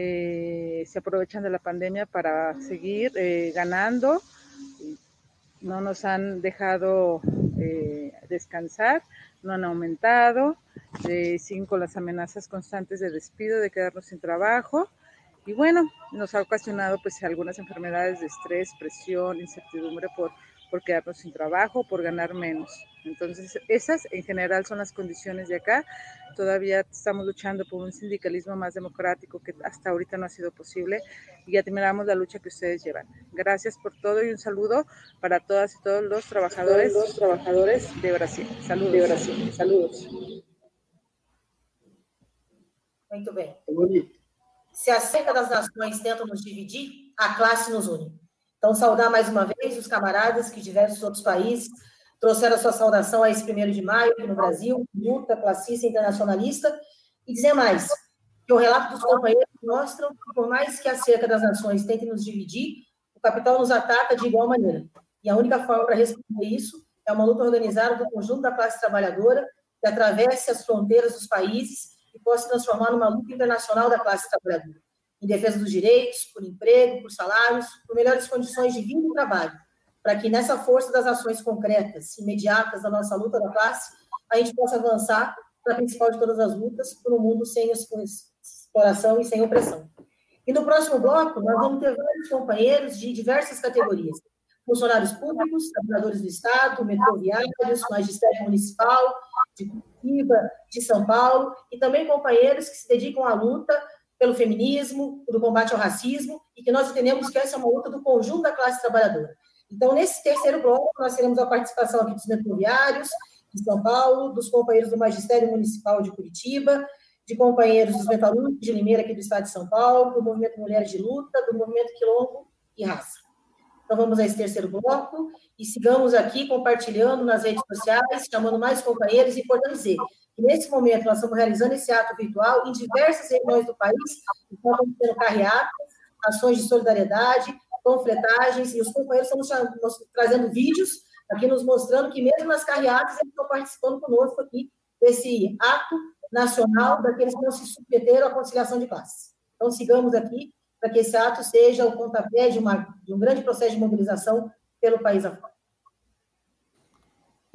eh, se aprovechan de la pandemia para seguir eh, ganando. No nos han dejado eh, descansar, no han aumentado, siguen con las amenazas constantes de despido, de quedarnos sin trabajo. Y bueno, nos ha ocasionado pues algunas enfermedades de estrés, presión, incertidumbre por por quedarnos sin trabajo, por ganar menos. Entonces, esas en general son las condiciones de acá. Todavía estamos luchando por un sindicalismo más democrático que hasta ahorita no ha sido posible y ya terminamos la lucha que ustedes llevan. Gracias por todo y un saludo para todas y todos los trabajadores, los trabajadores de Brasil. Saludos. De Brasil. Saludos. Muito bem. Se acerca das nações tentam nos dividir, a classe nos une. Então, saudar mais uma vez os camaradas que diversos outros países trouxeram a sua saudação a esse primeiro de maio aqui no Brasil, luta classista internacionalista, e dizer mais, que o relato dos companheiros mostram que, por mais que a cerca das nações tente nos dividir, o capital nos ataca de igual maneira. E a única forma para responder isso é uma luta organizada do conjunto da classe trabalhadora que atravesse as fronteiras dos países e possa se transformar numa luta internacional da classe trabalhadora em defesa dos direitos, por emprego, por salários, por melhores condições de vida e trabalho, para que nessa força das ações concretas, imediatas da nossa luta da classe, a gente possa avançar para a principal de todas as lutas, por um mundo sem exploração e sem opressão. E no próximo bloco, nós vamos ter vários companheiros de diversas categorias. Funcionários públicos, trabalhadores do Estado, metroviários, magistério municipal, de Curitiba, de São Paulo, e também companheiros que se dedicam à luta pelo feminismo, do combate ao racismo, e que nós entendemos que essa é uma luta do conjunto da classe trabalhadora. Então, nesse terceiro bloco, nós teremos a participação aqui dos metroviários de São Paulo, dos companheiros do Magistério Municipal de Curitiba, de companheiros dos metalúrgicos de Limeira, aqui do estado de São Paulo, do Movimento Mulheres de Luta, do Movimento Quilombo e Raça. Então, vamos a esse terceiro bloco e sigamos aqui compartilhando nas redes sociais, chamando mais companheiros e, importante dizer, Nesse momento, nós estamos realizando esse ato virtual em diversas regiões do país, estão acontecendo carreatas, ações de solidariedade, panfletagens, e os companheiros estão trazendo vídeos aqui nos mostrando que mesmo nas carreatas eles estão participando conosco aqui desse ato nacional daqueles que não se submeteram à conciliação de classes. Então, sigamos aqui para que esse ato seja o pontapé de, uma, de um grande processo de mobilização pelo país afora.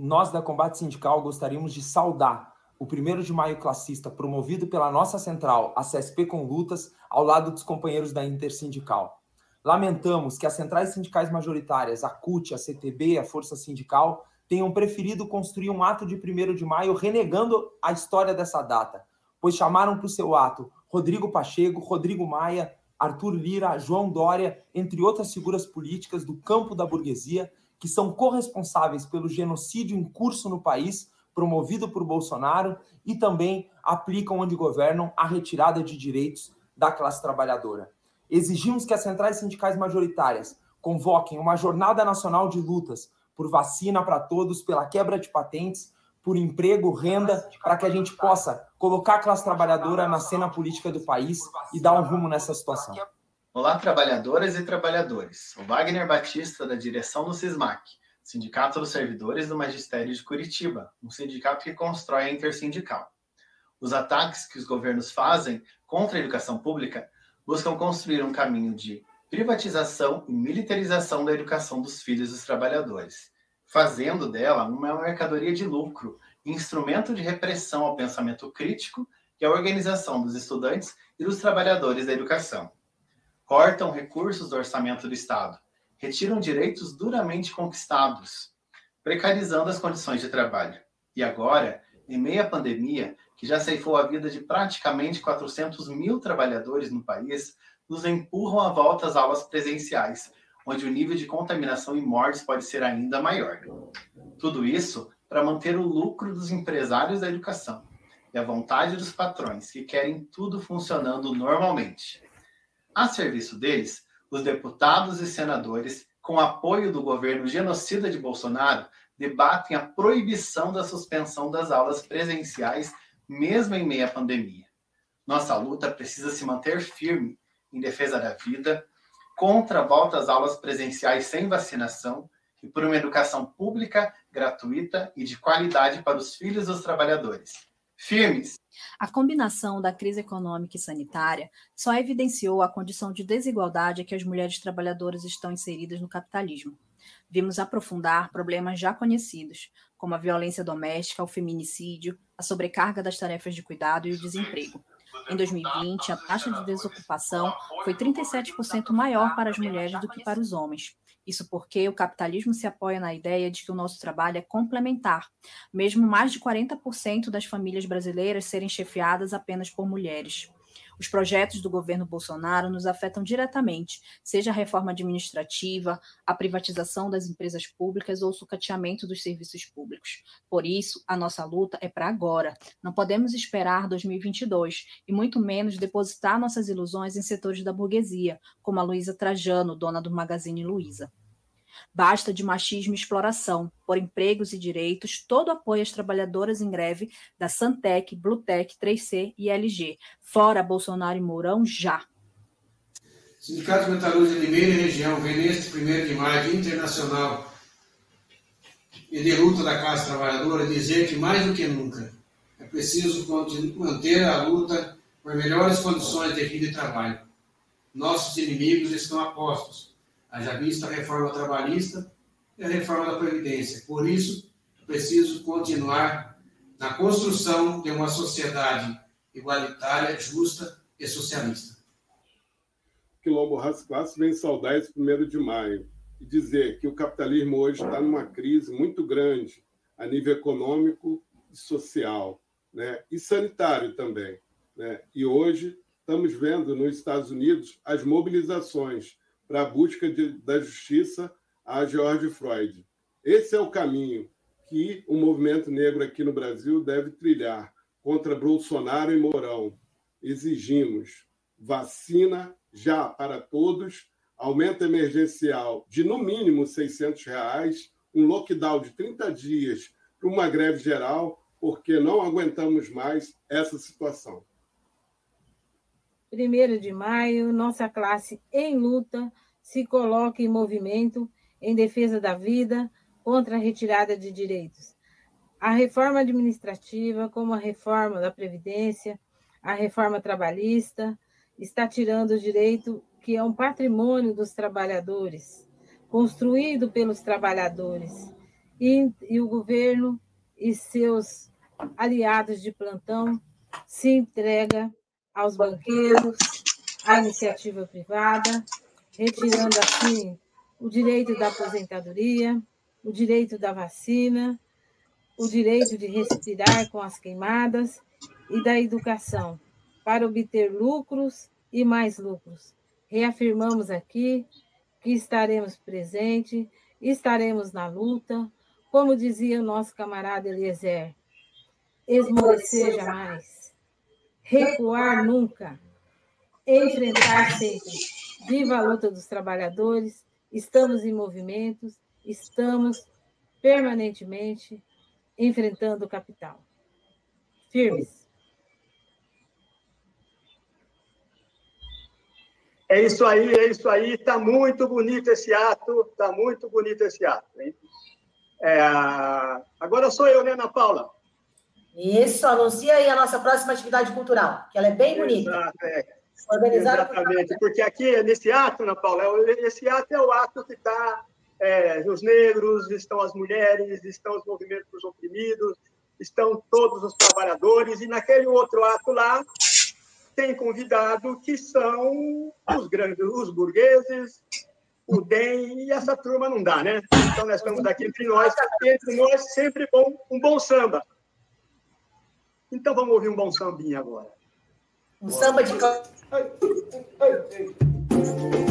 Nós, da Combate Sindical, gostaríamos de saudar o primeiro de maio classista promovido pela nossa central, a CSP com lutas, ao lado dos companheiros da Intersindical. Lamentamos que as centrais sindicais majoritárias, a CUT, a CTB, a Força Sindical, tenham preferido construir um ato de 1 de maio renegando a história dessa data, pois chamaram para o seu ato Rodrigo Pacheco, Rodrigo Maia, Arthur Lira, João Dória, entre outras figuras políticas do campo da burguesia, que são corresponsáveis pelo genocídio em curso no país promovido por Bolsonaro e também aplicam onde governam a retirada de direitos da classe trabalhadora. Exigimos que as centrais sindicais majoritárias convoquem uma jornada nacional de lutas por vacina para todos, pela quebra de patentes, por emprego, renda, para que a gente possa colocar a classe trabalhadora na cena política do país e dar um rumo nessa situação. Olá, trabalhadoras e trabalhadores. O Wagner Batista, da direção do SISMAC. Sindicato dos Servidores do Magistério de Curitiba, um sindicato que constrói a intersindical. Os ataques que os governos fazem contra a educação pública buscam construir um caminho de privatização e militarização da educação dos filhos dos trabalhadores, fazendo dela uma mercadoria de lucro, instrumento de repressão ao pensamento crítico e à organização dos estudantes e dos trabalhadores da educação. Cortam recursos do orçamento do Estado, retiram direitos duramente conquistados, precarizando as condições de trabalho. E agora, em meio à pandemia, que já ceifou a vida de praticamente 400 mil trabalhadores no país, nos empurram à volta às aulas presenciais, onde o nível de contaminação e mortes pode ser ainda maior. Tudo isso para manter o lucro dos empresários da educação e a vontade dos patrões, que querem tudo funcionando normalmente. A serviço deles, os deputados e senadores, com apoio do governo genocida de Bolsonaro, debatem a proibição da suspensão das aulas presenciais, mesmo em meio à pandemia. Nossa luta precisa se manter firme em defesa da vida, contra a volta às aulas presenciais sem vacinação e por uma educação pública, gratuita e de qualidade para os filhos dos trabalhadores. Firmes. A combinação da crise econômica e sanitária só evidenciou a condição de desigualdade a que as mulheres trabalhadoras estão inseridas no capitalismo. Vimos aprofundar problemas já conhecidos, como a violência doméstica, o feminicídio, a sobrecarga das tarefas de cuidado e o desemprego. Em 2020, a taxa de desocupação foi 37% maior para as mulheres do que para os homens. Isso porque o capitalismo se apoia na ideia de que o nosso trabalho é complementar, mesmo mais de 40% das famílias brasileiras serem chefiadas apenas por mulheres. Os projetos do governo Bolsonaro nos afetam diretamente, seja a reforma administrativa, a privatização das empresas públicas ou o sucateamento dos serviços públicos. Por isso, a nossa luta é para agora. Não podemos esperar 2022 e muito menos depositar nossas ilusões em setores da burguesia, como a Luísa Trajano, dona do Magazine Luiza. Basta de machismo e exploração. Por empregos e direitos, todo apoio às trabalhadoras em greve da Santec, Blutec, 3C e LG. Fora Bolsonaro e Mourão, já. Sindicato Metalúrgico de Limeira e região vem neste 1 de maio, Internacional e de luta da classe trabalhadora, dizer que mais do que nunca é preciso manter a luta por melhores condições de vida e trabalho. Nossos inimigos estão apostos Haja vista a reforma trabalhista e a reforma da Previdência. Por isso, preciso continuar na construção de uma sociedade igualitária, justa e socialista. Quilombo Raça Classe vem saudar esse primeiro de maio e dizer que o capitalismo hoje está numa crise muito grande a nível econômico e social, né? e sanitário também. Né? E hoje estamos vendo nos Estados Unidos as mobilizações para a busca de, da justiça a George Floyd. Esse é o caminho que o movimento negro aqui no Brasil deve trilhar contra Bolsonaro e Mourão. Exigimos vacina já para todos, aumento emergencial de no mínimo 600 reais, um lockdown de 30 dias para uma greve geral, porque não aguentamos mais essa situação. Primeiro de maio, nossa classe em luta se coloca em movimento em defesa da vida contra a retirada de direitos. A reforma administrativa, como a reforma da Previdência, a reforma trabalhista, está tirando o direito que é um patrimônio dos trabalhadores, construído pelos trabalhadores. E, e o governo e seus aliados de plantão se entrega aos banqueiros, à iniciativa privada retirando assim o direito da aposentadoria, o direito da vacina, o direito de respirar com as queimadas e da educação, para obter lucros e mais lucros. Reafirmamos aqui que estaremos presentes, estaremos na luta, como dizia o nosso camarada Eliezer, esmorecer jamais, recuar nunca, enfrentar sempre Viva a luta dos trabalhadores, estamos em movimentos, estamos permanentemente enfrentando o capital. Firmes. É isso aí, é isso aí. Está muito bonito esse ato, está muito bonito esse ato. Hein? É, agora sou eu, né, Ana Paula? Isso, anuncia aí a nossa próxima atividade cultural, que ela é bem bonita. Exato, é. Exatamente, porque aqui, nesse ato, Ana Paula, é esse ato é o ato que está é, os negros, estão as mulheres, estão os movimentos oprimidos, estão todos os trabalhadores, e naquele outro ato lá tem convidado que são os grandes, os burgueses, o DEM, e essa turma não dá, né? Então nós estamos aqui entre nós, entre nós sempre bom, um bom samba. Então vamos ouvir um bom sambinha agora. Um samba de. hey, hey, hey.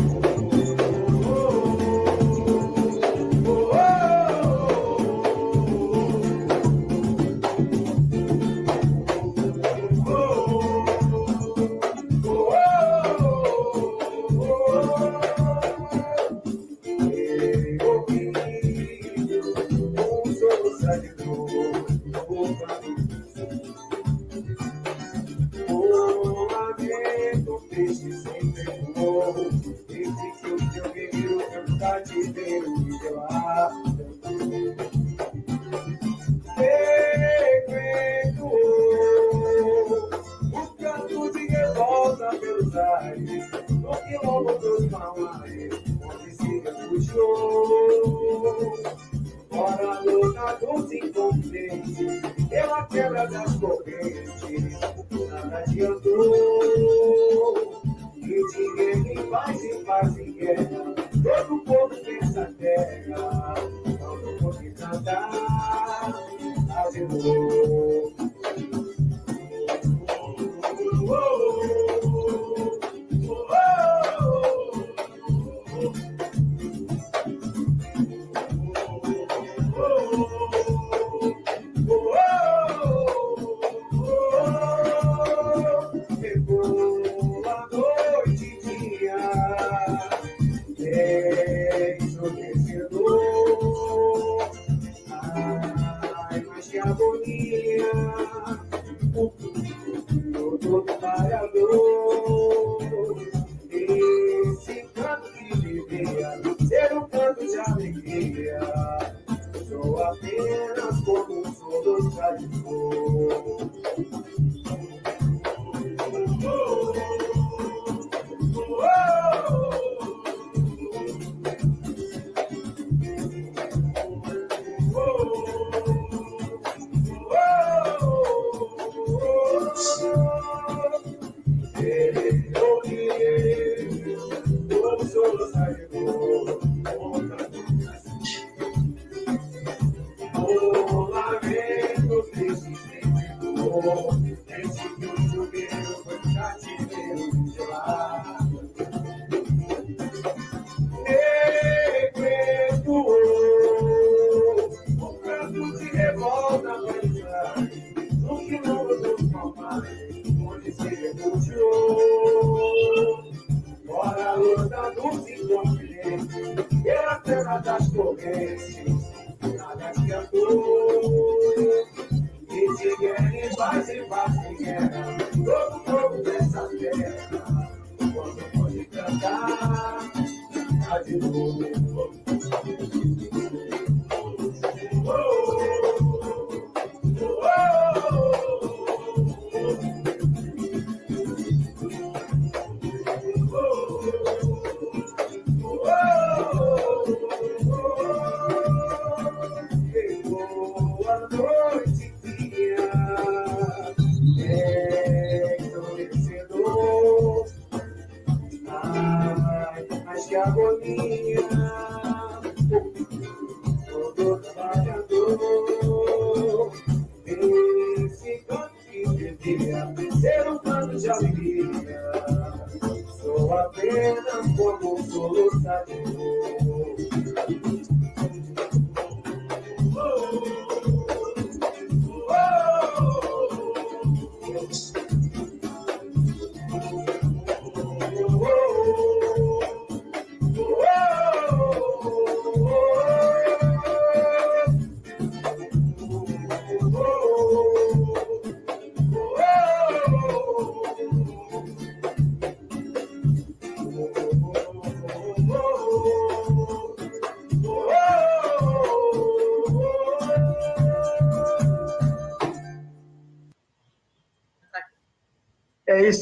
Oh,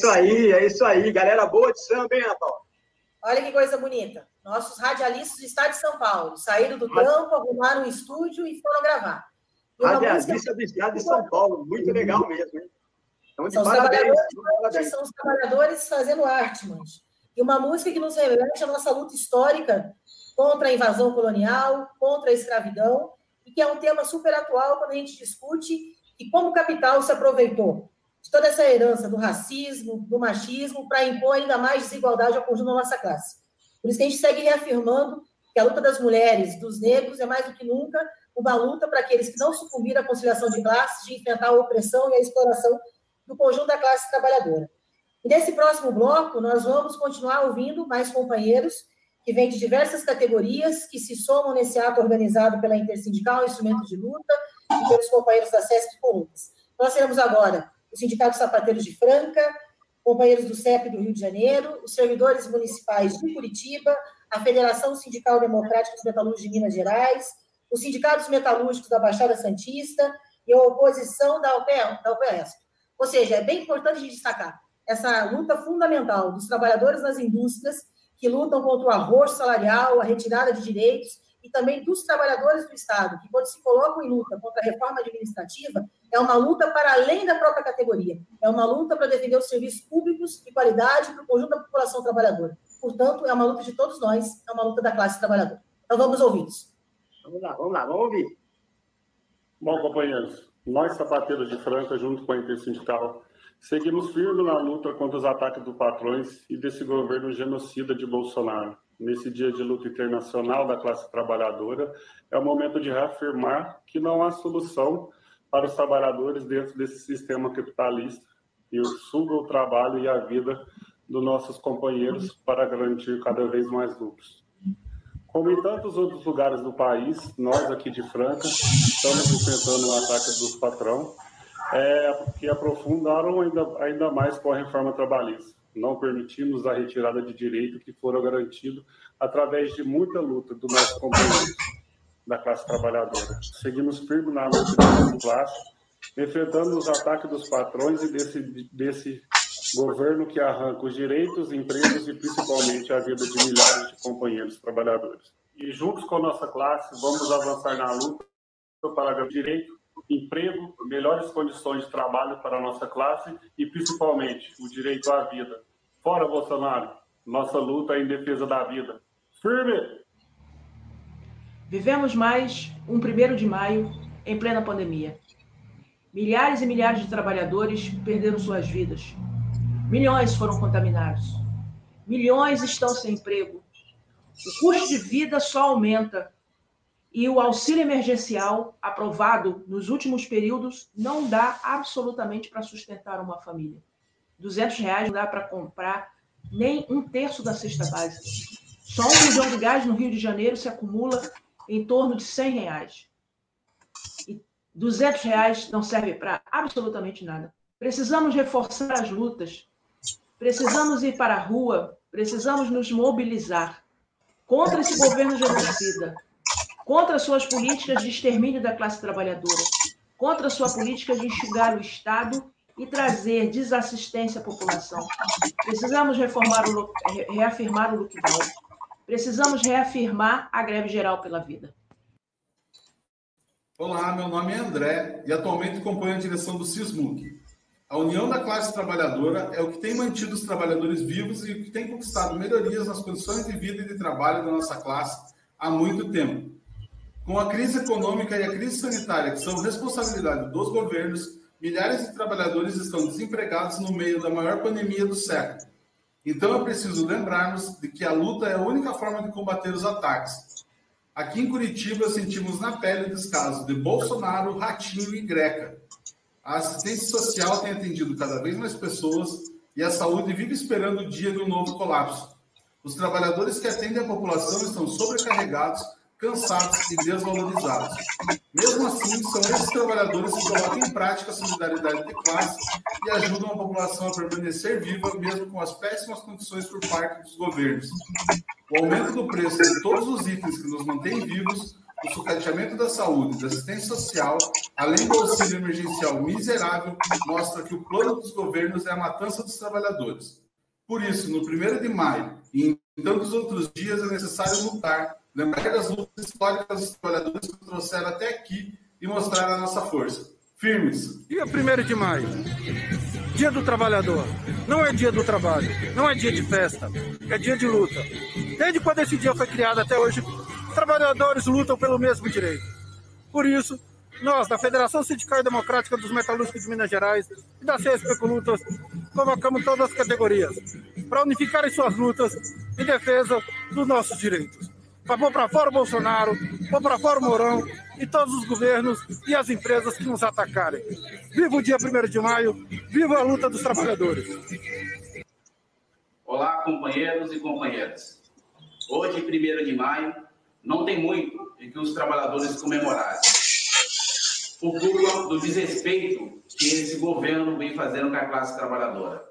isso aí, é isso aí. Galera boa de samba, hein, Natal? Olha que coisa bonita. Nossos radialistas do estado de São Paulo saíram do trampo, arrumaram um estúdio e foram gravar. Radialista música- do estado de São Paulo. Muito legal mesmo, hein? Então, São os parabéns. são os trabalhadores fazendo arte, mas E uma música que nos remete à nossa luta histórica contra a invasão colonial, contra a escravidão, e que é um tema super atual quando a gente discute e como o capital se aproveitou de toda essa herança do racismo, do machismo, para impor ainda mais desigualdade ao conjunto da nossa classe. Por isso que a gente segue reafirmando que a luta das mulheres, dos negros, é mais do que nunca uma luta para aqueles que não sucumbiram à conciliação de classes, de enfrentar a opressão e a exploração do conjunto da classe trabalhadora. E nesse próximo bloco, nós vamos continuar ouvindo mais companheiros que vêm de diversas categorias, que se somam nesse ato organizado pela Intersindical Instrumento de Luta e pelos companheiros da SESC Columbus. Nós teremos agora o Sindicato Sapateiros de Franca, companheiros do CEP do Rio de Janeiro, os servidores municipais de Curitiba, a Federação Sindical Democrática dos Metalúrgicos de Minas Gerais, os sindicatos metalúrgicos da Baixada Santista e a oposição da UPE, da UPESP. Ou seja, é bem importante a gente destacar, essa luta fundamental dos trabalhadores nas indústrias, que lutam contra o arroz salarial, a retirada de direitos, e também dos trabalhadores do Estado, que quando se colocam em luta contra a reforma administrativa, é uma luta para além da própria categoria, é uma luta para defender os serviços públicos de qualidade para o conjunto da população trabalhadora. Portanto, é uma luta de todos nós, é uma luta da classe trabalhadora. Então, vamos ouvi-los. Vamos lá, vamos lá, vamos ouvir. Bom, companheiros, nós, sapateiros de Franca, junto com a Intersindical, seguimos firmes na luta contra os ataques dos patrões e desse governo genocida de Bolsonaro nesse dia de luta internacional da classe trabalhadora, é o momento de reafirmar que não há solução para os trabalhadores dentro desse sistema capitalista. E suga o trabalho e a vida dos nossos companheiros para garantir cada vez mais lucros. Como em tantos outros lugares do país, nós aqui de Franca estamos enfrentando o ataque dos patrão, é, que aprofundaram ainda, ainda mais com a reforma trabalhista. Não permitimos a retirada de direito que foram garantidos através de muita luta do nosso companheiro da classe trabalhadora. Seguimos firmes na luta nossa classe, enfrentando os ataques dos patrões e desse, desse governo que arranca os direitos, empregos e principalmente a vida de milhares de companheiros trabalhadores. E juntos com a nossa classe, vamos avançar na luta para o direito, emprego, melhores condições de trabalho para a nossa classe e, principalmente, o direito à vida. Fora Bolsonaro, nossa luta é em defesa da vida. Firme! Vivemos mais um primeiro de maio em plena pandemia. Milhares e milhares de trabalhadores perderam suas vidas. Milhões foram contaminados. Milhões estão sem emprego. O custo de vida só aumenta e o auxílio emergencial aprovado nos últimos períodos não dá absolutamente para sustentar uma família. 200 reais não dá para comprar nem um terço da cesta básica. Só um milhão de gás no Rio de Janeiro se acumula em torno de 100 reais. E 200 reais não serve para absolutamente nada. Precisamos reforçar as lutas. Precisamos ir para a rua. Precisamos nos mobilizar contra esse governo genocida contra suas políticas de extermínio da classe trabalhadora, contra sua política de enxugar o Estado e trazer desassistência à população. Precisamos reformar o, reafirmar o lockdown. Precisamos reafirmar a greve geral pela vida. Olá, meu nome é André e atualmente componho a direção do SISMUC. A união da classe trabalhadora é o que tem mantido os trabalhadores vivos e o que tem conquistado melhorias nas condições de vida e de trabalho da nossa classe há muito tempo. Com a crise econômica e a crise sanitária, que são responsabilidade dos governos, milhares de trabalhadores estão desempregados no meio da maior pandemia do século. Então é preciso lembrarmos de que a luta é a única forma de combater os ataques. Aqui em Curitiba sentimos na pele os casos de Bolsonaro, Ratinho e Greca. A assistência social tem atendido cada vez mais pessoas e a saúde vive esperando o dia um novo colapso. Os trabalhadores que atendem a população estão sobrecarregados cansados e desvalorizados. Mesmo assim, são esses trabalhadores que colocam em prática a solidariedade de classe e ajudam a população a permanecer viva, mesmo com as péssimas condições por parte dos governos. O aumento do preço de todos os itens que nos mantêm vivos, o sucateamento da saúde, da assistência social, além do auxílio emergencial miserável, mostra que o plano dos governos é a matança dos trabalhadores. Por isso, no 1 de maio e em tantos outros dias, é necessário lutar lembrar das lutas históricas dos trabalhadores que trouxeram até aqui e mostraram a nossa força. Firmes. Dia 1 de maio, dia do trabalhador. Não é dia do trabalho, não é dia de festa, é dia de luta. Desde quando esse dia foi criado até hoje, trabalhadores lutam pelo mesmo direito. Por isso, nós, da Federação Sindical e Democrática dos Metalúrgicos de Minas Gerais e da CSP Lutas, convocamos todas as categorias para unificarem suas lutas em defesa dos nossos direitos pôr para fora o Bolsonaro, pôr para fora o Mourão e todos os governos e as empresas que nos atacarem. Viva o dia 1 de maio, viva a luta dos trabalhadores. Olá, companheiros e companheiras. Hoje, 1 de maio, não tem muito em que os trabalhadores comemorarem. Por culpa do desrespeito que esse governo vem fazendo com a classe trabalhadora.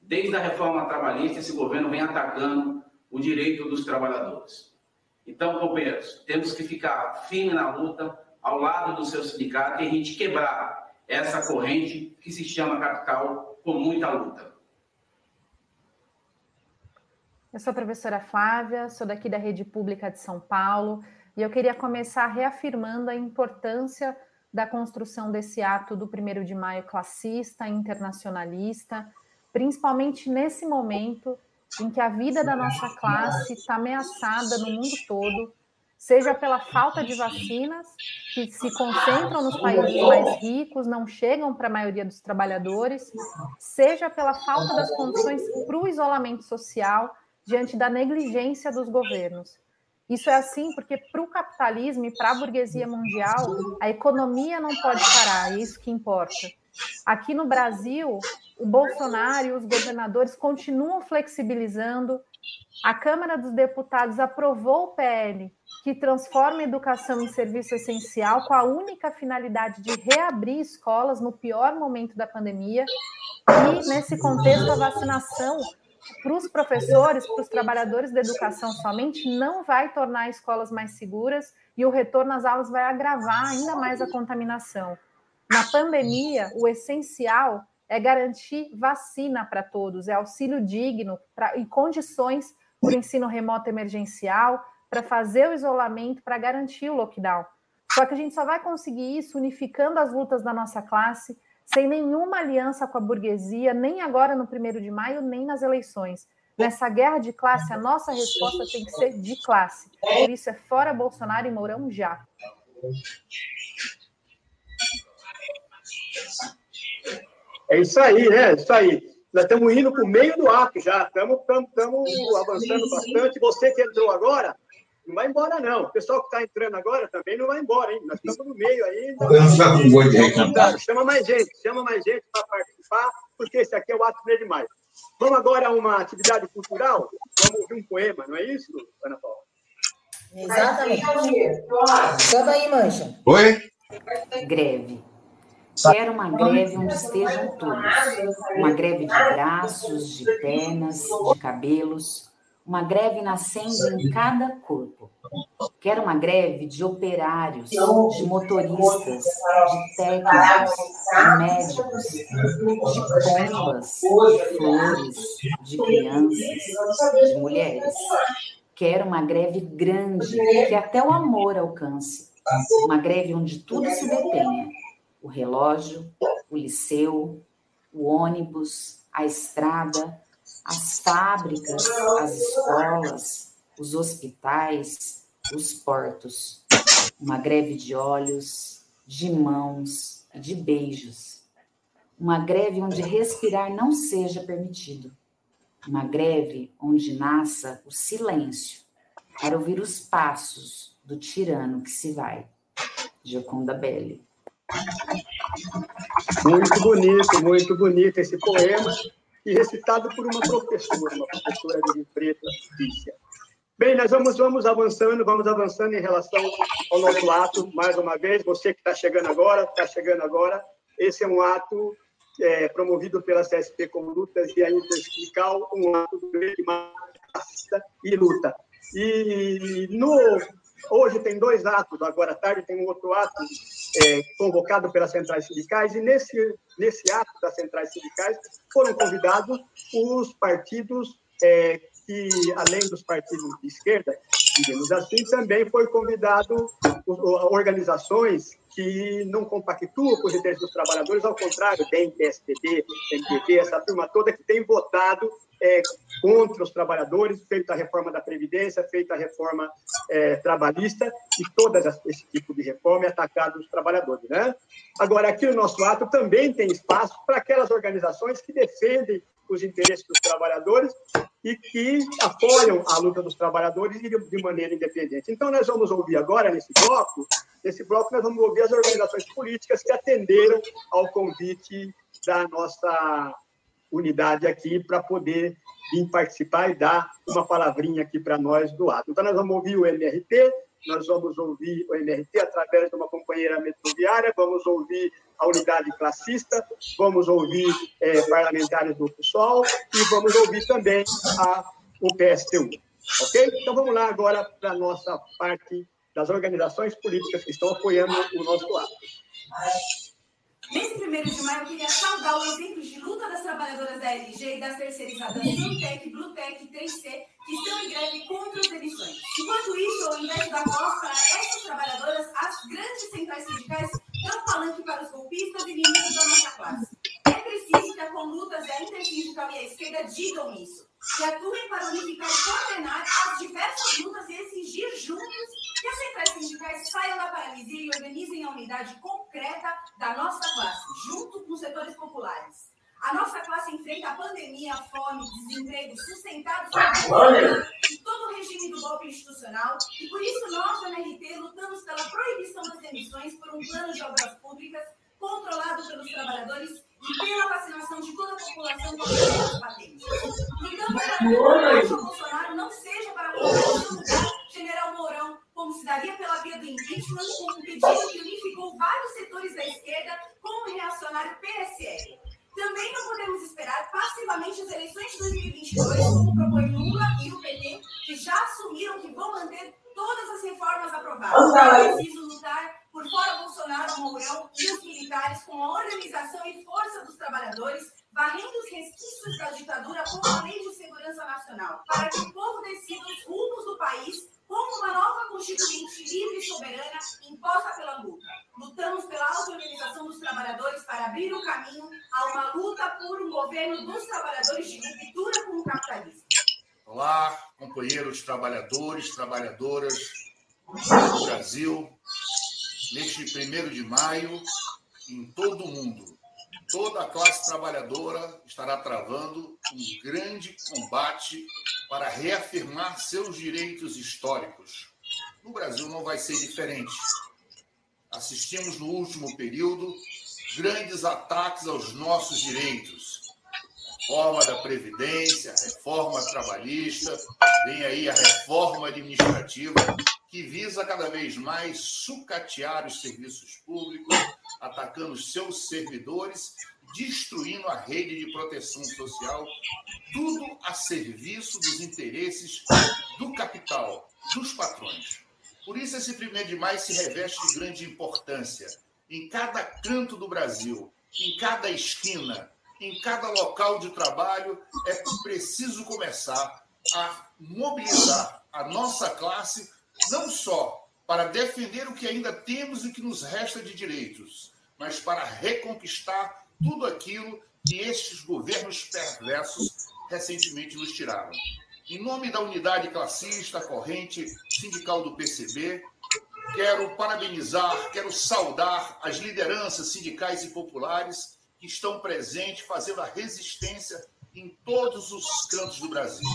Desde a reforma trabalhista, esse governo vem atacando o direito dos trabalhadores. Então, companheiros, temos que ficar firme na luta, ao lado do seu sindicato, e a gente quebrar essa corrente que se chama capital com muita luta. Eu sou a professora Flávia, sou daqui da Rede Pública de São Paulo e eu queria começar reafirmando a importância da construção desse ato do 1 de maio classista, internacionalista, principalmente nesse momento em que a vida da nossa classe está ameaçada no mundo todo, seja pela falta de vacinas, que se concentram nos países mais ricos, não chegam para a maioria dos trabalhadores, seja pela falta das condições para o isolamento social diante da negligência dos governos. Isso é assim porque para o capitalismo e para a burguesia mundial, a economia não pode parar, é isso que importa. Aqui no Brasil, o Bolsonaro e os governadores continuam flexibilizando. A Câmara dos Deputados aprovou o PL que transforma a educação em serviço essencial com a única finalidade de reabrir escolas no pior momento da pandemia. E, nesse contexto, a vacinação para os professores, para os trabalhadores da educação somente, não vai tornar escolas mais seguras e o retorno às aulas vai agravar ainda mais a contaminação. Na pandemia, o essencial é garantir vacina para todos, é auxílio digno pra, e condições para o ensino remoto emergencial, para fazer o isolamento, para garantir o lockdown. Só que a gente só vai conseguir isso unificando as lutas da nossa classe, sem nenhuma aliança com a burguesia, nem agora no primeiro de maio, nem nas eleições. Nessa guerra de classe, a nossa resposta tem que ser de classe. Por isso é fora Bolsonaro e Mourão já. É isso aí, né? É isso aí. Nós estamos indo para o meio do ato já, estamos avançando bastante. Você que entrou agora, não vai embora, não. O pessoal que está entrando agora também não vai embora, hein? Nós estamos no meio aí. Não... Não chama mais gente, chama mais gente para participar, porque esse aqui é o ato de maio. Vamos agora a uma atividade cultural? Vamos ouvir um poema, não é isso, Ana Paula? Exatamente. Chama aí, Mancha. Oi? Greve. Quero uma greve onde estejam todos. Uma greve de braços, de pernas, de cabelos uma greve nascendo em cada corpo. Quero uma greve de operários, de motoristas, de técnicos, de médicos, de pombas, de flores, de crianças, de mulheres. Quero uma greve grande, que até o amor alcance. Uma greve onde tudo se detenha: o relógio, o liceu, o ônibus, a estrada, as fábricas, as escolas, os hospitais, os portos. Uma greve de olhos, de mãos e de beijos. Uma greve onde respirar não seja permitido. Uma greve onde nasça o silêncio para ouvir os passos do tirano que se vai. Gioconda Belli. Muito bonito, muito bonito esse poema e recitado por uma professora, uma professora de Preta, Lícia. Bem, nós vamos, vamos avançando, vamos avançando em relação ao nosso ato, mais uma vez, você que está chegando agora, está chegando agora, esse é um ato é, promovido pela CSP com lutas e a Intersindical, um ato de massa e luta. E no Hoje tem dois atos, agora à tarde tem um outro ato é, convocado pelas centrais sindicais, e nesse, nesse ato das centrais sindicais foram convidados os partidos é, que, além dos partidos de esquerda, digamos assim, também foi convidado organizações que não compactuam com os interesses dos trabalhadores, ao contrário, DEM, PSDB, MPB, essa turma toda que tem votado é, contra os trabalhadores, feita a reforma da Previdência, feita a reforma é, trabalhista, e todas esse tipo de reforma é atacado os trabalhadores. Né? Agora, aqui no nosso ato também tem espaço para aquelas organizações que defendem os interesses dos trabalhadores e que apoiam a luta dos trabalhadores de maneira independente. Então, nós vamos ouvir agora, nesse bloco, nesse bloco, nós vamos ouvir as organizações políticas que atenderam ao convite da nossa unidade aqui para poder vir participar e dar uma palavrinha aqui para nós do ato. Então, nós vamos ouvir o MRT, nós vamos ouvir o MRT através de uma companheira metroviária, vamos ouvir a unidade classista, vamos ouvir é, parlamentares do PSOL e vamos ouvir também a, o PSTU. Ok? Então, vamos lá agora para a nossa parte das organizações políticas que estão apoiando o nosso ato. Nesse primeiro de maio, eu queria saudar os exemplos de luta das trabalhadoras da LG e das terceirizadas Suntec, Blutec e 3C, que estão em greve contra as emissões. Enquanto isso, ao invés de dar voz para essas trabalhadoras, as grandes centrais sindicais estão falando para os golpistas e inimigos da nossa classe física com lutas da interfísica e a é esquerda digam isso, que atuem para unificar e coordenar as diversas lutas e exigir juntos que as centrais sindicais saiam da paralisia e organizem a unidade concreta da nossa classe, junto com os setores populares. A nossa classe enfrenta a pandemia, a fome, desemprego, sustentado e todo o regime do golpe institucional. E por isso nós, da MRT, lutamos pela proibição das demissões por um plano de obras públicas controlado pelos trabalhadores e pela vacinação de toda a população contra as patentes. Lutamos para que o Bolsonaro não seja para lugar General Mourão, como se daria pela via do impeachment, com um pedido que unificou vários setores da esquerda com o reacionário PSL. Também não podemos esperar passivamente as eleições de 2022, como propõe Lula e o PT, que já assumiram que vão manter todas as reformas aprovadas. É preciso lutar por fora Bolsonaro, Mourão e os militares com a organização e força dos trabalhadores, varrendo os resquícios da ditadura com a Lei de Segurança Nacional, para que o povo decida os rumos do país como uma nova constituinte livre e soberana imposta pela luta. Lutamos pela auto-organização dos trabalhadores para abrir o caminho a uma luta por um governo dos trabalhadores de ruptura com o capitalismo. Olá, companheiros trabalhadores, trabalhadoras do Brasil. Neste primeiro de maio, em todo o mundo, toda a classe trabalhadora estará travando um grande combate para reafirmar seus direitos históricos. No Brasil não vai ser diferente. Assistimos no último período grandes ataques aos nossos direitos. Reforma da Previdência, reforma trabalhista, vem aí a reforma administrativa, que visa cada vez mais sucatear os serviços públicos, atacando seus servidores, destruindo a rede de proteção social, tudo a serviço dos interesses do capital, dos patrões. Por isso, esse primeiro de maio se reveste de grande importância. Em cada canto do Brasil, em cada esquina, em cada local de trabalho, é preciso começar a mobilizar a nossa classe não só para defender o que ainda temos e o que nos resta de direitos, mas para reconquistar tudo aquilo que estes governos perversos recentemente nos tiraram. Em nome da unidade classista, corrente sindical do PCB, quero parabenizar, quero saudar as lideranças sindicais e populares que estão presentes fazendo a resistência em todos os cantos do Brasil.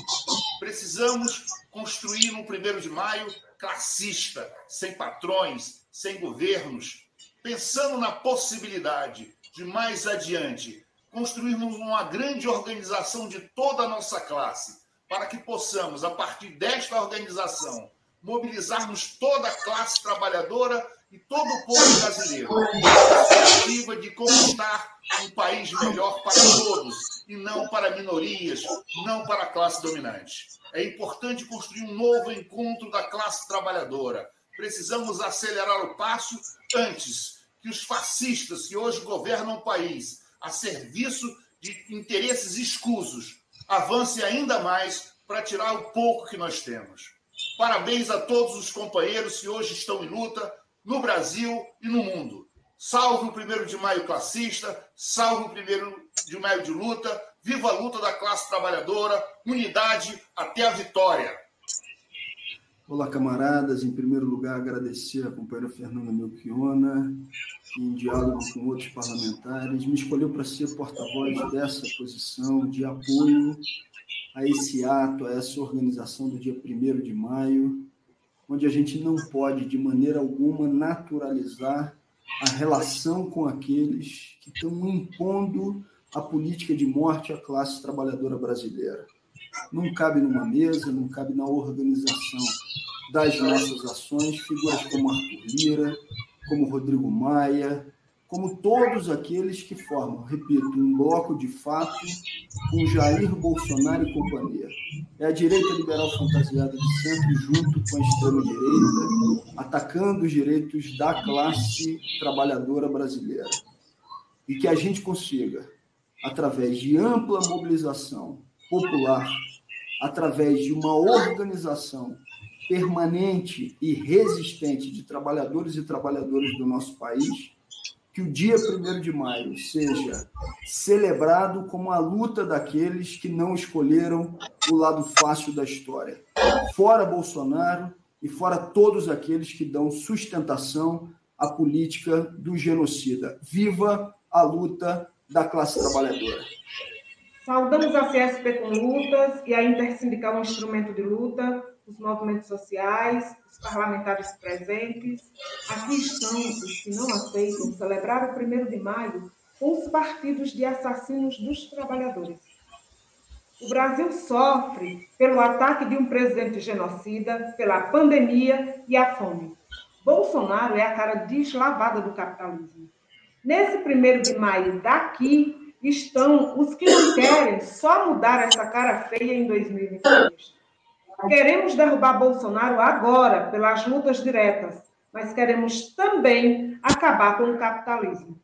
Precisamos construir no primeiro de maio classista, sem patrões, sem governos, pensando na possibilidade de mais adiante construirmos uma grande organização de toda a nossa classe, para que possamos, a partir desta organização, mobilizarmos toda a classe trabalhadora e todo o povo brasileiro, a perspectiva de conquistar um país melhor para todos e não para minorias, não para a classe dominante. É importante construir um novo encontro da classe trabalhadora. Precisamos acelerar o passo antes que os fascistas que hoje governam o país a serviço de interesses escusos avancem ainda mais para tirar o pouco que nós temos. Parabéns a todos os companheiros que hoje estão em luta no Brasil e no mundo. Salve o primeiro de maio classista, salve o primeiro de maio de luta, viva a luta da classe trabalhadora, unidade até a vitória. Olá, camaradas. Em primeiro lugar, agradecer a companheira Fernanda Melchiona, que, em diálogo com outros parlamentares, me escolheu para ser porta-voz dessa posição de apoio a esse ato, a essa organização do dia 1 de maio, onde a gente não pode, de maneira alguma, naturalizar a relação com aqueles que estão impondo a política de morte à classe trabalhadora brasileira. Não cabe numa mesa, não cabe na organização das nossas ações figuras como Arthur Lira, como Rodrigo Maia, como todos aqueles que formam, repito, um bloco de fato com Jair Bolsonaro e companhia. É a direita liberal fantasiada de centro junto com a extrema-direita, atacando os direitos da classe trabalhadora brasileira. E que a gente consiga, através de ampla mobilização popular, através de uma organização permanente e resistente de trabalhadores e trabalhadoras do nosso país, que o dia 1 de maio seja celebrado como a luta daqueles que não escolheram o lado fácil da história. Fora Bolsonaro e fora todos aqueles que dão sustentação à política do genocida. Viva a luta da classe trabalhadora. Saudamos a CSP com lutas e a Intersindical um instrumento de luta, os movimentos sociais, os parlamentares presentes. Aqui estão os que não aceitam celebrar o 1 de maio com os partidos de assassinos dos trabalhadores. O Brasil sofre pelo ataque de um presidente genocida, pela pandemia e a fome. Bolsonaro é a cara deslavada do capitalismo. Nesse 1 de maio daqui, estão os que não querem só mudar essa cara feia em 2022. Queremos derrubar Bolsonaro agora, pelas lutas diretas, mas queremos também acabar com o capitalismo.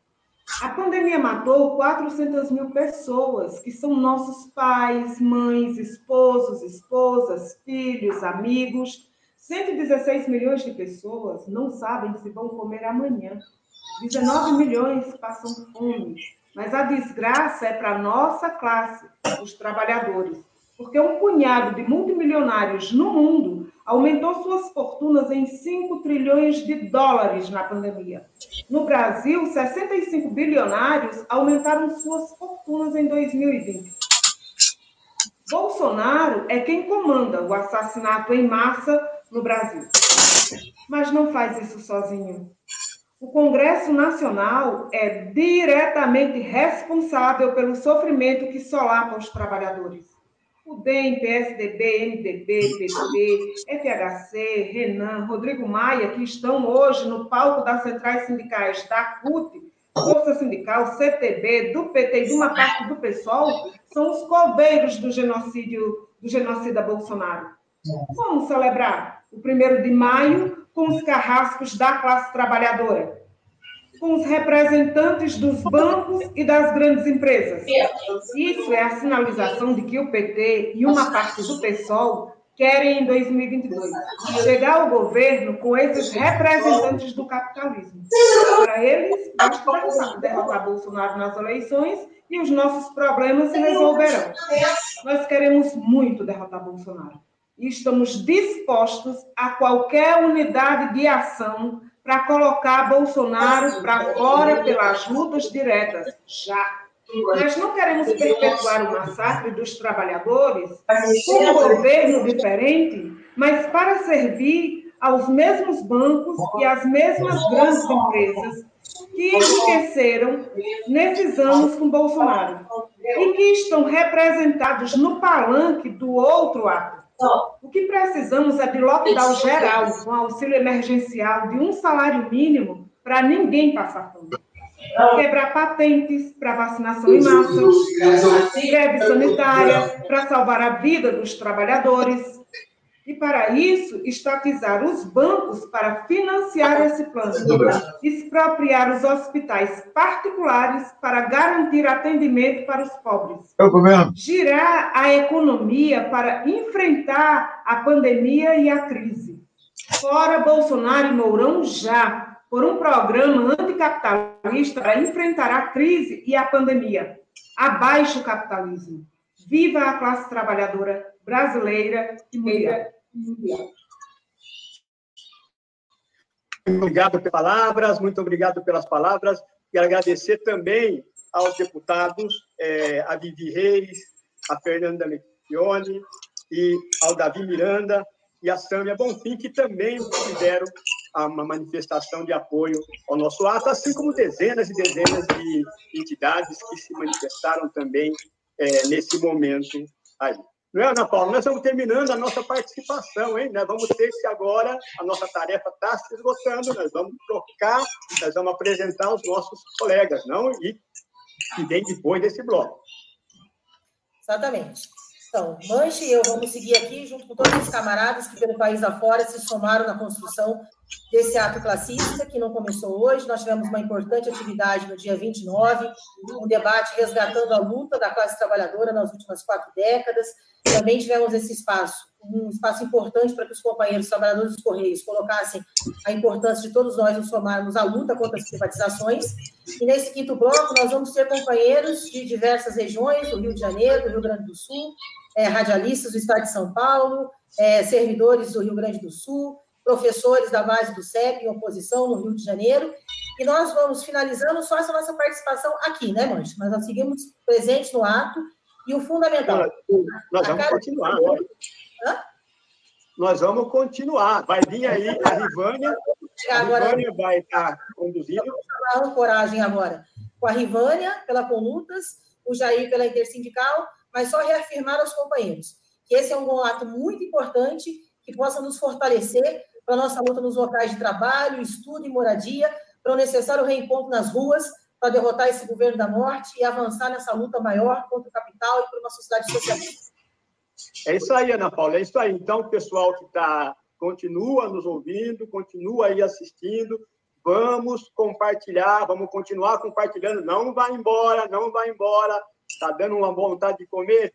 A pandemia matou 400 mil pessoas, que são nossos pais, mães, esposos, esposas, filhos, amigos. 116 milhões de pessoas não sabem se vão comer amanhã. 19 milhões passam fome. Mas a desgraça é para a nossa classe, os trabalhadores, porque um punhado de multimilionários no mundo aumentou suas fortunas em 5 trilhões de dólares na pandemia. No Brasil, 65 bilionários aumentaram suas fortunas em 2020. Bolsonaro é quem comanda o assassinato em massa no Brasil. Mas não faz isso sozinho. O Congresso Nacional é diretamente responsável pelo sofrimento que solapa os trabalhadores. O DEM, PSDB, MDB, PT, FHC, Renan, Rodrigo Maia, que estão hoje no palco das centrais sindicais da CUT, Força Sindical, CTB, do PT e de uma parte do PSOL, são os coveiros do genocídio do genocida Bolsonaro. Como celebrar o primeiro de maio com os carrascos da classe trabalhadora, com os representantes dos bancos e das grandes empresas. Isso é a sinalização de que o PT e uma parte do PSOL querem em 2022 chegar ao governo com esses representantes do capitalismo. Para eles, basta derrotar Bolsonaro nas eleições e os nossos problemas se resolverão. Nós queremos muito derrotar Bolsonaro e estamos dispostos a qualquer unidade de ação para colocar Bolsonaro para fora pelas lutas diretas, já. Nós não queremos perpetuar o massacre dos trabalhadores com um governo diferente, mas para servir aos mesmos bancos e às mesmas grandes empresas que enriqueceram nesses anos com Bolsonaro e que estão representados no palanque do outro ato. O que precisamos é de lockdown geral, com auxílio emergencial de um salário mínimo para ninguém passar fome. Quebrar patentes para vacinação em massa, greve sanitária para salvar a vida dos trabalhadores, e, para isso, estatizar os bancos para financiar esse plano. Expropriar os hospitais particulares para garantir atendimento para os pobres. Girar a economia para enfrentar a pandemia e a crise. Fora Bolsonaro e Mourão já, por um programa anticapitalista para enfrentar a crise e a pandemia. Abaixo o capitalismo. Viva a classe trabalhadora brasileira e mundial. Obrigado pelas palavras, muito obrigado pelas palavras. E agradecer também aos deputados, é, a Vivi Reis, a Fernanda Lecchione e ao Davi Miranda e a Sâmia Bonfim, que também fizeram uma manifestação de apoio ao nosso ato, assim como dezenas e dezenas de entidades que se manifestaram também é, nesse momento aí. Não é, Ana Paula? Nós estamos terminando a nossa participação, hein? Nós vamos ter que agora, a nossa tarefa está se esgotando, nós vamos trocar, nós vamos apresentar os nossos colegas, não? E que vem depois desse bloco. Exatamente. Então, Manche e eu vamos seguir aqui, junto com todos os camaradas que pelo país afora se somaram na construção desse ato classista, que não começou hoje. Nós tivemos uma importante atividade no dia 29, um debate resgatando a luta da classe trabalhadora nas últimas quatro décadas. Também tivemos esse espaço um espaço importante para que os companheiros trabalhadores dos Correios colocassem a importância de todos nós nos somarmos à luta contra as privatizações. E nesse quinto bloco, nós vamos ter companheiros de diversas regiões, do Rio de Janeiro, do Rio Grande do Sul, é, radialistas do Estado de São Paulo, é, servidores do Rio Grande do Sul, professores da base do CEP em oposição no Rio de Janeiro. E nós vamos finalizando só essa nossa participação aqui, né, Mancha? Mas nós seguimos presentes no ato e o fundamental. Nós vamos continuar. Hã? Nós vamos continuar. Vai vir aí a Rivânia. A Rivânia vai estar conduzindo. Vamos falar coragem agora. Com a Rivânia, pela Conlutas, o Jair pela Intersindical, mas só reafirmar aos companheiros que esse é um ato muito importante que possa nos fortalecer para a nossa luta nos locais de trabalho, estudo e moradia, para o necessário reencontro nas ruas, para derrotar esse governo da morte e avançar nessa luta maior contra o capital e por uma sociedade socialista. É isso aí, Ana Paula, é isso aí. Então, pessoal que está continua nos ouvindo, continua aí assistindo, vamos compartilhar, vamos continuar compartilhando, não vai embora, não vai embora, está dando uma vontade de comer?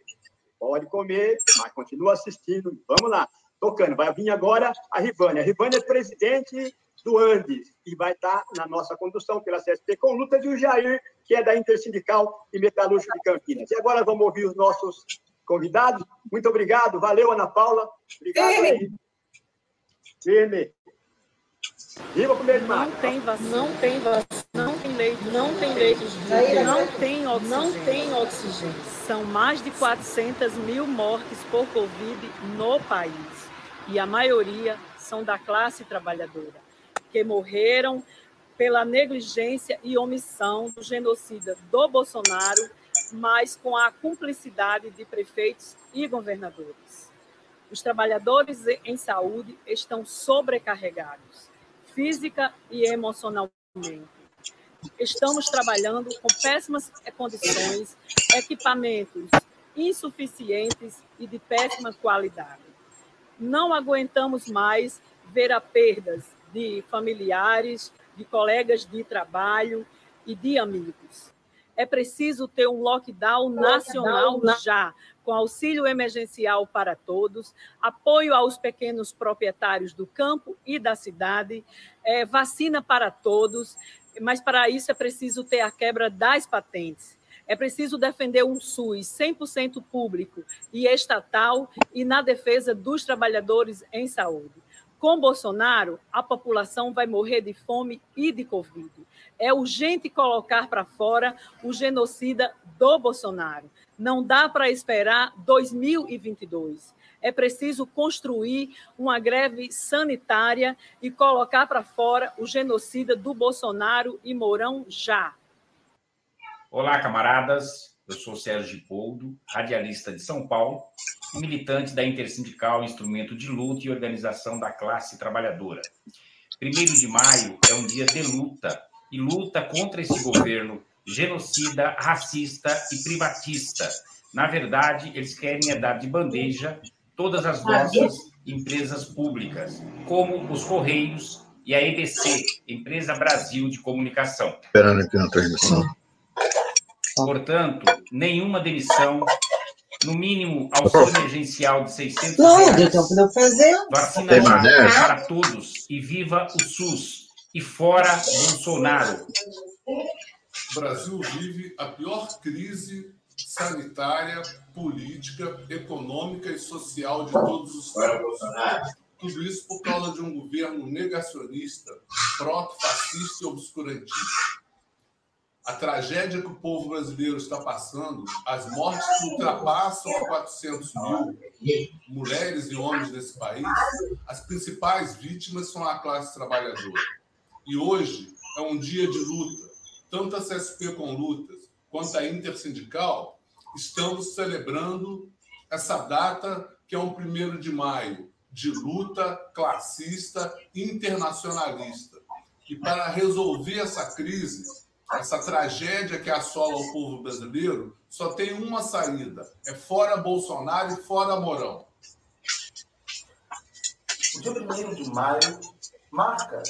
Pode comer, mas continua assistindo, vamos lá, tocando. Vai vir agora a Rivânia. A Rivânia é presidente do Andes e vai estar na nossa condução pela CSP com luta de o Jair, que é da Intersindical e Metalúrgico de Campinas. E agora vamos ouvir os nossos convidados. Muito obrigado. Valeu, Ana Paula. Obrigado aí. Firme. Viva o primeiro Não tem vacina, não tem vacina, não tem leite, não tem leite, não tem oxigênio. Não tem oxigênio. São mais de 400 mil mortes por Covid no país. E a maioria são da classe trabalhadora que morreram pela negligência e omissão do genocida do Bolsonaro, mas com a cumplicidade de prefeitos e governadores. Os trabalhadores em saúde estão sobrecarregados, física e emocionalmente. Estamos trabalhando com péssimas condições, equipamentos insuficientes e de péssima qualidade. Não aguentamos mais ver a perdas de familiares, de colegas de trabalho e de amigos. É preciso ter um lockdown nacional já, com auxílio emergencial para todos, apoio aos pequenos proprietários do campo e da cidade, é, vacina para todos, mas para isso é preciso ter a quebra das patentes. É preciso defender um SUS 100% público e estatal e na defesa dos trabalhadores em saúde. Com Bolsonaro, a população vai morrer de fome e de Covid. É urgente colocar para fora o genocida do Bolsonaro. Não dá para esperar 2022. É preciso construir uma greve sanitária e colocar para fora o genocida do Bolsonaro e Mourão já. Olá, camaradas. Eu sou Sérgio Poldo, radialista de São Paulo militante da Intersindical, instrumento de luta e organização da classe trabalhadora. Primeiro de maio é um dia de luta, e luta contra esse governo genocida, racista e privatista. Na verdade, eles querem é dar de bandeja todas as nossas empresas públicas, como os Correios e a EBC, Empresa Brasil de Comunicação. Esperando aqui na transmissão. Portanto, nenhuma demissão, no mínimo auxílio emergencial de 600 reais. Então, fazer. Vacina para todos e viva o SUS. E fora Bolsonaro. O Brasil vive a pior crise sanitária, política, econômica e social de todos os tempos. Tudo isso por causa de um governo negacionista, proto-fascista e obscurantista a tragédia que o povo brasileiro está passando, as mortes que ultrapassam a 400 mil mulheres e homens nesse país, as principais vítimas são a classe trabalhadora. E hoje é um dia de luta. Tanto a CSP com lutas quanto a Intersindical estamos celebrando essa data que é um primeiro de maio de luta classista internacionalista. E para resolver essa crise, essa tragédia que assola o povo brasileiro, só tem uma saída: é fora Bolsonaro e fora Mourão. O dia 1 de maio marca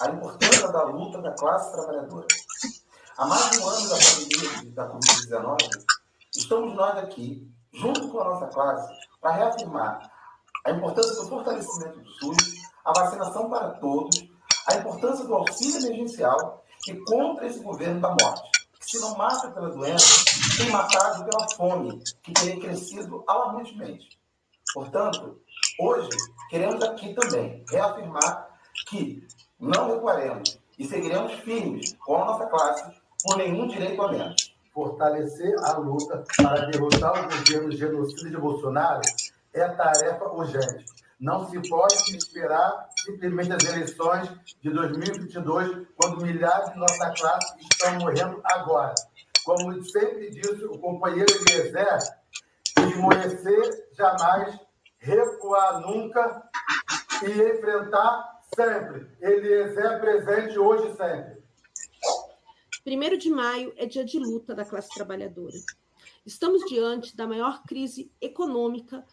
a importância da luta da classe trabalhadora. Há mais de um ano da pandemia da Covid-19, estamos nós aqui, junto com a nossa classe, para reafirmar a importância do fortalecimento do SUS, a vacinação para todos, a importância do auxílio emergencial e contra esse governo da morte, que se não mata pela doença, tem matado pela fome, que tem crescido alarmantemente. Portanto, hoje queremos aqui também reafirmar que não recuaremos e seguiremos firmes com a nossa classe por nenhum direito a menos. Fortalecer a luta para derrotar o governo genocida de Bolsonaro é tarefa urgente. Não se pode esperar simplesmente as eleições de 2022, quando milhares de nossa classe estão morrendo agora. Como sempre disse o companheiro Eliezer, esmorecer jamais, recuar nunca e enfrentar sempre. Eliezer presente hoje sempre. Primeiro de maio é dia de luta da classe trabalhadora. Estamos diante da maior crise econômica,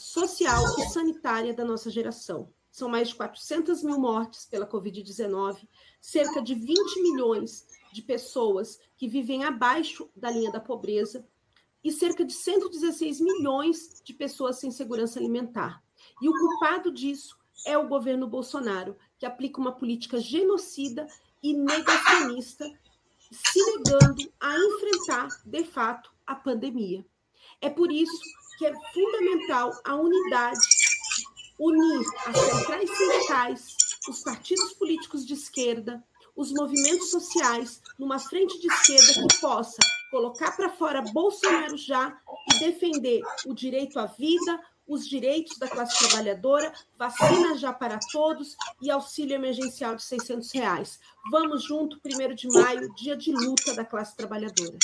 social e sanitária da nossa geração. São mais de 400 mil mortes pela Covid-19, cerca de 20 milhões de pessoas que vivem abaixo da linha da pobreza e cerca de 116 milhões de pessoas sem segurança alimentar. E o culpado disso é o governo Bolsonaro, que aplica uma política genocida e negacionista, se negando a enfrentar, de fato, a pandemia. É por isso que é fundamental a unidade, unir as centrais sindicais, os partidos políticos de esquerda, os movimentos sociais numa frente de esquerda que possa colocar para fora Bolsonaro já e defender o direito à vida, os direitos da classe trabalhadora, vacina já para todos e auxílio emergencial de 600 reais. Vamos junto, 1 de maio, dia de luta da classe trabalhadora.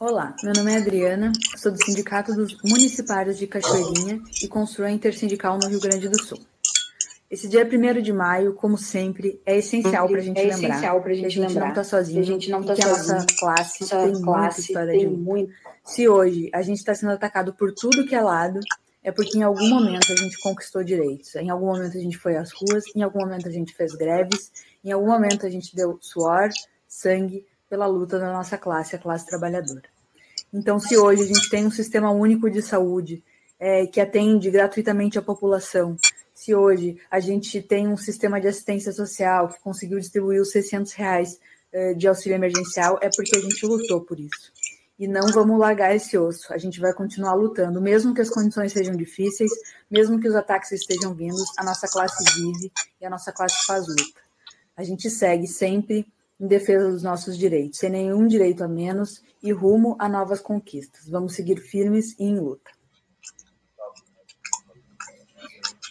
Olá, meu nome é Adriana, sou do Sindicato dos Municipários de Cachoeirinha e construo a Intersindical no Rio Grande do Sul. Esse dia 1 de maio, como sempre, é essencial para a gente é lembrar essencial pra gente que a gente lembrar não está sozinho, a gente não tá e que a nossa sozinho, classe nossa tem muita classe história tem junto. muito. Se hoje a gente está sendo atacado por tudo que é lado, é porque em algum momento a gente conquistou direitos, em algum momento a gente foi às ruas, em algum momento a gente fez greves, em algum momento a gente deu suor, sangue pela luta da nossa classe, a classe trabalhadora. Então, se hoje a gente tem um sistema único de saúde é, que atende gratuitamente a população, se hoje a gente tem um sistema de assistência social que conseguiu distribuir os 600 reais é, de auxílio emergencial, é porque a gente lutou por isso. E não vamos largar esse osso, a gente vai continuar lutando, mesmo que as condições sejam difíceis, mesmo que os ataques estejam vindos, a nossa classe vive e a nossa classe faz luta. A gente segue sempre em defesa dos nossos direitos, sem nenhum direito a menos e rumo a novas conquistas. Vamos seguir firmes e em luta.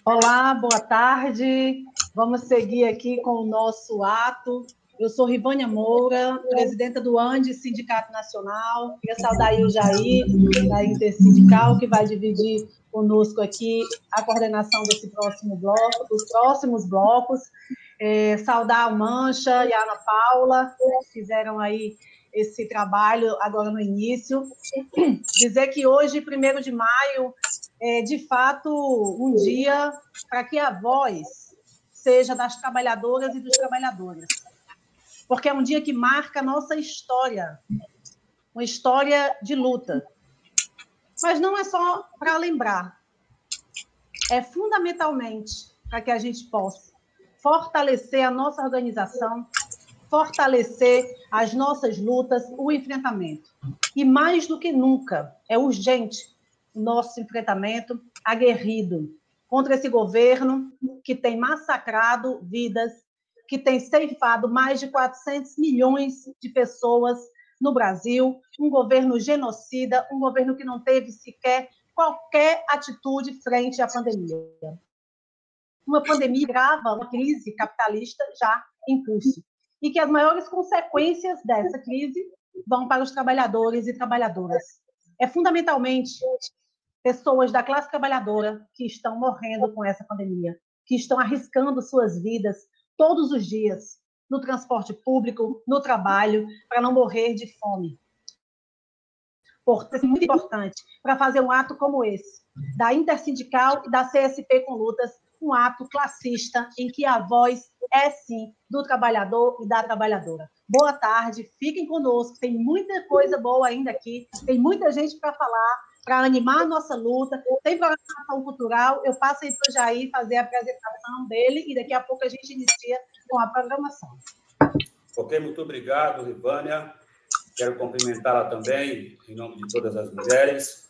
Olá, boa tarde. Vamos seguir aqui com o nosso ato. Eu sou Rivânia Moura, presidenta do Andes Sindicato Nacional. Queria saudar aí o Jair, da Intersindical, que vai dividir conosco aqui a coordenação desse próximo bloco, dos próximos blocos. É, saudar a Mancha e a Ana Paula, que fizeram aí esse trabalho agora no início. Dizer que hoje, 1 de maio, é de fato um dia para que a voz seja das trabalhadoras e dos trabalhadores. Porque é um dia que marca a nossa história, uma história de luta. Mas não é só para lembrar, é fundamentalmente para que a gente possa fortalecer a nossa organização, fortalecer as nossas lutas, o enfrentamento. E mais do que nunca, é urgente o nosso enfrentamento aguerrido contra esse governo que tem massacrado vidas, que tem ceifado mais de 400 milhões de pessoas no Brasil, um governo genocida, um governo que não teve sequer qualquer atitude frente à pandemia. Uma pandemia grava uma crise capitalista já em curso e que as maiores consequências dessa crise vão para os trabalhadores e trabalhadoras. É fundamentalmente pessoas da classe trabalhadora que estão morrendo com essa pandemia, que estão arriscando suas vidas todos os dias no transporte público, no trabalho, para não morrer de fome. Portanto, é muito importante para fazer um ato como esse, da Intersindical e da CSP com Lutas, um ato classista em que a voz é sim do trabalhador e da trabalhadora. Boa tarde, fiquem conosco, tem muita coisa boa ainda aqui, tem muita gente para falar para animar a nossa luta. Tem programação cultural, eu passo aí para o Jair fazer a apresentação dele e daqui a pouco a gente inicia com a programação. Ok, muito obrigado, Rivânia. Quero cumprimentá-la também, em nome de todas as mulheres,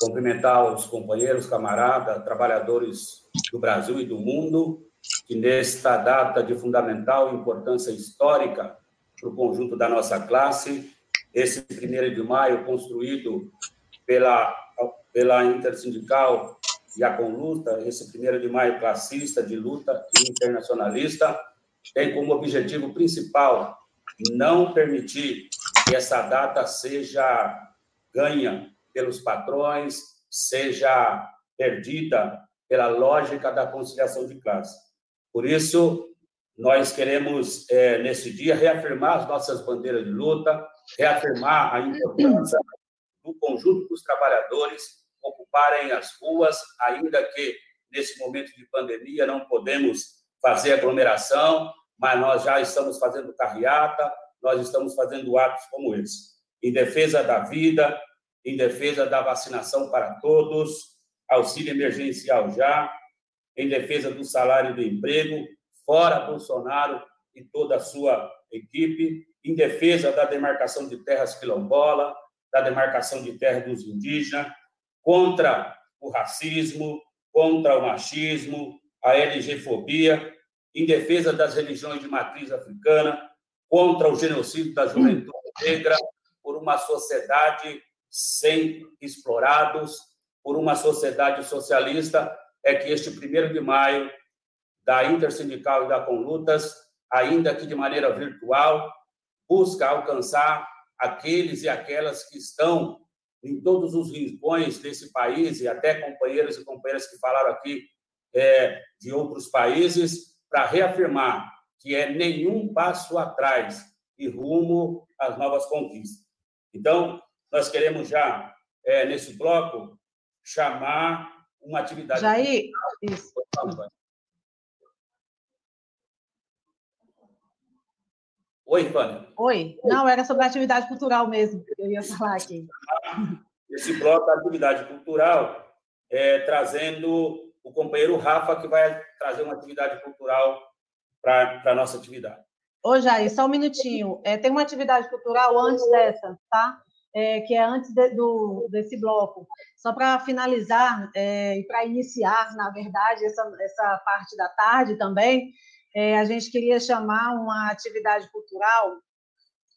cumprimentar os companheiros, camaradas, trabalhadores do Brasil e do mundo, que nesta data de fundamental importância histórica para o conjunto da nossa classe, esse primeiro de maio construído pela, pela Intersindical e a Conluta, esse primeiro de maio classista, de luta internacionalista, tem como objetivo principal não permitir que essa data seja ganha pelos patrões, seja perdida pela lógica da conciliação de classe. Por isso, nós queremos, é, nesse dia, reafirmar as nossas bandeiras de luta, reafirmar a importância do conjunto dos trabalhadores ocuparem as ruas, ainda que nesse momento de pandemia não podemos fazer aglomeração, mas nós já estamos fazendo carreata, nós estamos fazendo atos como esse, em defesa da vida, em defesa da vacinação para todos, auxílio emergencial já, em defesa do salário e do emprego, fora Bolsonaro e toda a sua equipe, em defesa da demarcação de terras quilombola, da demarcação de terra dos indígenas, contra o racismo, contra o machismo, a LGfobia, em defesa das religiões de matriz africana, contra o genocídio da juventude negra, por uma sociedade sem explorados, por uma sociedade socialista, é que este primeiro de maio da Intersindical e da Conlutas, ainda que de maneira virtual, busca alcançar aqueles e aquelas que estão em todos os rincões desse país, e até companheiros e companheiras que falaram aqui é, de outros países, para reafirmar que é nenhum passo atrás e rumo às novas conquistas. Então, nós queremos já, é, nesse bloco, chamar uma atividade. Jair, isso. Oi, Vânia. Oi. Não, era sobre a atividade cultural mesmo, que eu ia falar aqui. Esse bloco da atividade cultural, é, trazendo o companheiro Rafa, que vai trazer uma atividade cultural para a nossa atividade. Ô, Jair, só um minutinho. É, tem uma atividade cultural antes dessa, tá? É, que é antes de, do, desse bloco. Só para finalizar é, e para iniciar, na verdade, essa, essa parte da tarde também, é, a gente queria chamar uma atividade cultural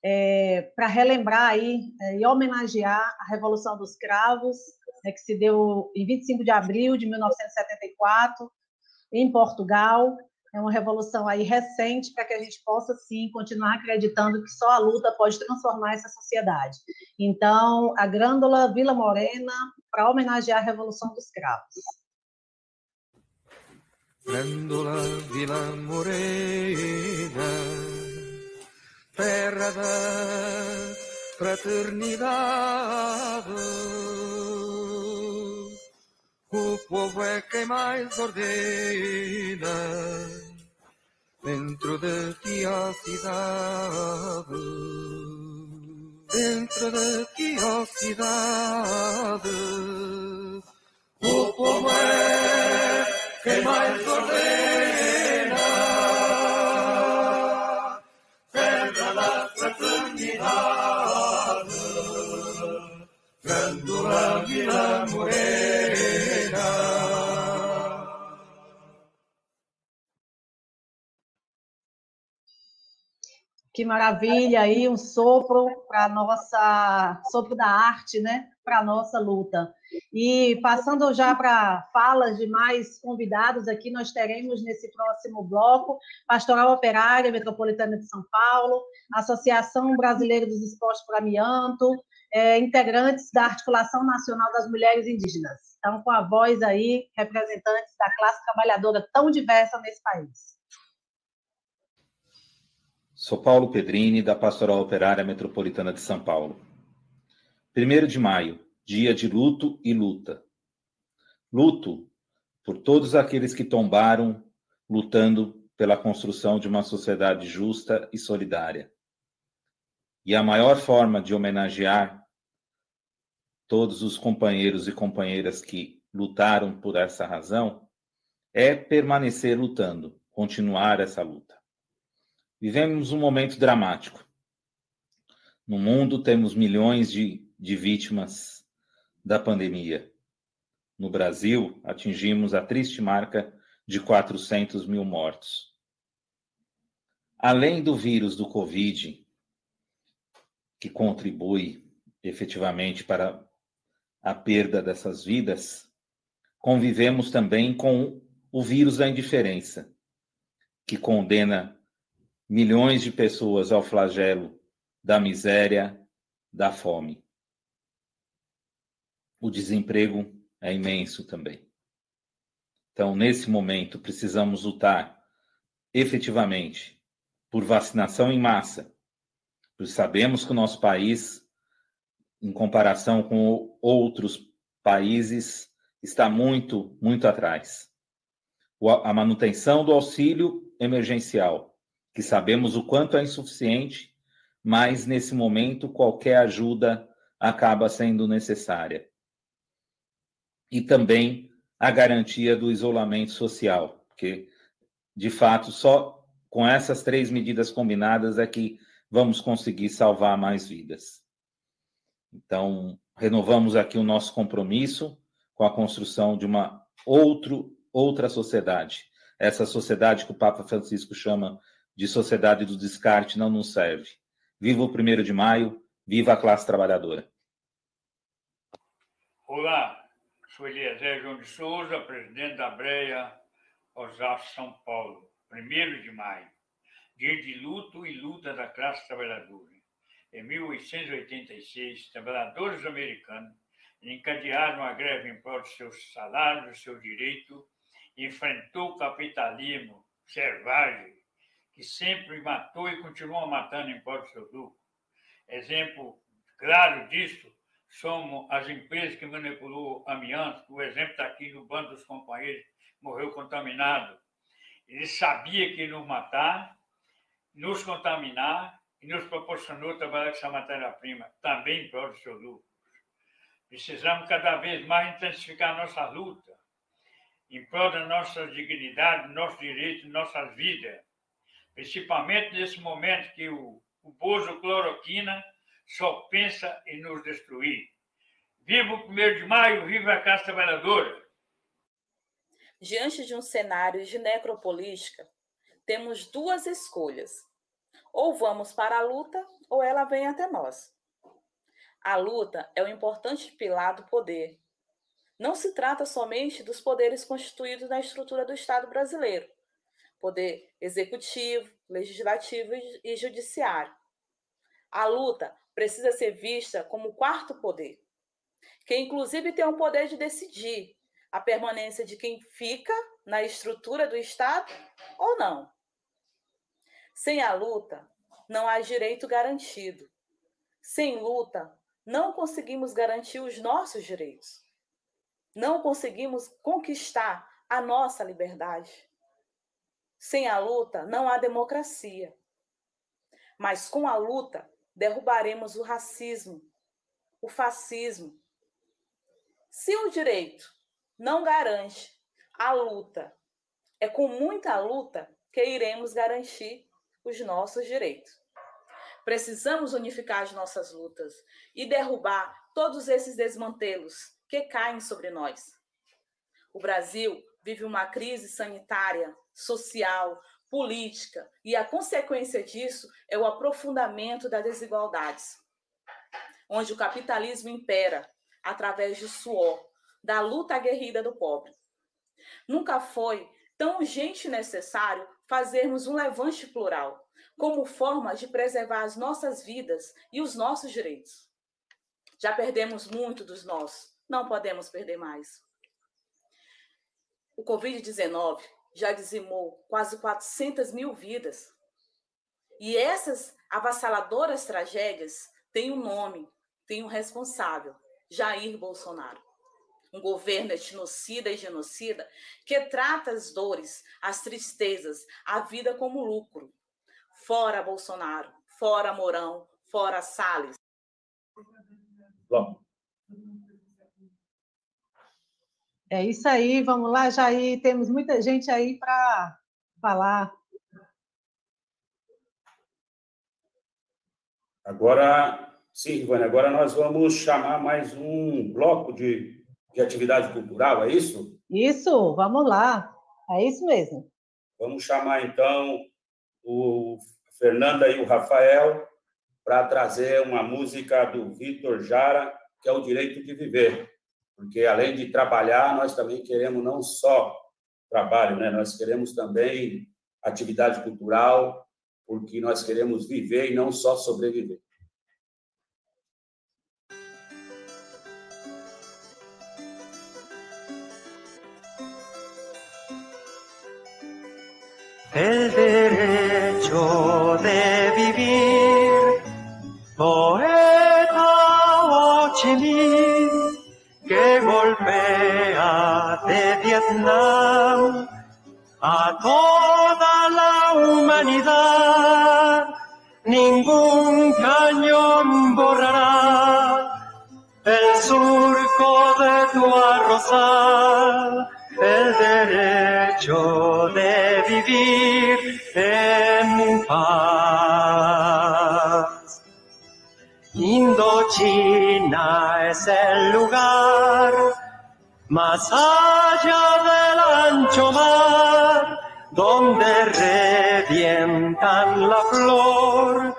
é, para relembrar aí é, e homenagear a Revolução dos Cravos, né, que se deu em 25 de abril de 1974, em Portugal. É uma revolução aí recente para que a gente possa, sim, continuar acreditando que só a luta pode transformar essa sociedade. Então, a Grândola Vila Morena, para homenagear a Revolução dos Cravos. Grândola Vila Morena, terra da fraternidade. O povo é quem mais ordena dentro de ti a cidade. Dentro de ti a cidade. O povo é que mais ordena, terra da fraternidade, Grândola Vila Morena. Que maravilha aí, um sopro para nossa sopro da arte, né? Para nossa luta. E passando já para falas de mais convidados aqui, nós teremos nesse próximo bloco Pastoral Operária Metropolitana de São Paulo, Associação Brasileira dos Esportes por Amianto, é, integrantes da Articulação Nacional das Mulheres Indígenas. Então, com a voz aí, representantes da classe trabalhadora tão diversa nesse país. Sou Paulo Pedrini, da Pastoral Operária Metropolitana de São Paulo. Primeiro de maio, dia de luto e luta. Luto por todos aqueles que tombaram lutando pela construção de uma sociedade justa e solidária. E a maior forma de homenagear todos os companheiros e companheiras que lutaram por essa razão, é permanecer lutando, continuar essa luta. Vivemos um momento dramático. No mundo temos milhões de, de vítimas da pandemia. No Brasil, atingimos a triste marca de 400 mil mortos. Além do vírus do Covid, que contribui efetivamente para a perda dessas vidas, convivemos também com o vírus da indiferença, que condena milhões de pessoas ao flagelo da miséria, da fome. O desemprego é imenso também. Então, nesse momento, precisamos lutar efetivamente por vacinação em massa, pois sabemos que o nosso país, em comparação com outros países, está muito, muito atrás. A manutenção do auxílio emergencial, que sabemos o quanto é insuficiente, mas nesse momento qualquer ajuda acaba sendo necessária. E também a garantia do isolamento social, porque de fato só com essas três medidas combinadas é que vamos conseguir salvar mais vidas. Então, renovamos aqui o nosso compromisso com a construção de uma outro, outra sociedade. Essa sociedade que o Papa Francisco chama de sociedade do descarte não nos serve. Viva o primeiro de maio, viva a classe trabalhadora. Olá, sou Eliezer João de Souza, presidente da Breia Osasco, São Paulo. Primeiro de maio, dia de luto e luta da classe trabalhadora. Em 1886, trabalhadores americanos encadearam a greve em prol de seus salários, do seu direito, enfrentou o capitalismo selvagem, que sempre matou e continua matando em prol do seu lucro. Exemplo claro disso somos as empresas que manipulou amianto, o exemplo está aqui no bando dos companheiros, morreu contaminado. Ele sabia que ia nos matar, nos contaminar e nos proporcionou trabalhar com essa matéria-prima, também em prol do seu lucro. Precisamos cada vez mais intensificar nossa luta em prol da nossa dignidade, nossos direitos, nossas vidas, principalmente nesse momento que o, o Bozo Cloroquina só pensa em nos destruir. Viva o 1 de maio, viva a classe trabalhadora! Diante de um cenário de necropolítica, temos duas escolhas. Ou vamos para a luta, ou ela vem até nós. A luta é um importante pilar do poder. Não se trata somente dos poderes constituídos na estrutura do Estado brasileiro, poder executivo, legislativo e judiciário. A luta precisa ser vista como o quarto poder, que inclusive tem o poder de decidir a permanência de quem fica na estrutura do Estado ou não. Sem a luta, não há direito garantido. Sem luta, não conseguimos garantir os nossos direitos. Não conseguimos conquistar a nossa liberdade. Sem a luta, não há democracia. Mas com a luta, derrubaremos o racismo, o fascismo. Se o direito não garante a luta, é com muita luta que iremos garantir os nossos direitos. Precisamos unificar as nossas lutas e derrubar todos esses desmantelos que caem sobre nós. O Brasil vive uma crise sanitária, social, política, e a consequência disso é o aprofundamento das desigualdades, onde o capitalismo impera através do suor, da luta aguerrida do pobre. Nunca foi tão urgente e necessário fazermos um levante plural, como forma de preservar as nossas vidas e os nossos direitos. Já perdemos muito dos nossos, não podemos perder mais. O Covid-19 já dizimou quase 400 mil vidas. E essas avassaladoras tragédias têm um nome, têm um responsável: Jair Bolsonaro. Um governo etnocida e genocida que trata as dores, as tristezas, a vida como lucro. Fora Bolsonaro, fora Mourão, fora Salles. Bom, É isso aí, vamos lá, Jair. Temos muita gente aí para falar. Agora, sim, Ivone, agora nós vamos chamar mais um bloco de, de atividade cultural, é isso? Isso, vamos lá. É isso mesmo. Vamos chamar, então, o Fernanda e o Rafael para trazer uma música do Vitor Jara, que é o Direito de Viver. Porque, além de trabalhar, nós também queremos não só trabalho, né? nós queremos também atividade cultural, porque nós queremos viver e não só sobreviver. El A toda la humanidad. Ningún cañón borrará el surco de tu arrozal, el derecho de vivir en paz. Indochina es el lugar más allá del ancho mar, donde revientan la flor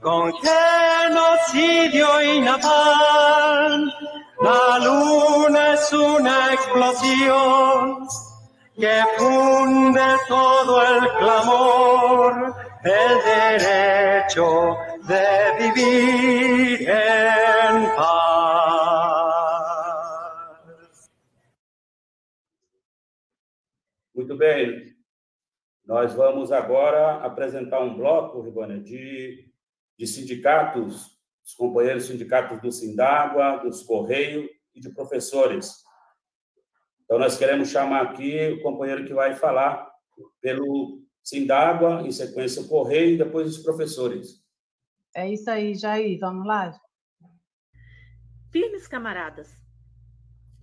con genocidio y napalm. La luna es una explosión que funde todo el clamor, el derecho de vivir Muito bem. Nós vamos agora apresentar um bloco, Ribana, de, de sindicatos, os companheiros sindicatos do Sindágua, dos Correio e de professores. Então, nós queremos chamar aqui o companheiro que vai falar pelo Sindágua, em sequência o Correio e depois os professores. É isso aí, Jair, vamos lá? Firmes camaradas,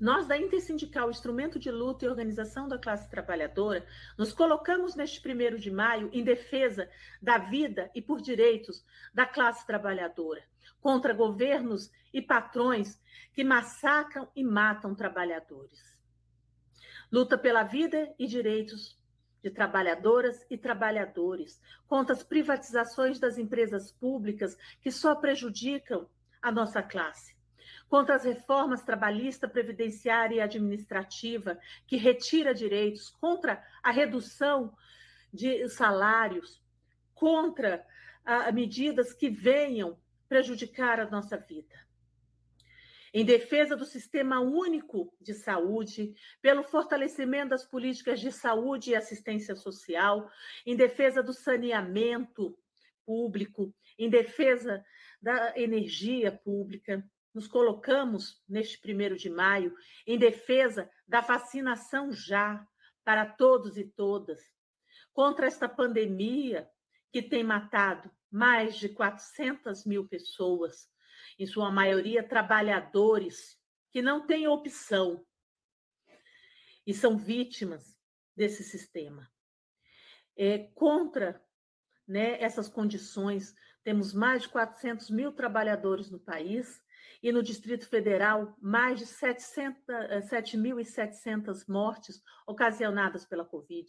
nós da Intersindical Instrumento de Luta e Organização da Classe Trabalhadora nos colocamos neste primeiro de maio em defesa da vida e por direitos da classe trabalhadora, contra governos e patrões que massacram e matam trabalhadores. Luta pela vida e direitos de trabalhadoras e trabalhadores, contra as privatizações das empresas públicas que só prejudicam a nossa classe contra as reformas trabalhista, previdenciária e administrativa, que retira direitos, contra a redução de salários, contra a, medidas que venham prejudicar a nossa vida. Em defesa do sistema único de saúde, pelo fortalecimento das políticas de saúde e assistência social, em defesa do saneamento público, em defesa da energia pública, nos colocamos neste primeiro de maio em defesa da vacinação já para todos e todas contra esta pandemia que tem matado mais de 400 mil pessoas, em sua maioria trabalhadores que não têm opção e são vítimas desse sistema. É, contra né, essas condições, temos mais de 400 mil trabalhadores no país e no Distrito Federal, mais de 7.700 eh, mortes ocasionadas pela Covid,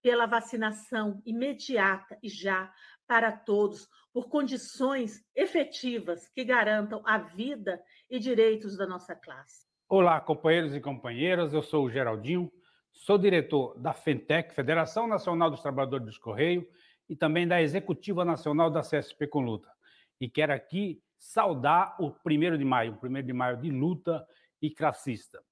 pela vacinação imediata e já para todos, por condições efetivas que garantam a vida e direitos da nossa classe. Olá, companheiros e companheiras, eu sou o Geraldinho, sou diretor da FENTEC, Federação Nacional dos Trabalhadores dos Correios, e também da Executiva Nacional da CSP com Luta. E quero aqui saudar o primeiro de maio, o primeiro de maio de luta e classista.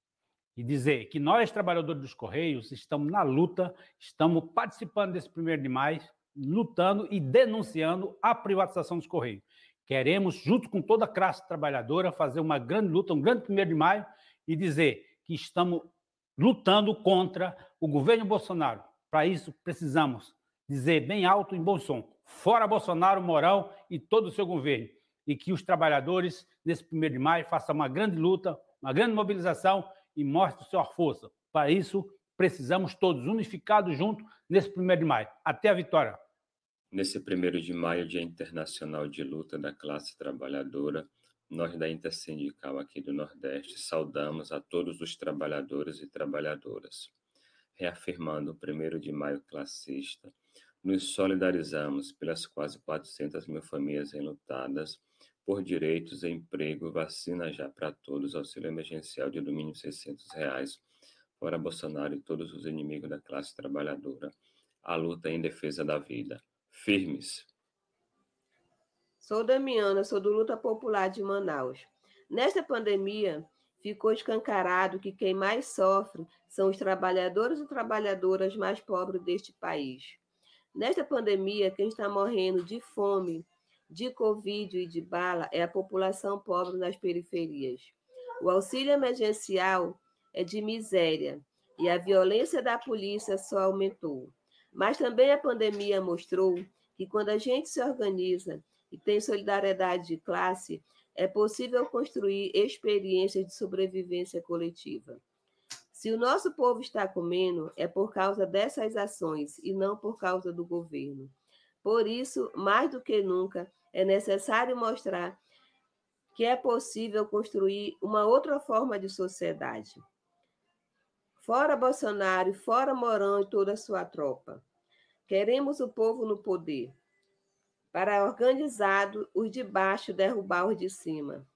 E dizer que nós, trabalhadores dos Correios, estamos na luta, estamos participando desse primeiro de maio, lutando e denunciando a privatização dos Correios. Queremos, junto com toda a classe trabalhadora, fazer uma grande luta, um grande primeiro de maio, e dizer que estamos lutando contra o governo Bolsonaro. Para isso, precisamos dizer bem alto em bom som: fora Bolsonaro, Morão e todo o seu governo e que os trabalhadores, nesse primeiro de maio, façam uma grande luta, uma grande mobilização e mostre sua força. Para isso, precisamos todos unificados juntos nesse primeiro de maio. Até a vitória! Nesse primeiro de maio, Dia Internacional de Luta da Classe Trabalhadora, nós da Intersindical aqui do Nordeste saudamos a todos os trabalhadores e trabalhadoras. Reafirmando o primeiro de maio classista, nos solidarizamos pelas quase 400 mil famílias enlutadas por direitos, emprego, vacina já para todos, auxílio emergencial de no mínimo 600 reais, fora Bolsonaro e todos os inimigos da classe trabalhadora. A luta em defesa da vida. Firmes. Sou Damiana, sou do Luta Popular de Manaus. Nesta pandemia, ficou escancarado que quem mais sofre são os trabalhadores e trabalhadoras mais pobres deste país. Nesta pandemia, quem está morrendo de fome, de Covid e de bala é a população pobre nas periferias. O auxílio emergencial é de miséria e a violência da polícia só aumentou. Mas também a pandemia mostrou que quando a gente se organiza e tem solidariedade de classe, é possível construir experiências de sobrevivência coletiva. Se o nosso povo está comendo, é por causa dessas ações e não por causa do governo. Por isso, mais do que nunca, é necessário mostrar que é possível construir uma outra forma de sociedade. Fora Bolsonaro, fora Morão e toda a sua tropa. Queremos o povo no poder para organizado os de baixo derrubar os de cima.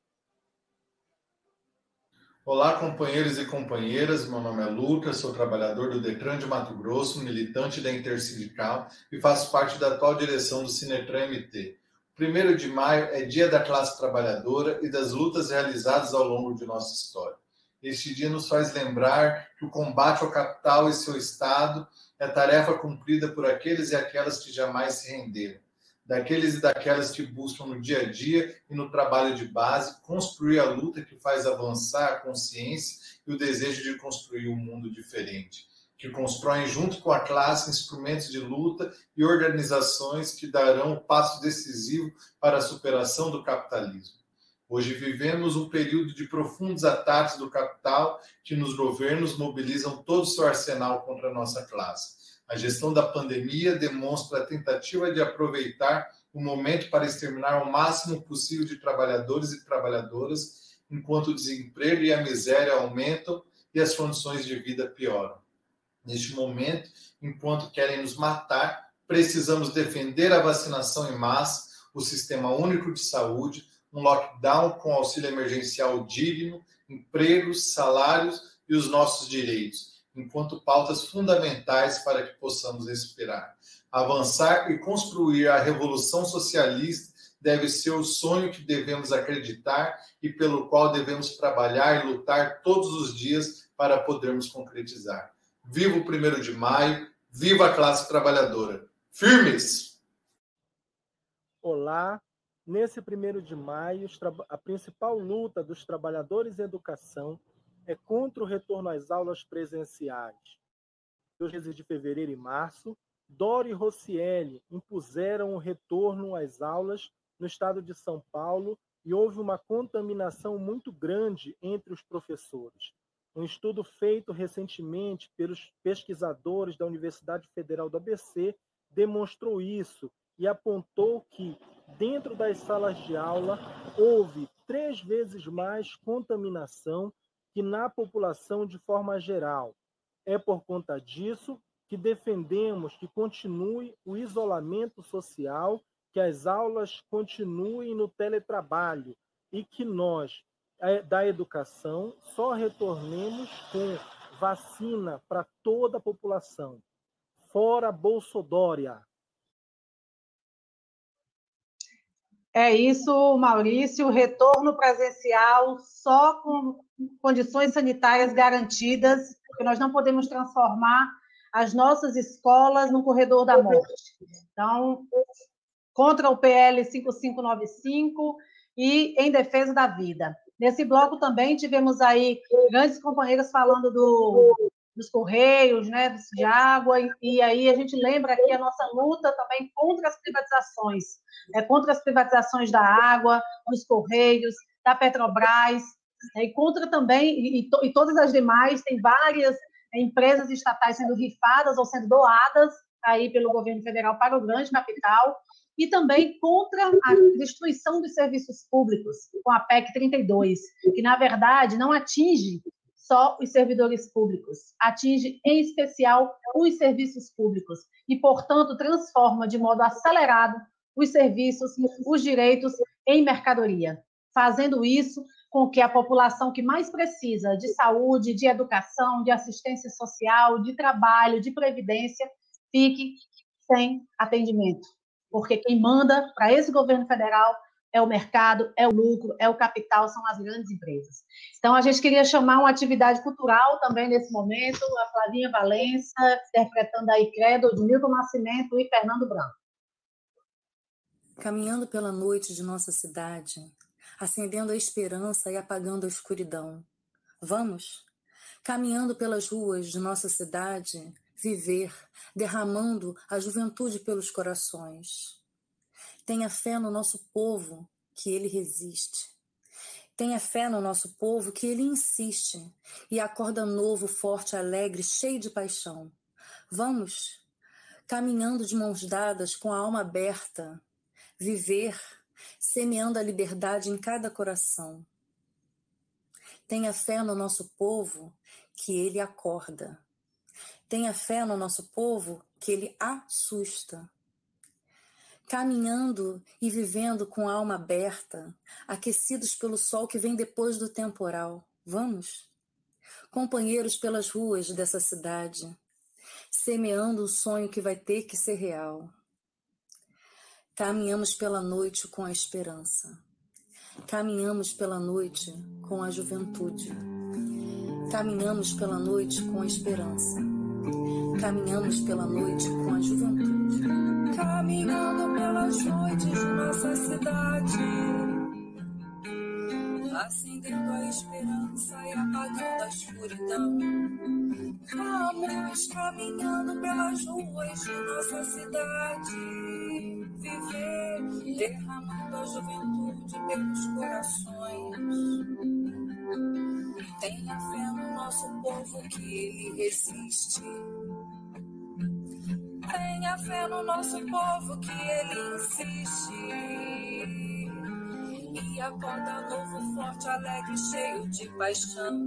Olá, companheiros e companheiras. Meu nome é Lucas, sou trabalhador do Detran de Mato Grosso, militante da Intersindical e faço parte da atual direção do Cinetran MT. O primeiro de maio é dia da classe trabalhadora e das lutas realizadas ao longo de nossa história. Este dia nos faz lembrar que o combate ao capital e seu Estado é tarefa cumprida por aqueles e aquelas que jamais se renderam daqueles e daquelas que buscam no dia a dia e no trabalho de base construir a luta que faz avançar a consciência e o desejo de construir um mundo diferente, que constroem junto com a classe instrumentos de luta e organizações que darão o passo decisivo para a superação do capitalismo. Hoje vivemos um período de profundos ataques do capital que nos governos mobilizam todo o seu arsenal contra a nossa classe a gestão da pandemia demonstra a tentativa de aproveitar o momento para exterminar o máximo possível de trabalhadores e trabalhadoras, enquanto o desemprego e a miséria aumentam e as condições de vida pioram. Neste momento, enquanto querem nos matar, precisamos defender a vacinação em massa, o sistema único de saúde, um lockdown com auxílio emergencial digno, empregos, salários e os nossos direitos enquanto pautas fundamentais para que possamos respirar. Avançar e construir a revolução socialista deve ser o sonho que devemos acreditar e pelo qual devemos trabalhar e lutar todos os dias para podermos concretizar. Viva o primeiro de maio, viva a classe trabalhadora. Firmes! Olá, nesse primeiro de maio, a principal luta dos trabalhadores em educação é contra o retorno às aulas presenciais. Nos meses de fevereiro e março, Dori e Rossielli impuseram o retorno às aulas no estado de São Paulo e houve uma contaminação muito grande entre os professores. Um estudo feito recentemente pelos pesquisadores da Universidade Federal do ABC demonstrou isso e apontou que, dentro das salas de aula, houve três vezes mais contaminação que na população de forma geral. É por conta disso que defendemos que continue o isolamento social, que as aulas continuem no teletrabalho e que nós, da educação, só retornemos com vacina para toda a população. Fora Bolsodória! É isso, Maurício. Retorno presencial só com condições sanitárias garantidas, porque nós não podemos transformar as nossas escolas no corredor da morte. Então, contra o PL 5595 e em defesa da vida. Nesse bloco também tivemos aí grandes companheiros falando do, dos correios, né, de água, e, e, aí a gente lembra aqui a nossa luta também contra as privatizações, é, contra as privatizações da água, dos correios, da Petrobras, né, e contra também, e, e, e todas as demais, tem várias empresas estatais sendo rifadas ou sendo doadas aí pelo governo federal para o grande capital, e também contra a destruição dos serviços públicos, com a PEC 32, que, na verdade, não atinge só os servidores públicos, atinge em especial os serviços públicos. E, portanto, transforma de modo acelerado os serviços, os direitos em mercadoria, fazendo isso com que a população que mais precisa de saúde, de educação, de assistência social, de trabalho, de previdência, fique sem atendimento porque quem manda para esse governo federal é o mercado, é o lucro, é o capital, são as grandes empresas. Então, a gente queria chamar uma atividade cultural também nesse momento, a Flavinha Valença, interpretando aí Credo, de Milton Nascimento e Fernando Branco. Caminhando pela noite de nossa cidade, acendendo a esperança e apagando a escuridão. Vamos? Caminhando pelas ruas de nossa cidade, viver, derramando a juventude pelos corações. Tenha fé no nosso povo, que ele resiste. Tenha fé no nosso povo, que ele insiste e acorda novo, forte, alegre, cheio de paixão. Vamos, caminhando de mãos dadas, com a alma aberta, viver, semeando a liberdade em cada coração. Tenha fé no nosso povo, que ele acorda Tenha fé no nosso povo, que ele assusta. Caminhando e vivendo com a alma aberta, aquecidos pelo sol que vem depois do temporal. Vamos? Companheiros pelas ruas dessa cidade, semeando um sonho que vai ter que ser real. Caminhamos pela noite com a esperança. Caminhamos pela noite com a juventude. Caminhamos pela noite com a esperança. Caminhamos pela noite com a juventude. Caminhando pelas noites de nossa cidade. Acendendo a esperança e apagando a escuridão. Vamos caminhando pelas ruas de nossa cidade. Viver, derramando a juventude pelos corações. Tenha fé no nosso povo que ele resiste. Tenha fé no nosso povo que ele insiste. E acorda novo, forte, alegre, cheio de paixão.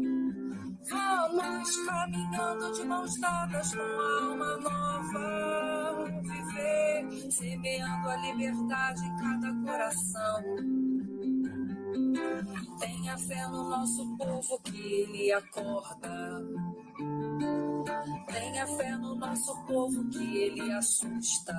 Vamos caminhando de mãos dadas com alma nova. Viver, semeando a liberdade em cada coração. Tenha fé no nosso povo que ele acorda. Tenha fé no nosso povo que ele assusta.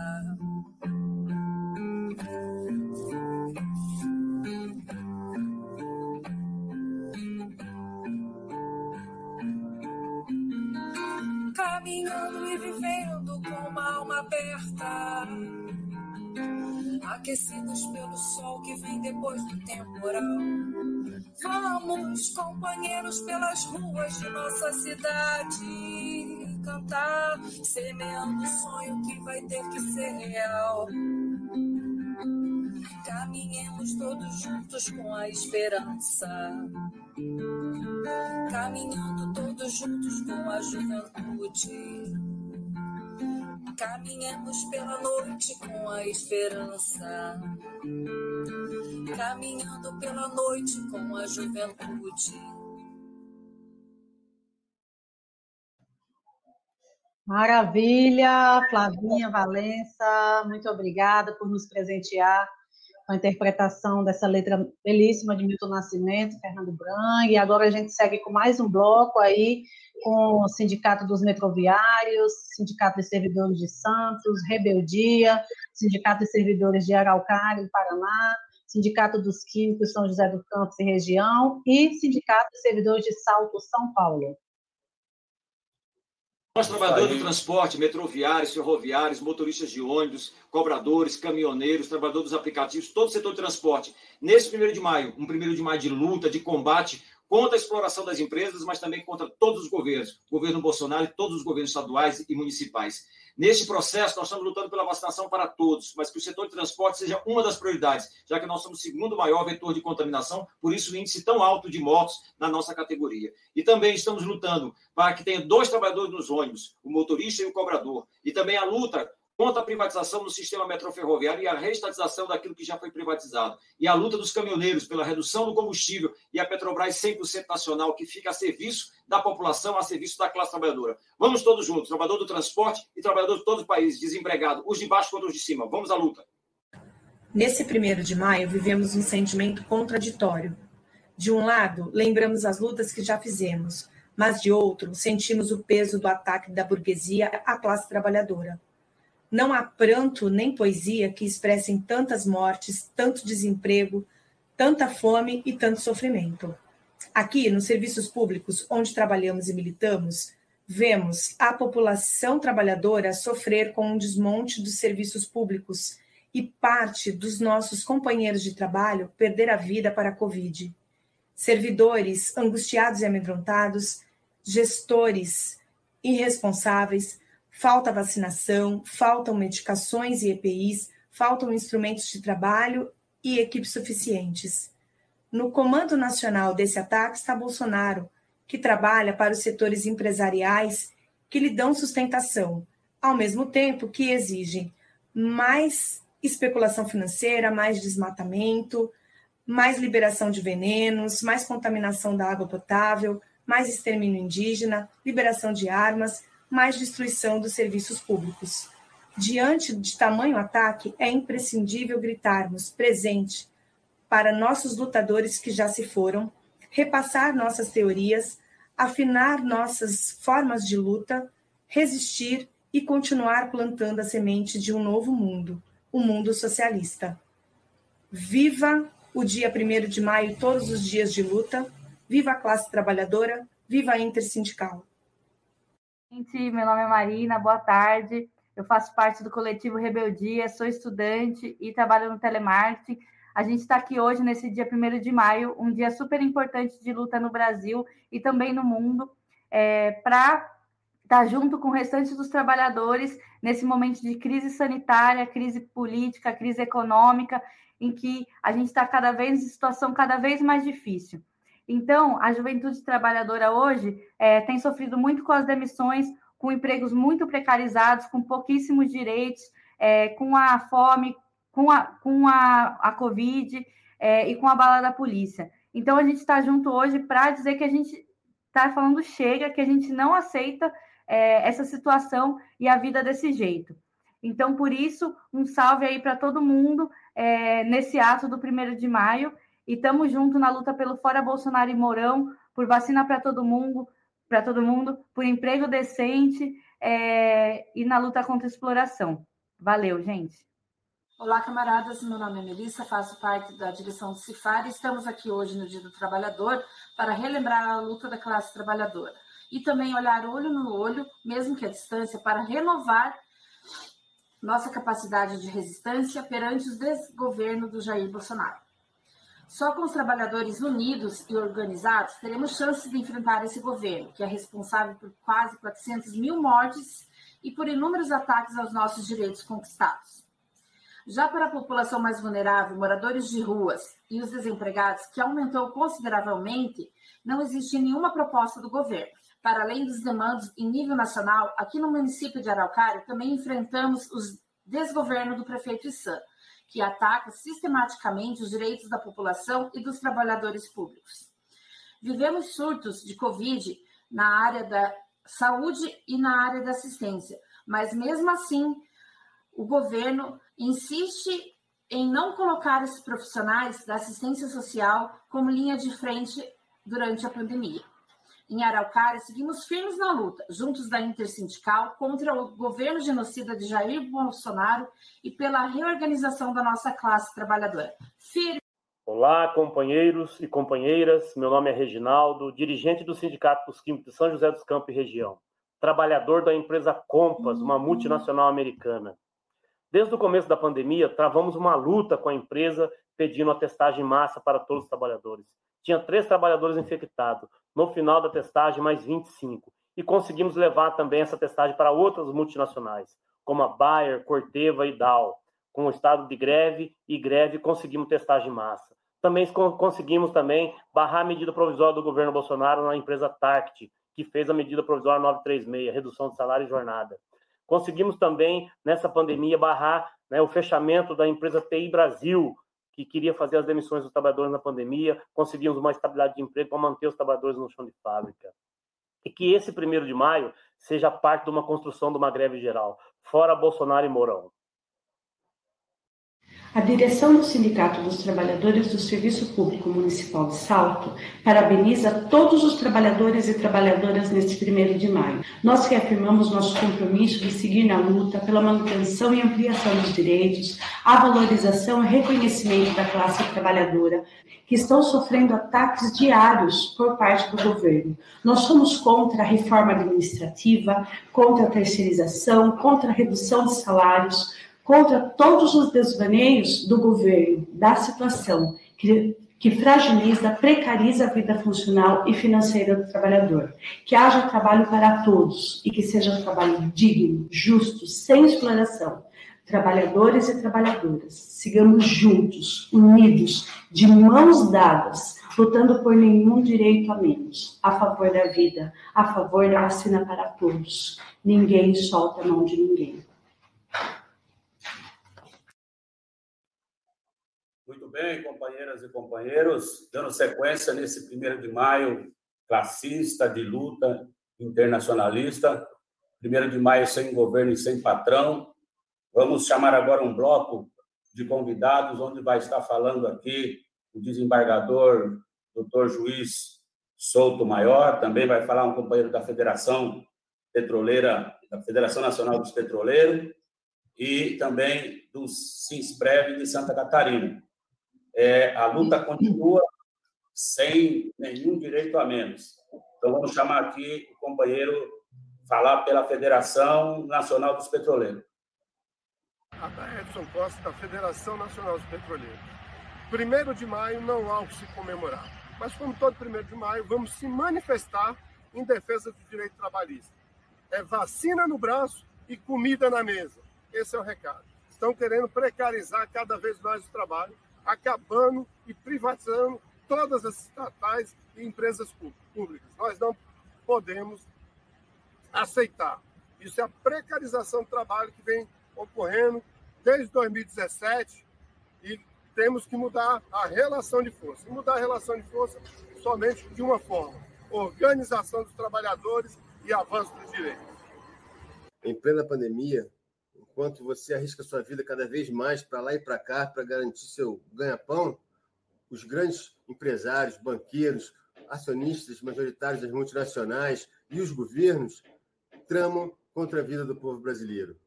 Caminhando e vivendo com uma alma aberta aquecidos pelo sol que vem depois do temporal. Vamos, companheiros, pelas ruas de nossa cidade, cantar, semeando o sonho que vai ter que ser real. Caminhemos todos juntos com a esperança. Caminhando todos juntos com a juventude Caminhamos pela noite com a esperança. Caminhando pela noite com a juventude. Maravilha, Flavinha Valença, muito obrigada por nos presentear com a interpretação dessa letra belíssima de Milton Nascimento, Fernando Brang, e agora a gente segue com mais um bloco aí com o Sindicato dos Metroviários, Sindicato dos Servidores de Santos, Rebeldia, Sindicato dos Servidores de Araucária, Paraná, Sindicato dos Químicos São José do Campos e região e Sindicato dos Servidores de Salto São Paulo. Nós, trabalhadores do transporte, metroviários, ferroviários, motoristas de ônibus, cobradores, caminhoneiros, trabalhadores dos aplicativos, todo o setor de transporte, nesse primeiro de maio, um primeiro de maio de luta, de combate contra a exploração das empresas, mas também contra todos os governos, governo Bolsonaro e todos os governos estaduais e municipais. Neste processo, nós estamos lutando pela vacinação para todos, mas que o setor de transporte seja uma das prioridades, já que nós somos o segundo maior vetor de contaminação, por isso o índice tão alto de mortos na nossa categoria. E também estamos lutando para que tenha dois trabalhadores nos ônibus, o motorista e o cobrador. E também a luta contra a privatização do sistema metroferroviário e a reestatização daquilo que já foi privatizado. E a luta dos caminhoneiros pela redução do combustível e a Petrobras 100% nacional, que fica a serviço da população, a serviço da classe trabalhadora. Vamos todos juntos, trabalhador do transporte e trabalhador de todo o país, desempregado, os de baixo contra os de cima. Vamos à luta. Nesse primeiro de maio, vivemos um sentimento contraditório. De um lado, lembramos as lutas que já fizemos, mas de outro, sentimos o peso do ataque da burguesia à classe trabalhadora. Não há pranto nem poesia que expressem tantas mortes, tanto desemprego, tanta fome e tanto sofrimento. Aqui, nos serviços públicos onde trabalhamos e militamos, vemos a população trabalhadora sofrer com um desmonte dos serviços públicos e parte dos nossos companheiros de trabalho perder a vida para a Covid. Servidores angustiados e amedrontados, gestores irresponsáveis, falta vacinação, faltam medicações e EPIs, faltam instrumentos de trabalho e equipes suficientes. No comando nacional desse ataque está Bolsonaro, que trabalha para os setores empresariais que lhe dão sustentação, ao mesmo tempo que exigem mais especulação financeira, mais desmatamento, mais liberação de venenos, mais contaminação da água potável, mais extermínio indígena, liberação de armas, mais destruição dos serviços públicos. Diante de tamanho ataque, é imprescindível gritarmos presente para nossos lutadores que já se foram, repassar nossas teorias, afinar nossas formas de luta, resistir e continuar plantando a semente de um novo mundo, o um mundo socialista. Viva o dia 1 de maio, todos os dias de luta, viva a classe trabalhadora, viva a intersindical. Gente, meu nome é Marina, boa tarde. Eu faço parte do coletivo Rebeldia, sou estudante e trabalho no telemarketing. A gente está aqui hoje, nesse dia 1 de maio, um dia super importante de luta no Brasil e também no mundo, é, para estar tá junto com o restante dos trabalhadores nesse momento de crise sanitária, crise política, crise econômica, em que a gente está cada vez em situação cada vez mais difícil. Então, a juventude trabalhadora hoje é, tem sofrido muito com as demissões, com empregos muito precarizados, com pouquíssimos direitos, é, com a fome, com a, com a, a Covid é, e com a bala da polícia. Então, a gente está junto hoje para dizer que a gente está falando chega, que a gente não aceita é, essa situação e a vida desse jeito. Então, por isso, um salve aí para todo mundo é, nesse ato do primeiro de maio e estamos juntos na luta pelo fora Bolsonaro e Mourão, por vacina para todo mundo, para todo mundo, por emprego decente é, e na luta contra a exploração. Valeu, gente. Olá, camaradas. Meu nome é Melissa, faço parte da direção do CIFAR e estamos aqui hoje no Dia do Trabalhador para relembrar a luta da classe trabalhadora e também olhar olho no olho, mesmo que à distância, para renovar nossa capacidade de resistência perante o desgoverno do Jair Bolsonaro. Só com os trabalhadores unidos e organizados teremos chances de enfrentar esse governo, que é responsável por quase 400 mil mortes e por inúmeros ataques aos nossos direitos conquistados. Já para a população mais vulnerável, moradores de ruas e os desempregados, que aumentou consideravelmente, não existe nenhuma proposta do governo. Para além dos demandos em nível nacional, aqui no município de Araucária também enfrentamos os desgoverno do prefeito Issan, que ataca sistematicamente os direitos da população e dos trabalhadores públicos. Vivemos surtos de Covid na área da saúde e na área da assistência, mas mesmo assim, o governo insiste em não colocar esses profissionais da assistência social como linha de frente durante a pandemia em Araucária, seguimos firmes na luta, juntos da Intersindical, contra o governo genocida de Jair Bolsonaro e pela reorganização da nossa classe trabalhadora. Firme. Olá, companheiros e companheiras. Meu nome é Reginaldo, dirigente do Sindicato dos Químicos de São José dos Campos e região, trabalhador da empresa Compass, uma multinacional americana. Desde o começo da pandemia, travamos uma luta com a empresa pedindo a testagem massa para todos os trabalhadores. Tinha três trabalhadores infectados. No final da testagem, mais 25. E conseguimos levar também essa testagem para outras multinacionais, como a Bayer, Corteva e Dow. Com o estado de greve e greve, conseguimos testagem em massa. Também conseguimos também barrar a medida provisória do governo Bolsonaro na empresa Tarct, que fez a medida provisória 936, redução de salário e jornada. Conseguimos também, nessa pandemia, barrar né, o fechamento da empresa TI Brasil, que queria fazer as demissões dos trabalhadores na pandemia, conseguimos uma estabilidade de emprego para manter os trabalhadores no chão de fábrica. E que esse primeiro de maio seja parte de uma construção de uma greve geral, fora Bolsonaro e Mourão. A direção do Sindicato dos Trabalhadores do Serviço Público Municipal de Salto parabeniza todos os trabalhadores e trabalhadoras neste primeiro de maio. Nós reafirmamos nosso compromisso de seguir na luta pela manutenção e ampliação dos direitos, a valorização e reconhecimento da classe trabalhadora, que estão sofrendo ataques diários por parte do governo. Nós somos contra a reforma administrativa, contra a terceirização, contra a redução de salários, contra todos os desvaneios do governo, da situação que, que fragiliza, precariza a vida funcional e financeira do trabalhador. Que haja trabalho para todos e que seja um trabalho digno, justo, sem exploração. Trabalhadores e trabalhadoras, sigamos juntos, unidos, de mãos dadas, lutando por nenhum direito a menos, a favor da vida, a favor da vacina para todos. Ninguém solta a mão de ninguém. Muito bem, companheiras e companheiros, dando sequência nesse primeiro de maio, classista, de luta, internacionalista, primeiro de maio sem governo e sem patrão. Vamos chamar agora um bloco de convidados, onde vai estar falando aqui o desembargador, doutor juiz Souto Maior, também vai falar um companheiro da Federação Petroleira, da Federação Nacional dos Petroleiros, e também do Sinsprev de Santa Catarina é, a luta continua sem nenhum direito a menos. Então, vamos chamar aqui o companheiro falar pela Federação Nacional dos Petroleiros. Edson Costa, da Federação Nacional dos Petroleiros. Primeiro de maio não há o que se comemorar, mas como todo primeiro de maio, vamos se manifestar em defesa do direito trabalhista. É vacina no braço e comida na mesa. Esse é o recado. Estão querendo precarizar cada vez mais o trabalho acabando e privatizando todas as estatais e empresas públicas. Nós não podemos aceitar. Isso é a precarização do trabalho que vem ocorrendo desde 2017 e temos que mudar a relação de força. E mudar a relação de força somente de uma forma: organização dos trabalhadores e avanço dos direitos. Em plena pandemia, enquanto você arrisca sua vida cada vez mais para lá e para cá para garantir seu ganha-pão, os grandes empresários, banqueiros, acionistas majoritários das multinacionais e os governos tramam contra a vida do povo brasileiro.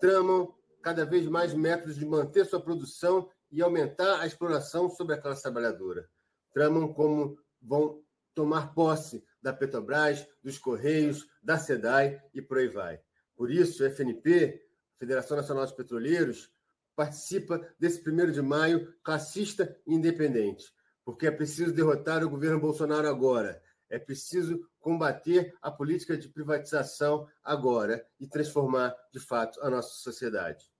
Tramam cada vez mais métodos de manter sua produção e aumentar a exploração sobre a classe trabalhadora. Tramam como vão tomar posse da Petrobras, dos Correios, da SEDAI e por aí vai. Por isso, o FNP Federação Nacional dos Petroleiros, participa desse primeiro de maio classista e independente, porque é preciso derrotar o governo Bolsonaro agora, é preciso combater a política de privatização agora e transformar, de fato, a nossa sociedade.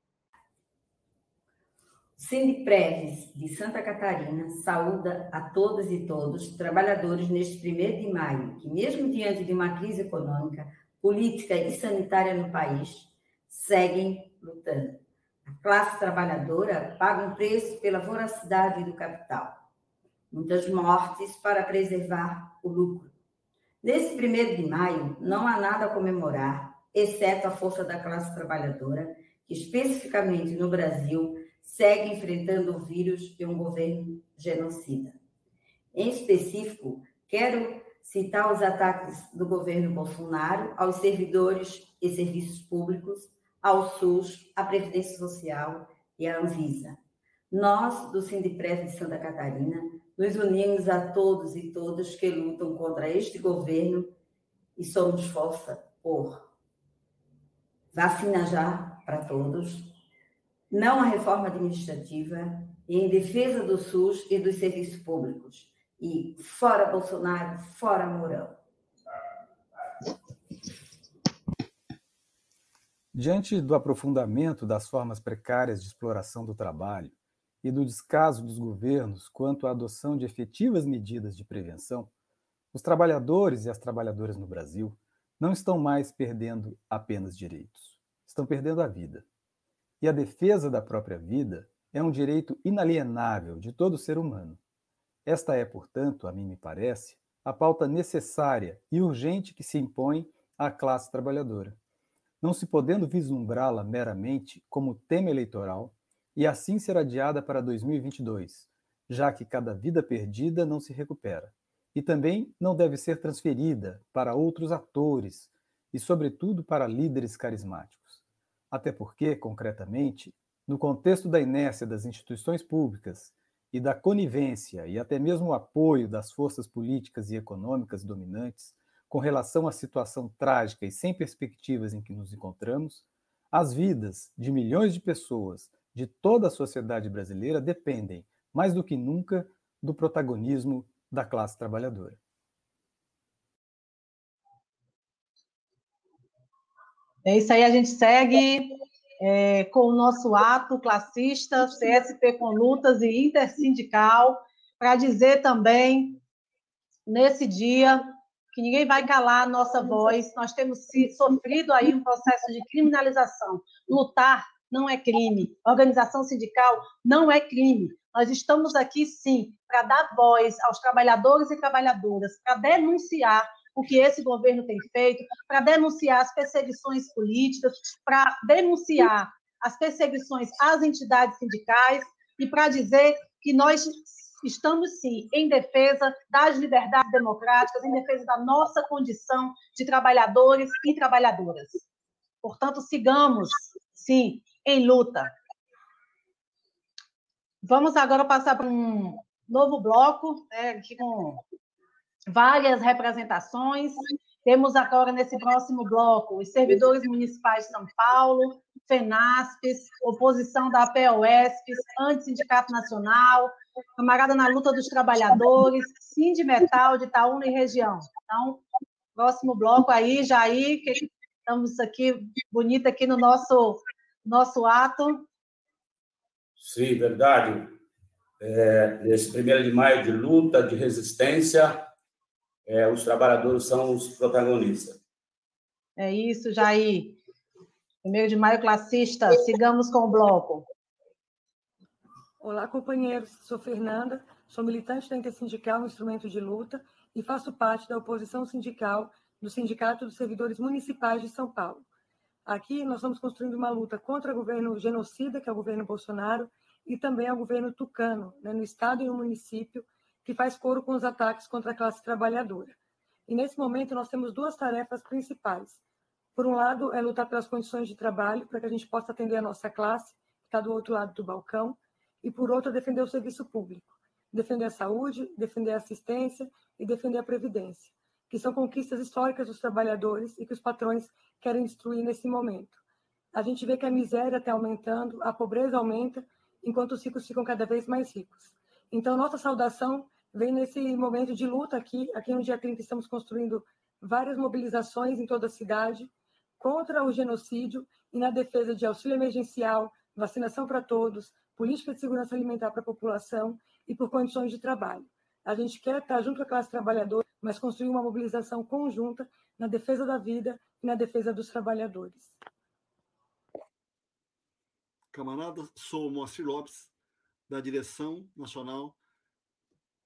Sindipreves de Santa Catarina saúda a todas e todos, trabalhadores, neste primeiro de maio, que, mesmo diante de uma crise econômica, política e sanitária no país, seguem lutando. A classe trabalhadora paga um preço pela voracidade do capital. Muitas mortes para preservar o lucro. Nesse primeiro de maio, não há nada a comemorar, exceto a força da classe trabalhadora, que especificamente no Brasil segue enfrentando o vírus de um governo genocida. Em específico, quero citar os ataques do governo Bolsonaro aos servidores e serviços públicos, ao SUS, à Previdência Social e à Anvisa. Nós, do Sindipres de Santa Catarina, nos unimos a todos e todas que lutam contra este governo e somos força por vacina já para todos, não a reforma administrativa e em defesa do SUS e dos serviços públicos, E fora Bolsonaro, fora Mourão. Diante do aprofundamento das formas precárias de exploração do trabalho e do descaso dos governos quanto à adoção de efetivas medidas de prevenção, os trabalhadores e as trabalhadoras no Brasil não estão mais perdendo apenas direitos, estão perdendo a vida. E a defesa da própria vida é um direito inalienável de todo ser humano. Esta é, portanto, a mim me parece, a pauta necessária e urgente que se impõe à classe trabalhadora não se podendo vislumbrá-la meramente como tema eleitoral e assim ser adiada para 2022, já que cada vida perdida não se recupera, e também não deve ser transferida para outros atores e, sobretudo, para líderes carismáticos. Até porque, concretamente, no contexto da inércia das instituições públicas e da conivência e até mesmo o apoio das forças políticas e econômicas dominantes, com relação à situação trágica e sem perspectivas em que nos encontramos, as vidas de milhões de pessoas de toda a sociedade brasileira dependem, mais do que nunca, do protagonismo da classe trabalhadora. É isso aí, a gente segue é, com o nosso ato classista, CSP com lutas e intersindical, para dizer também, nesse dia, que ninguém vai calar a nossa voz. Nós temos sofrido aí um processo de criminalização. Lutar não é crime. Organização sindical não é crime. Nós estamos aqui, sim, para dar voz aos trabalhadores e trabalhadoras, para denunciar o que esse governo tem feito, para denunciar as perseguições políticas, para denunciar as perseguições às entidades sindicais e para dizer que nós estamos sim em defesa das liberdades democráticas, em defesa da nossa condição de trabalhadores e trabalhadoras. Portanto, sigamos, sim, em luta. Vamos agora passar para um novo bloco, né, com várias representações. Temos agora, nesse próximo bloco, os servidores municipais de São Paulo, FENASPES, oposição da APOESP, Antissindicato Nacional, Camarada na Luta dos Trabalhadores, Sindimetal de Itaúna e região. Então, próximo bloco aí, Jair, que estamos aqui, bonita aqui no nosso, nosso ato. Sim, verdade. É, nesse primeiro de maio de luta, de resistência, é, os trabalhadores são os protagonistas. É isso, Jair. Primeiro de maio classista, sigamos com o bloco. Olá, companheiros. Sou Fernanda, sou militante da Intersindical Instrumento de Luta e faço parte da oposição sindical do Sindicato dos Servidores Municipais de São Paulo. Aqui nós estamos construindo uma luta contra o governo genocida, que é o governo Bolsonaro, e também ao governo tucano, né, no estado e no município, que faz coro com os ataques contra a classe trabalhadora. E nesse momento nós temos duas tarefas principais. Por um lado, é lutar pelas condições de trabalho, para que a gente possa atender a nossa classe, que está do outro lado do balcão, e, por outro, defender o serviço público, defender a saúde, defender a assistência e defender a previdência, que são conquistas históricas dos trabalhadores e que os patrões querem destruir nesse momento. A gente vê que a miséria está aumentando, a pobreza aumenta, enquanto os ricos ficam cada vez mais ricos. Então, nossa saudação vem nesse momento de luta aqui. Aqui no dia 30 estamos construindo várias mobilizações em toda a cidade contra o genocídio e na defesa de auxílio emergencial, vacinação para todos, política de segurança alimentar para a população e por condições de trabalho. A gente quer estar junto com a classe trabalhadora, mas construir uma mobilização conjunta na defesa da vida e na defesa dos trabalhadores. Camarada, sou Moacir Lopes, da Direção Nacional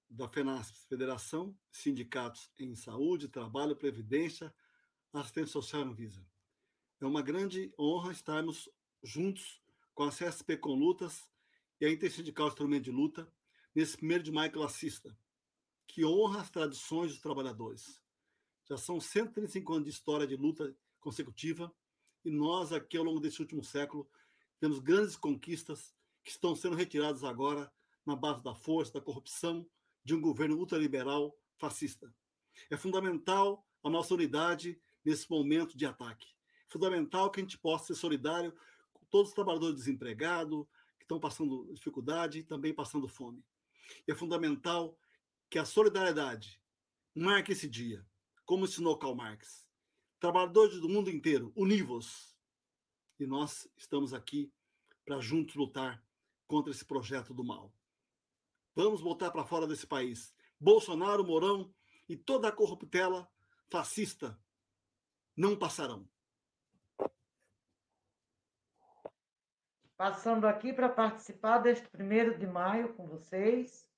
da FENASP, Federação Sindicatos em Saúde, Trabalho, Previdência, Assistência Social Anvisa. É uma grande honra estarmos juntos com a CSP com Lutas e a Intersindical Instrumento de Luta nesse primeiro de maio classista, que honra as tradições dos trabalhadores. Já são 135 anos de história de luta consecutiva e nós, aqui ao longo desse último século, temos grandes conquistas que estão sendo retiradas agora na base da força, da corrupção de um governo ultraliberal fascista. É fundamental a nossa unidade nesse momento de ataque. É fundamental que a gente possa ser solidário com todos os trabalhadores desempregados, estão passando dificuldade também passando fome. E é fundamental que a solidariedade marque esse dia, como ensinou Karl Marx. Trabalhadores do mundo inteiro, univos. E nós estamos aqui para juntos lutar contra esse projeto do mal. Vamos botar para fora desse país. Bolsonaro, Mourão e toda a corruptela fascista não passarão. Passando aqui para participar deste primeiro de maio com vocês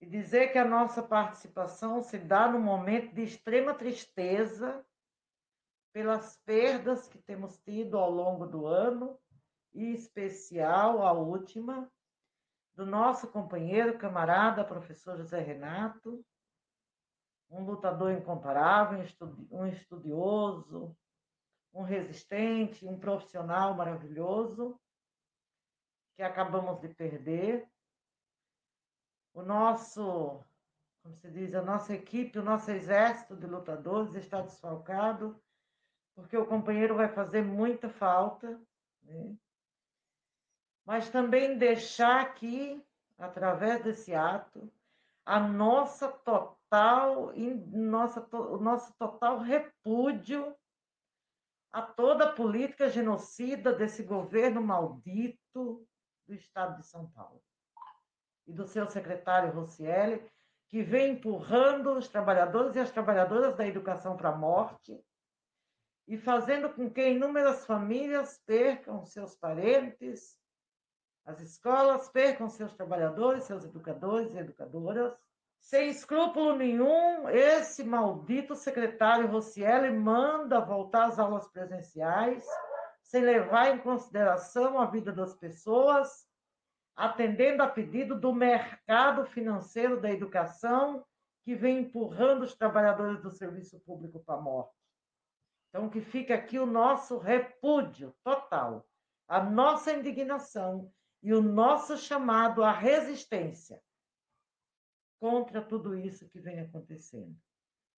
e dizer que a nossa participação se dá num momento de extrema tristeza pelas perdas que temos tido ao longo do ano, e especial a última, do nosso companheiro, camarada, professor José Renato, um lutador incomparável, um estudioso, um resistente, um profissional maravilhoso, que acabamos de perder. O nosso, como se diz, a nossa equipe, o nosso exército de lutadores está desfalcado, porque o companheiro vai fazer muita falta, né? mas também deixar aqui, através desse ato, a nossa total, nossa, o nosso total repúdio a toda a política genocida desse governo maldito do Estado de São Paulo e do seu secretário Rossielli, que vem empurrando os trabalhadores e as trabalhadoras da educação para a morte e fazendo com que inúmeras famílias percam seus parentes, as escolas percam seus trabalhadores, seus educadores e educadoras. Sem escrúpulo nenhum, esse maldito secretário Rossielli manda voltar às aulas presenciais, sem levar em consideração a vida das pessoas, atendendo a pedido do mercado financeiro da educação, que vem empurrando os trabalhadores do serviço público para a morte. Então, que fica aqui o nosso repúdio total, a nossa indignação e o nosso chamado à resistência contra tudo isso que vem acontecendo.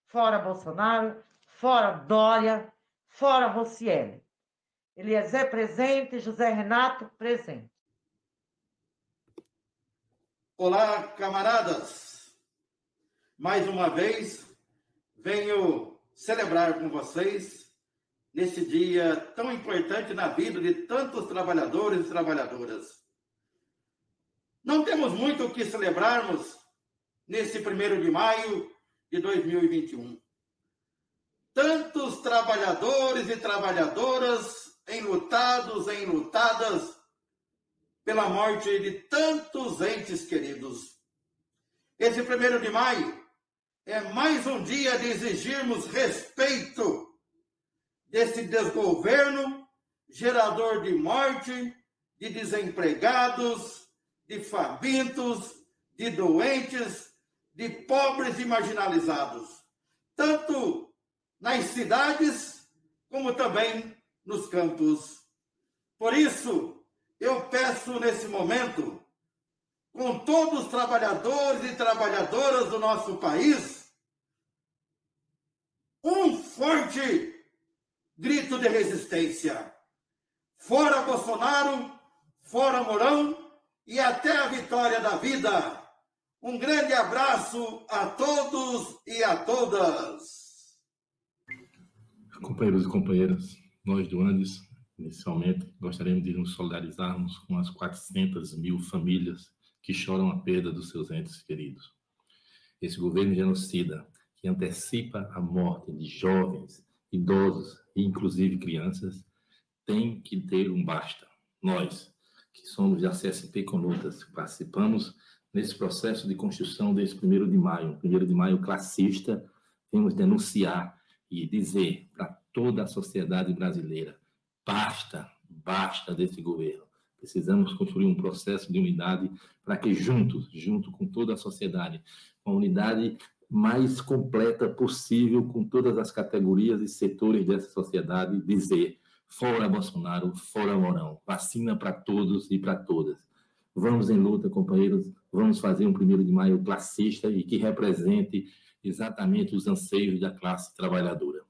Fora Bolsonaro, fora Dória, fora Rossielli. Eliezer presente, José Renato presente. Olá, camaradas. Mais uma vez, venho celebrar com vocês nesse dia tão importante na vida de tantos trabalhadores e trabalhadoras. Não temos muito o que celebrarmos nesse primeiro de maio de 2021 tantos trabalhadores e trabalhadoras enlutados, enlutadas pela morte de tantos entes queridos. Esse primeiro de maio é mais um dia de exigirmos respeito desse desgoverno gerador de morte, de desempregados, de famintos, de doentes, de pobres e marginalizados, tanto nas cidades, como também nos campos. Por isso, eu peço nesse momento, com todos os trabalhadores e trabalhadoras do nosso país, um forte grito de resistência. Fora Bolsonaro, fora Mourão e até a vitória da vida. Um grande abraço a todos e a todas. Companheiros e companheiras, nós do Andes, inicialmente, gostaríamos de nos solidarizarmos com as 400 mil famílias que choram a perda dos seus entes queridos. Esse governo genocida, que antecipa a morte de jovens, idosos e inclusive crianças, tem que ter um basta. Nós, que somos da CSP Conutas, participamos nesse processo de construção desse primeiro de maio, primeiro de maio classista, vamos denunciar e dizer para toda a sociedade brasileira: basta, basta desse governo. Precisamos construir um processo de unidade para que juntos, junto com toda a sociedade, com a unidade mais completa possível com todas as categorias e setores dessa sociedade, dizer fora Bolsonaro, fora Morão, vacina para todos e para todas. Vamos em luta, companheiros, vamos fazer um primeiro de maio classista e que represente exatamente os anseios da classe trabalhadora.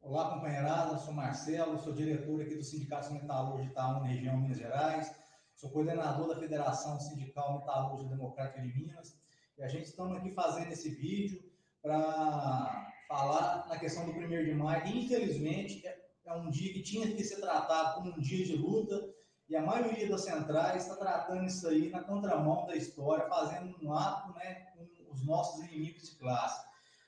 Olá, companheirada, sou Marcelo, sou diretor aqui do Sindicato Metalúrgico de Itaúna, região Minas Gerais, sou coordenador da Federação Sindical Metalúrgica Democrática de Minas. E a gente estamos aqui fazendo esse vídeo para falar na questão do 1 de maio, infelizmente é, é um dia que tinha que ser tratado como um dia de luta, e a maioria das centrais está tratando isso aí na contramão da história, fazendo um ato né, os nossos inimigos de classe.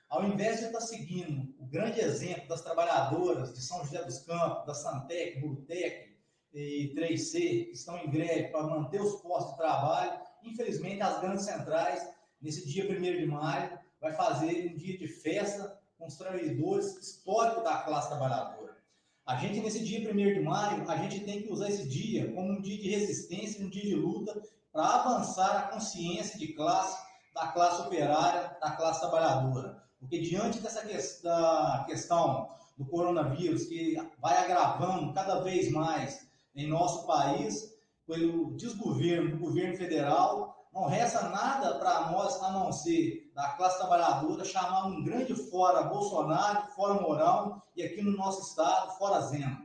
Ao invés de estar tá seguindo o grande exemplo das trabalhadoras de São José dos Campos, da Santec, Burtec e 3C, que estão em greve para manter os postos de trabalho, infelizmente as grandes centrais, nesse dia 1 de maio, vai fazer um dia de festa com os trabalhadores históricos da classe trabalhadora. A gente, nesse dia 1 de maio, a gente tem que usar esse dia como um dia de resistência, um dia de luta, para avançar a consciência de classe, da classe operária, da classe trabalhadora. Porque diante dessa da questão do coronavírus, que vai agravando cada vez mais em nosso país, pelo desgoverno do governo federal, não resta nada para nós a não ser da classe trabalhadora chamar um grande fora Bolsonaro, fora Mourão e aqui no nosso estado, fora Zema.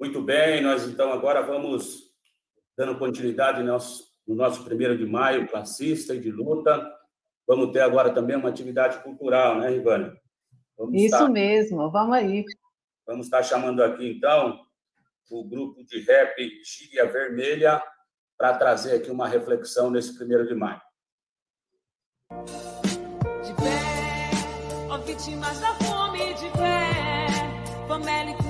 Muito bem, nós então agora vamos dando continuidade no nosso, no nosso primeiro de maio classista e de luta. Vamos ter agora também uma atividade cultural, né, Ivana? Vamos Isso estar, mesmo, vamos aí. Vamos estar chamando aqui então o grupo de rap Gíria Vermelha para trazer aqui uma reflexão nesse primeiro de maio. De pé, ó vítimas da fome de pé, famélicos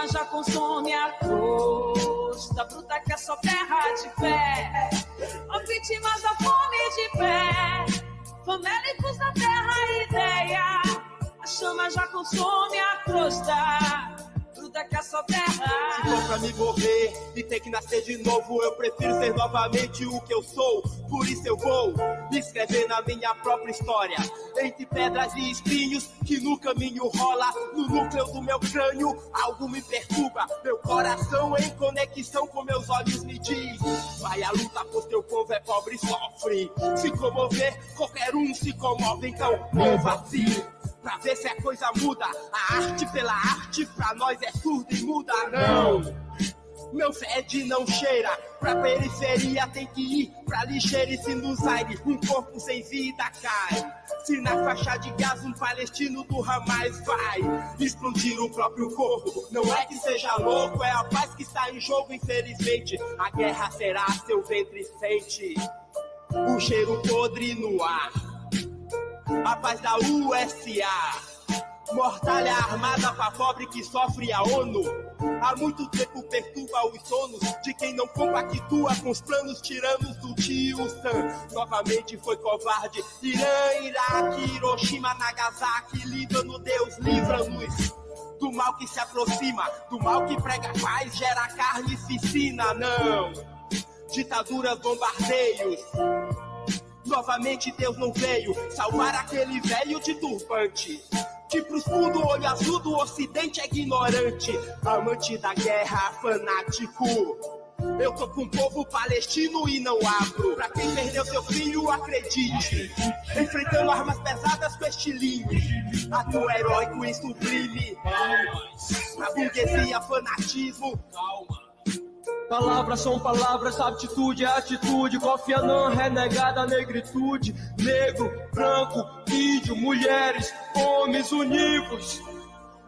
chama já consome a crosta bruta que é só terra de pé, ó vítimas da fome de pé, famélicos da terra ideia. A chama já consome a crosta. Gruda que essa terra. Se for pra me morrer e ter que nascer de novo, eu prefiro ser novamente o que eu sou. Por isso eu vou me escrever na minha própria história. Entre pedras e espinhos que no caminho rola. No núcleo do meu crânio, algo me perturba. Meu coração em conexão com meus olhos me diz: Vai a luta, pois teu povo é pobre e sofre. Se comover, qualquer um se comove, então mova assim pra ver se a coisa muda. A arte pela arte, pra nós é surda e muda, não. Meu fede não cheira, pra periferia tem que ir pra lixeira e se nos aire um corpo sem vida cai. Se na faixa de gás um palestino do Hamas vai explodir o próprio corpo, não é que seja louco, é a paz que está em jogo, infelizmente. A guerra será seu ventre sente, o cheiro podre no ar a paz da USA. Mortalha armada pra pobre que sofre a ONU. Há muito tempo perturba os sonos de quem não compactua com os planos tiranos do tio Sam. Novamente foi covarde. Irã, Iraque, Hiroshima, Nagasaki, Líbano, Deus livra-nos do mal que se aproxima, do mal que prega paz, gera carnificina, não. Ditaduras, bombardeios Novamente Deus não veio salvar aquele velho de turbante. Que pros fundos olho azul do ocidente é ignorante. Amante da guerra, fanático. Eu tô com o povo palestino e não abro. Pra quem perdeu seu filho, acredite. Enfrentando armas pesadas com estilinho. Ato heróico e sublime. A burguesia, fanatismo. Calma. Palavras são palavras, atitude é atitude. Kofi Annan, renegada negritude. Negro, branco, índio, mulheres, homens univos.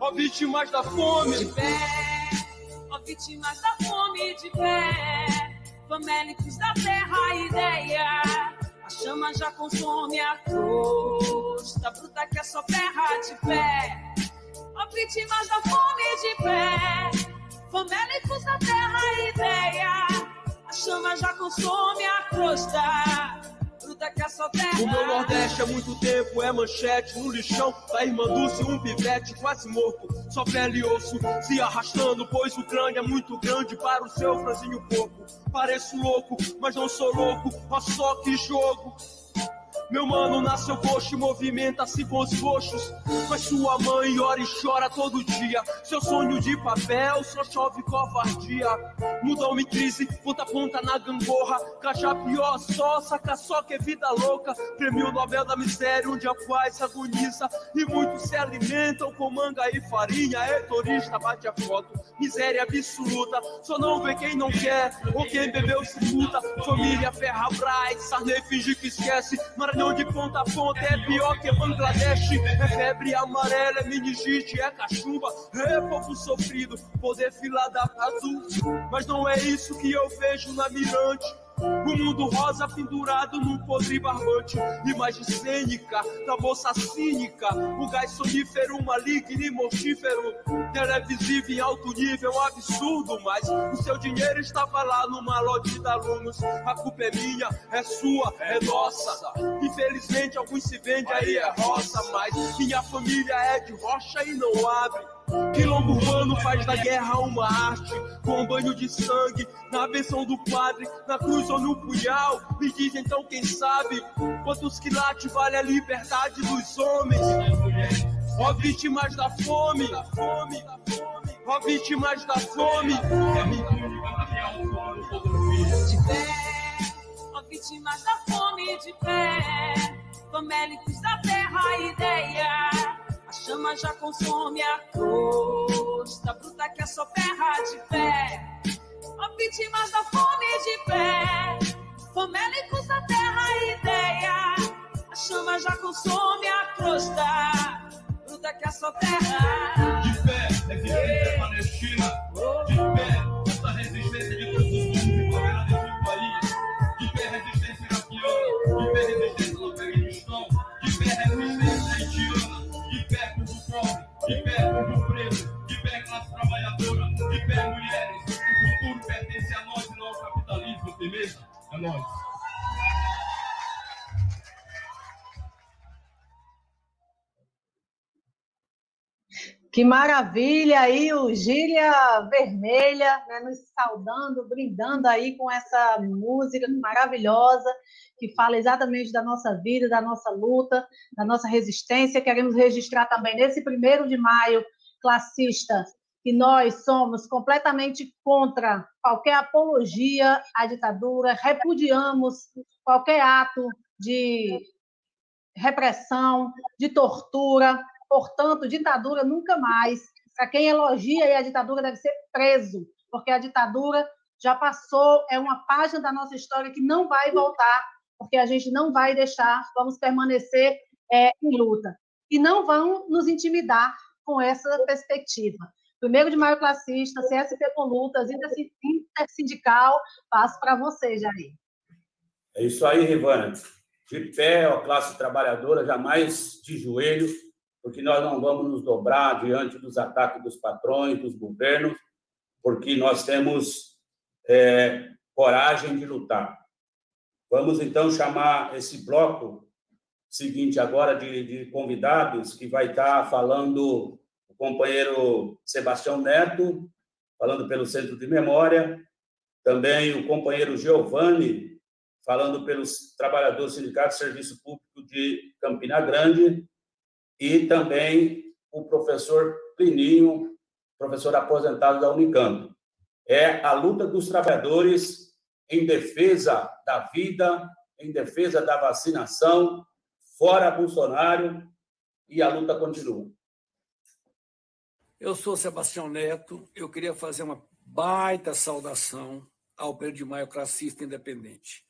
Ó vítimas da fome. De pé, ó vítimas da fome de pé. Famélicos da terra, ideia. A chama já consome a crosta bruta que é só terra de pé. Ó vítimas da fome de pé famélicos da terra a ideia. A chama já consome a crosta. O meu Nordeste há muito tempo é manchete no lixão da irmã Dulce, um pivete quase morto, só pele e osso se arrastando, pois o crânio é muito grande para o seu franzinho pouco. Pareço louco, mas não sou louco, ó só que jogo. Meu mano nasceu coxo movimenta-se com os coxos. Mas sua mãe ora e chora todo dia. Seu sonho de papel só chove covardia. Mudou-me crise, ponta a ponta na gangorra. Caixa pior só, saca só que é vida louca. Prêmio Nobel da Miséria, onde a paz agoniza. E muitos se alimentam com manga e farinha. É turista, bate a foto. Miséria absoluta, só não vê quem não quer. Ou quem bebeu se puta. Família Ferrabras, Sarney finge que esquece. Maranhão de ponta a ponta é pior que Bangladesh. É febre amarela, é meningite, é cachumba. É povo sofrido, poder fila da azul. Mas não é isso que eu vejo na mirante. O mundo rosa pendurado num podre barbante. Imagem cênica da moça cínica. O gás sonífero, maligno e mortífero. Televisivo em alto nível, absurdo. Mas o seu dinheiro estava lá numa lote de alunos. A culpa é minha, é sua, é nossa. Infelizmente, alguns se vendem aí é roça. Mas minha família é de rocha e não abre. Quilombo urbano faz da guerra uma arte, com banho de sangue, na benção do padre, na cruz ou no punhal. Me diz então quem sabe quantos quilates vale a liberdade dos homens. Ó vítimas da fome, ó vítimas da fome. De pé, ó vítimas da fome de pé, famélicos da terra, ideia. A chama já consome a crosta bruta que é só terra de pé. Ó vítimas da fome de pé, famélicos da terra, ideia. A chama já consome a crosta bruta que é só terra. De pé, resistência palestina. De pé, essa resistência de todos os povos e favelas desse país. De pé, resistência iraquiana. De pé, resistência De pé, povo preto. De pé, classe trabalhadora. De pé, mulheres. O futuro pertence a nós e não ao capitalismo, firmeza? É nós. Que maravilha aí, o Gíria Vermelha, né, nos saudando, brindando aí com essa música maravilhosa, que fala exatamente da nossa vida, da nossa luta, da nossa resistência. Queremos registrar também nesse primeiro de maio, classista, que nós somos completamente contra qualquer apologia à ditadura, repudiamos qualquer ato de repressão, de tortura, Portanto, ditadura nunca mais. Para quem elogia a ditadura deve ser preso, porque a ditadura já passou, é uma página da nossa história que não vai voltar, porque a gente não vai deixar, vamos permanecer é, em luta. E não vão nos intimidar com essa perspectiva. Primeiro de maio classista, CSP com lutas, intersindical, passo para você, Jair. É isso aí, Rivana. De pé, a classe trabalhadora, jamais de joelho, porque nós não vamos nos dobrar diante dos ataques dos patrões, dos governos, porque nós temos é, coragem de lutar. Vamos então chamar esse bloco seguinte agora de, de convidados, que vai estar falando o companheiro Sebastião Neto, falando pelo Centro de Memória, também o companheiro Giovanni, falando pelos trabalhadores sindicatos de serviço público de Campina Grande, e também o professor Plininho, professor aposentado da Unicamp. É a luta dos trabalhadores em defesa da vida, em defesa da vacinação, fora Bolsonaro, e a luta continua. Eu sou Sebastião Neto, eu queria fazer uma baita saudação ao Pedro de Maio classista independente.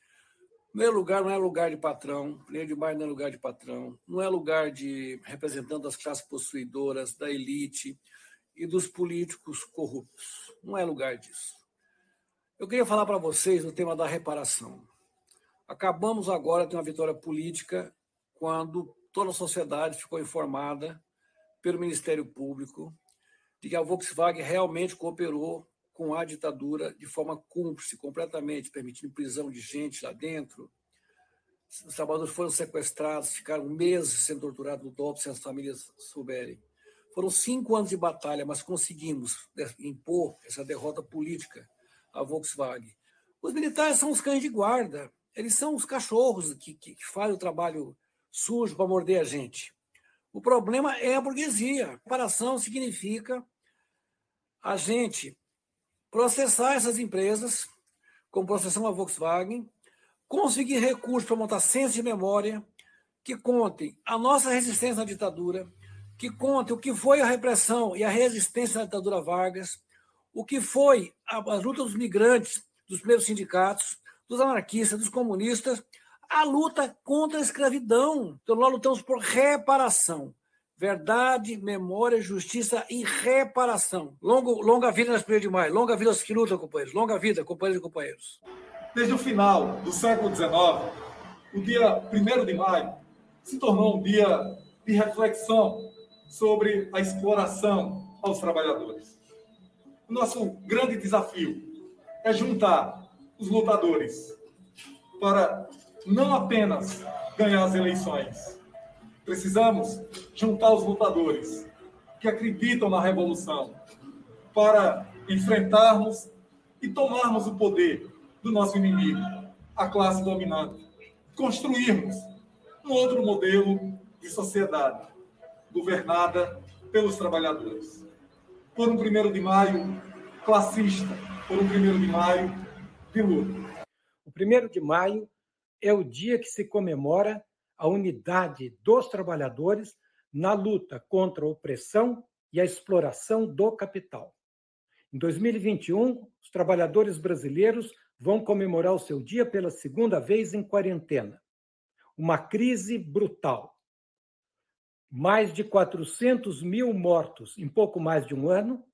Meu lugar não é lugar de patrão, Pleno de Maio não é lugar de patrão, não é lugar de representante das classes possuidoras, da elite e dos políticos corruptos. Não é lugar disso. Eu queria falar para vocês no tema da reparação. Acabamos agora de uma vitória política quando toda a sociedade ficou informada pelo Ministério Público de que a Volkswagen realmente cooperou com a ditadura de forma cúmplice, completamente, permitindo prisão de gente lá dentro. Os trabalhadores foram sequestrados, ficaram meses sendo torturados no DOP sem as famílias souberem. Foram cinco anos de batalha, mas conseguimos impor essa derrota política à Volkswagen. Os militares são os cães de guarda. eles são os cachorros que, que, que fazem o trabalho sujo para morder a gente. O problema é a burguesia. Reparação significa a gente processar essas empresas, como processamos a Volkswagen, conseguir recursos para montar centros de memória que contem a nossa resistência à ditadura, que contem o que foi a repressão e a resistência à ditadura Vargas, o que foi a, a luta dos migrantes, dos primeiros sindicatos, dos anarquistas, dos comunistas, a luta contra a escravidão. Então, nós lutamos por reparação. Verdade, memória, justiça e reparação. Longo, longa vida nas 1 de maio. Longa vida aos que lutam, companheiros. Longa vida, companheiros e companheiros. Desde o final do século XIX, o dia 1 de maio se tornou um dia de reflexão sobre a exploração aos trabalhadores. O nosso grande desafio é juntar os lutadores para não apenas ganhar as eleições. Precisamos juntar os lutadores que acreditam na revolução para enfrentarmos e tomarmos o poder do nosso inimigo, a classe dominante. Construirmos um outro modelo de sociedade governada pelos trabalhadores. Por um primeiro de maio classista, por um primeiro de maio de luta. O primeiro de maio é o dia que se comemora a unidade dos trabalhadores na luta contra a opressão e a exploração do capital. Em 2021, os trabalhadores brasileiros vão comemorar o seu dia pela segunda vez em quarentena. Uma crise brutal. Mais de 400 mil mortos em pouco mais de um ano.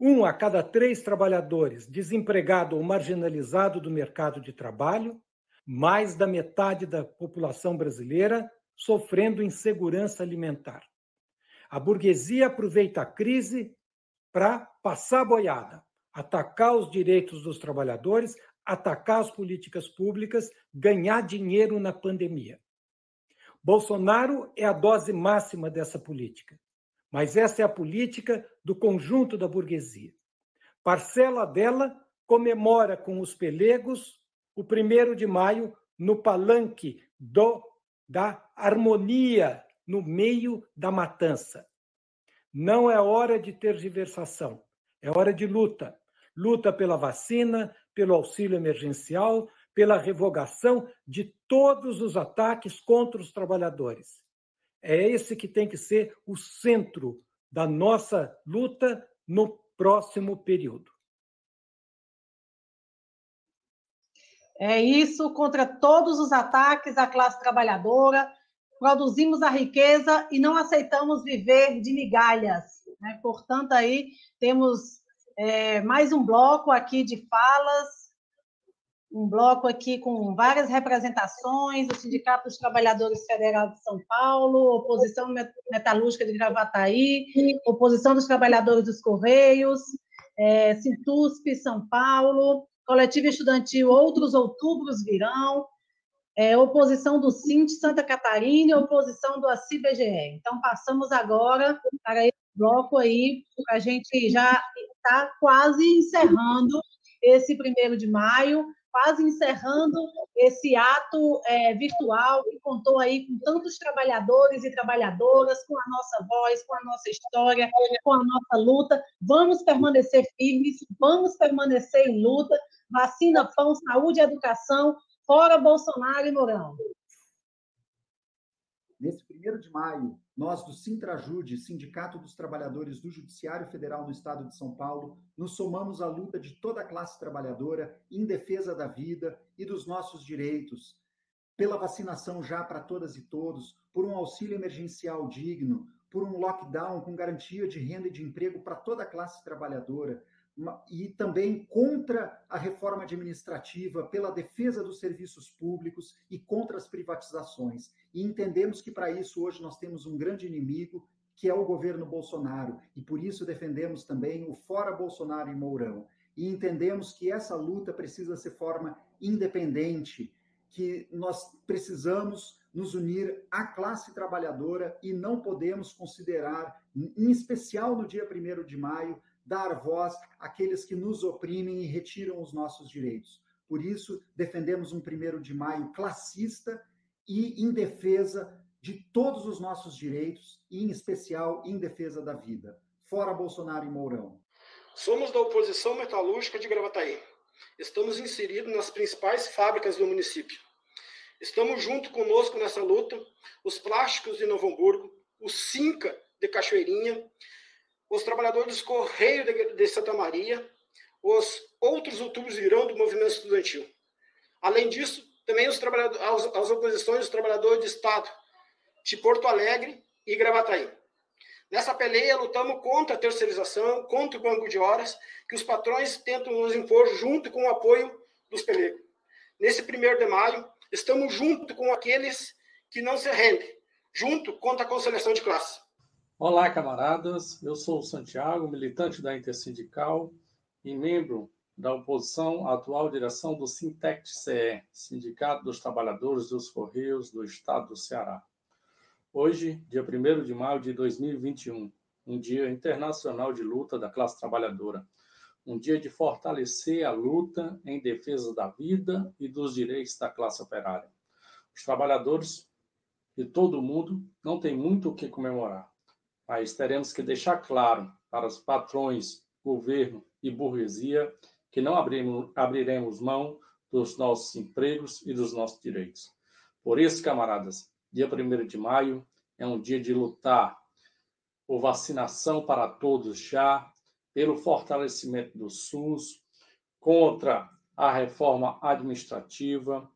Um a cada três trabalhadores desempregado ou marginalizado do mercado de trabalho mais da metade da população brasileira sofrendo insegurança alimentar. A burguesia aproveita a crise para passar boiada, atacar os direitos dos trabalhadores, atacar as políticas públicas, ganhar dinheiro na pandemia. Bolsonaro é a dose máxima dessa política, mas essa é a política do conjunto da burguesia. Parcela dela comemora com os pelegos o primeiro de maio no palanque do, da harmonia no meio da matança. Não é hora de tergiversação, é hora de luta. Luta pela vacina, pelo auxílio emergencial, pela revogação de todos os ataques contra os trabalhadores. É esse que tem que ser o centro da nossa luta no próximo período. É isso contra todos os ataques à classe trabalhadora. Produzimos a riqueza e não aceitamos viver de migalhas. Né? Portanto, aí temos é, mais um bloco aqui de falas, um bloco aqui com várias representações, o Sindicato dos Trabalhadores Federal de São Paulo, Oposição Metalúrgica de Gravataí, Oposição dos Trabalhadores dos Correios, é, São Paulo, coletivo estudantil Outros Outubros Virão, é, oposição do Cint Santa Catarina e oposição do ACIBGE. Então, passamos agora para esse bloco aí, a gente já está quase encerrando esse primeiro de maio, quase encerrando esse ato é, virtual que contou aí com tantos trabalhadores e trabalhadoras, com a nossa voz, com a nossa história, com a nossa luta. Vamos permanecer firmes, vamos permanecer em luta, vacina, pão, saúde educação, fora Bolsonaro e Mourão. Nesse primeiro de maio, nós do Sintrajude, Sindicato dos Trabalhadores do Judiciário Federal no Estado de São Paulo, nos somamos à luta de toda a classe trabalhadora em defesa da vida e dos nossos direitos, pela vacinação já para todas e todos, por um auxílio emergencial digno, por um lockdown com garantia de renda e de emprego para toda a classe trabalhadora, e também contra a reforma administrativa, pela defesa dos serviços públicos e contra as privatizações. E entendemos que para isso hoje nós temos um grande inimigo, que é o governo Bolsonaro, e por isso defendemos também o fora Bolsonaro e Mourão. E entendemos que essa luta precisa ser forma independente, que nós precisamos nos unir à classe trabalhadora e não podemos considerar, em especial no dia 1 de maio, dar voz àqueles que nos oprimem e retiram os nossos direitos. Por isso, defendemos um primeiro de maio classista e em defesa de todos os nossos direitos, e em especial em defesa da vida. Fora Bolsonaro e Mourão. Somos da oposição metalúrgica de Gravataí. Estamos inseridos nas principais fábricas do município. Estamos junto conosco nessa luta os plásticos de Novo Hamburgo, o Cinca de Cachoeirinha, os trabalhadores dos Correios de, de Santa Maria, os outros outubros virão do movimento estudantil. Além disso, também os trabalhadores, as, as oposições dos trabalhadores de Estado de Porto Alegre e Gravataí. Nessa peleia, lutamos contra a terceirização, contra o banco de horas, que os patrões tentam nos impor junto com o apoio dos pelegos. Nesse primeiro de maio, estamos junto com aqueles que não se rendem, junto contra a conciliação de classe. Olá, camaradas. Eu sou o Santiago, militante da Intersindical e membro da oposição à atual direção do Sintec-CE, Sindicato dos Trabalhadores dos Correios do Estado do Ceará. Hoje, dia 1 de maio de 2021, um dia internacional de luta da classe trabalhadora, um dia de fortalecer a luta em defesa da vida e dos direitos da classe operária. Os trabalhadores de todo mundo não têm muito o que comemorar mas teremos que deixar claro para os patrões, governo e burguesia que não abrimos, abriremos mão dos nossos empregos e dos nossos direitos. Por isso, camaradas, dia 1 de maio é um dia de lutar por vacinação para todos já, pelo fortalecimento do SUS, contra a reforma administrativa,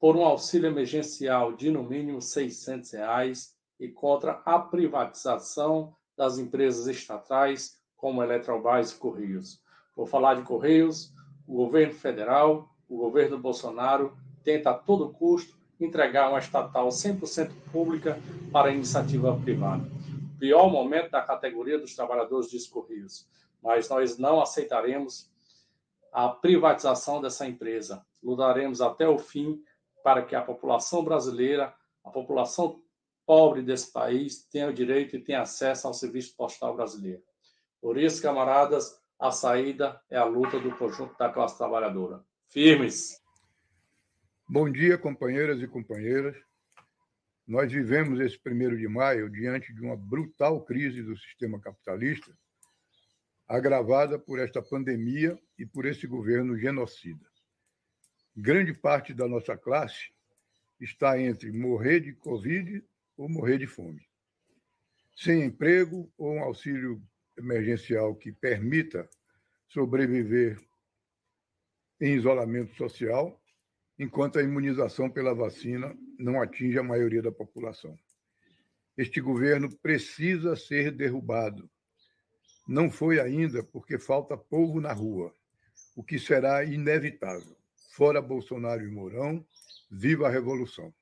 por um auxílio emergencial de no mínimo 600 reais e contra a privatização das empresas estatais como Eletrobras e Correios. Por falar de Correios, o governo federal, o governo Bolsonaro, tenta a todo custo entregar uma estatal 100% pública para iniciativa privada. Pior momento da categoria dos trabalhadores dos Correios, mas nós não aceitaremos a privatização dessa empresa. Lutaremos até o fim para que a população brasileira, a população pobre desse país tenha o direito e tenha acesso ao serviço postal brasileiro. Por isso, camaradas, a saída é a luta do conjunto da classe trabalhadora. Firmes! Bom dia, companheiras e companheiras. Nós vivemos esse primeiro de maio diante de uma brutal crise do sistema capitalista, agravada por esta pandemia e por esse governo genocida. Grande parte da nossa classe está entre morrer de Covid ou morrer de fome. Sem emprego ou um auxílio emergencial que permita sobreviver em isolamento social, enquanto a imunização pela vacina não atinge a maioria da população. Este governo precisa ser derrubado. Não foi ainda porque falta povo na rua, o que será inevitável. Fora Bolsonaro e Mourão, viva a revolução.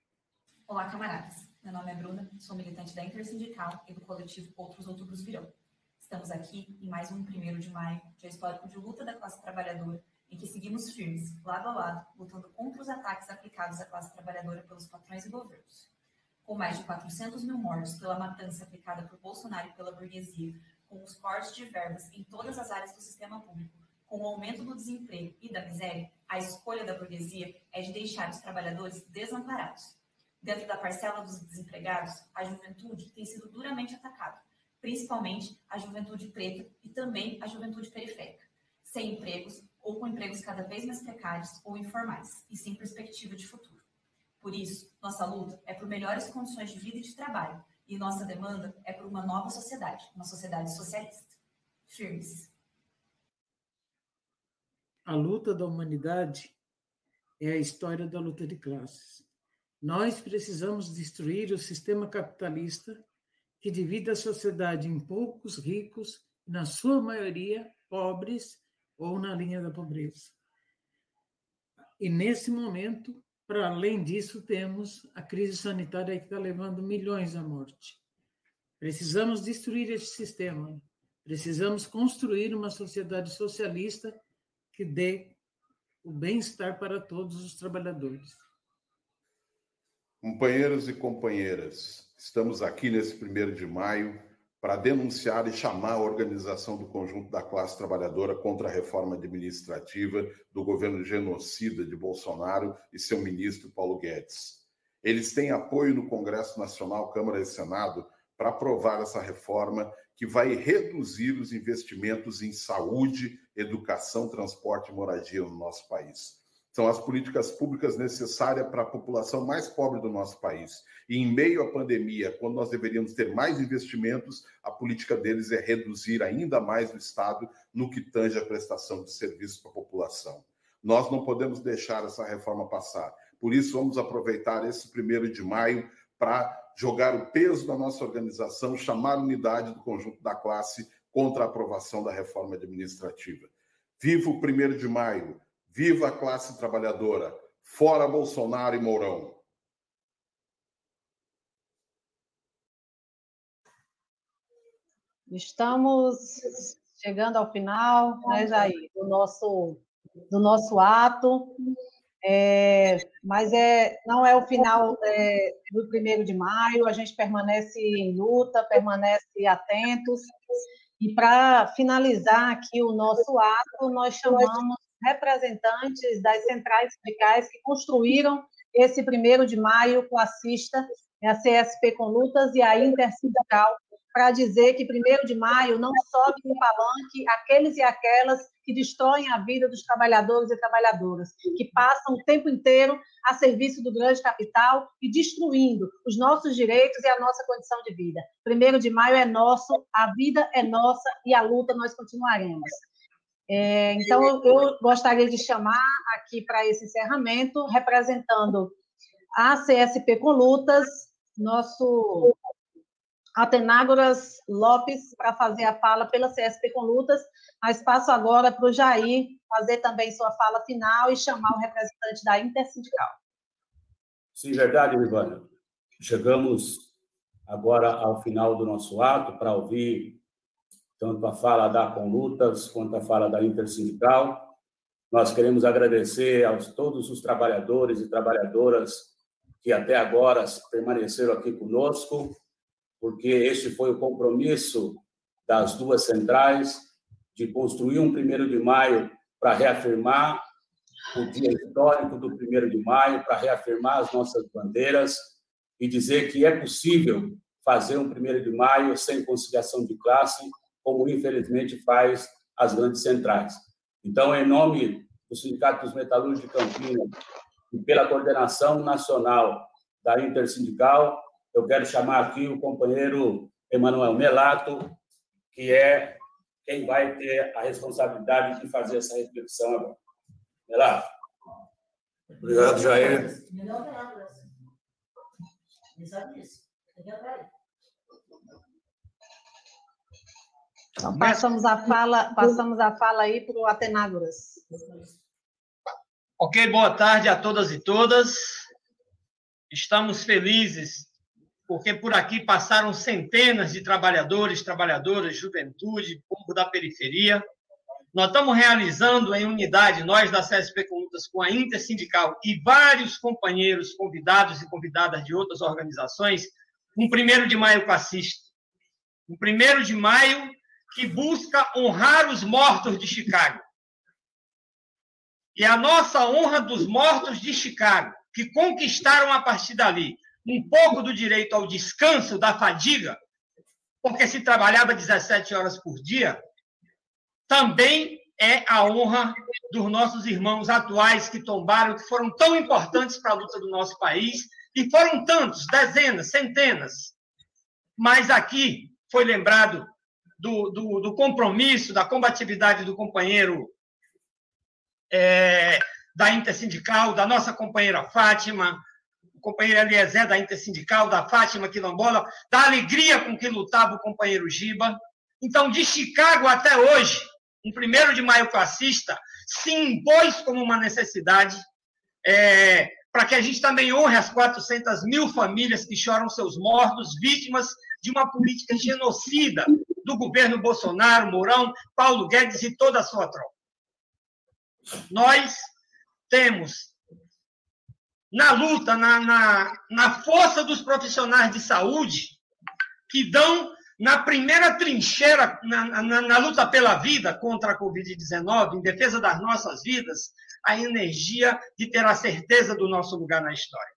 Olá, camaradas. Meu nome é Bruna, sou militante da Intersindical e do coletivo Outros Outubros Virão. Estamos aqui em mais um 1 de maio, dia histórico de luta da classe trabalhadora, em que seguimos firmes, lado a lado, lutando contra os ataques aplicados à classe trabalhadora pelos patrões e governos. Com mais de 400 mil mortos pela matança aplicada por Bolsonaro e pela burguesia, com os cortes de verbas em todas as áreas do sistema público, com o aumento do desemprego e da miséria, a escolha da burguesia é de deixar os trabalhadores desamparados Dentro da parcela dos desempregados, a juventude tem sido duramente atacada, principalmente a juventude preta e também a juventude periférica, sem empregos ou com empregos cada vez mais precários ou informais e sem perspectiva de futuro. Por isso, nossa luta é por melhores condições de vida e de trabalho, e nossa demanda é por uma nova sociedade, uma sociedade socialista. Firmes. A luta da humanidade é a história da luta de classes. Nós precisamos destruir o sistema capitalista que divide a sociedade em poucos ricos, na sua maioria pobres ou na linha da pobreza. E nesse momento, para além disso, temos a crise sanitária que está levando milhões à morte. Precisamos destruir esse sistema. Precisamos construir uma sociedade socialista que dê o bem-estar para todos os trabalhadores. Companheiros e companheiras, estamos aqui nesse primeiro de maio para denunciar e chamar a organização do conjunto da classe trabalhadora contra a reforma administrativa do governo genocida de Bolsonaro e seu ministro Paulo Guedes. Eles têm apoio no Congresso Nacional, Câmara e Senado para aprovar essa reforma que vai reduzir os investimentos em saúde, educação, transporte e moradia no nosso país são as políticas públicas necessárias para a população mais pobre do nosso país. E em meio à pandemia, quando nós deveríamos ter mais investimentos, a política deles é reduzir ainda mais o Estado no que tange a prestação de serviços para a população. Nós não podemos deixar essa reforma passar. Por isso, vamos aproveitar esse primeiro de maio para jogar o peso da nossa organização, chamar unidade do conjunto da classe contra a aprovação da reforma administrativa. Viva o primeiro de maio! Viva a classe trabalhadora! Fora Bolsonaro e Mourão! Estamos chegando ao final, né, Jair, do nosso, do nosso ato. É, mas é, não é o final é, do primeiro de maio, a gente permanece em luta, permanece atentos. E para finalizar aqui o nosso ato, nós chamamos representantes das centrais sindicais que construíram esse primeiro de maio com a CISTA, a CSP com lutas e a Intersindical, para dizer que primeiro de maio não sobe no palanque aqueles e aquelas que destroem a vida dos trabalhadores e trabalhadoras, que passam o tempo inteiro a serviço do grande capital e destruindo os nossos direitos e a nossa condição de vida. Primeiro de maio é nosso, a vida é nossa e a luta nós continuaremos. É, então, eu gostaria de chamar aqui para esse encerramento, representando a CSP com Lutas, nosso Atenágoras Lopes, para fazer a fala pela CSP com Lutas, mas passo agora para o Jair fazer também sua fala final e chamar o representante da Intersindical. Sim, verdade, Ivana. Chegamos agora ao final do nosso ato para ouvir tanto a fala da Conlutas quanto a fala da Intersindical. Nós queremos agradecer a todos os trabalhadores e trabalhadoras que até agora permaneceram aqui conosco, porque este foi o compromisso das duas centrais de construir um primeiro de maio para reafirmar o dia histórico do primeiro de maio, para reafirmar as nossas bandeiras e dizer que é possível fazer um primeiro de maio sem conciliação de classe como infelizmente faz as grandes centrais. Então, em nome do Sindicato dos Metalúrgicos de Campinas e pela coordenação nacional da Intersindical, eu quero chamar aqui o companheiro Emanuel Melato, que é quem vai ter a responsabilidade de fazer essa reflexão agora. Melato. Obrigado, Jair. Então, passamos a fala, passamos a fala aí para o Atenágoras. Ok, boa tarde a todas e todas. Estamos felizes porque por aqui passaram centenas de trabalhadores, trabalhadoras, juventude, povo da periferia. Nós estamos realizando em unidade, nós da CSP Comutas, com a Intersindical e vários companheiros convidados e convidadas de outras organizações, um primeiro de maio classista. Um primeiro de maio que busca honrar os mortos de Chicago. E a nossa honra dos mortos de Chicago, que conquistaram a partir dali um pouco do direito ao descanso da fadiga, porque se trabalhava 17 horas por dia, também é a honra dos nossos irmãos atuais que tombaram, que foram tão importantes para a luta do nosso país, e foram tantos, dezenas, centenas. Mas aqui foi lembrado do, do, do compromisso, da combatividade do companheiro é, da Intersindical, da nossa companheira Fátima, o companheiro Eliezer da Intersindical, da Fátima Quilombola, da alegria com que lutava o companheiro Giba. Então, de Chicago até hoje, um primeiro de maio classista se impôs como uma necessidade é, para que a gente também honre as 400 mil famílias que choram seus mortos, vítimas de uma política genocida do governo Bolsonaro, Mourão, Paulo Guedes e toda a sua tropa. Nós temos na luta, na, na, na força dos profissionais de saúde que dão na primeira trincheira, na, na, na luta pela vida contra a Covid-19, em defesa das nossas vidas, a energia de ter a certeza do nosso lugar na história.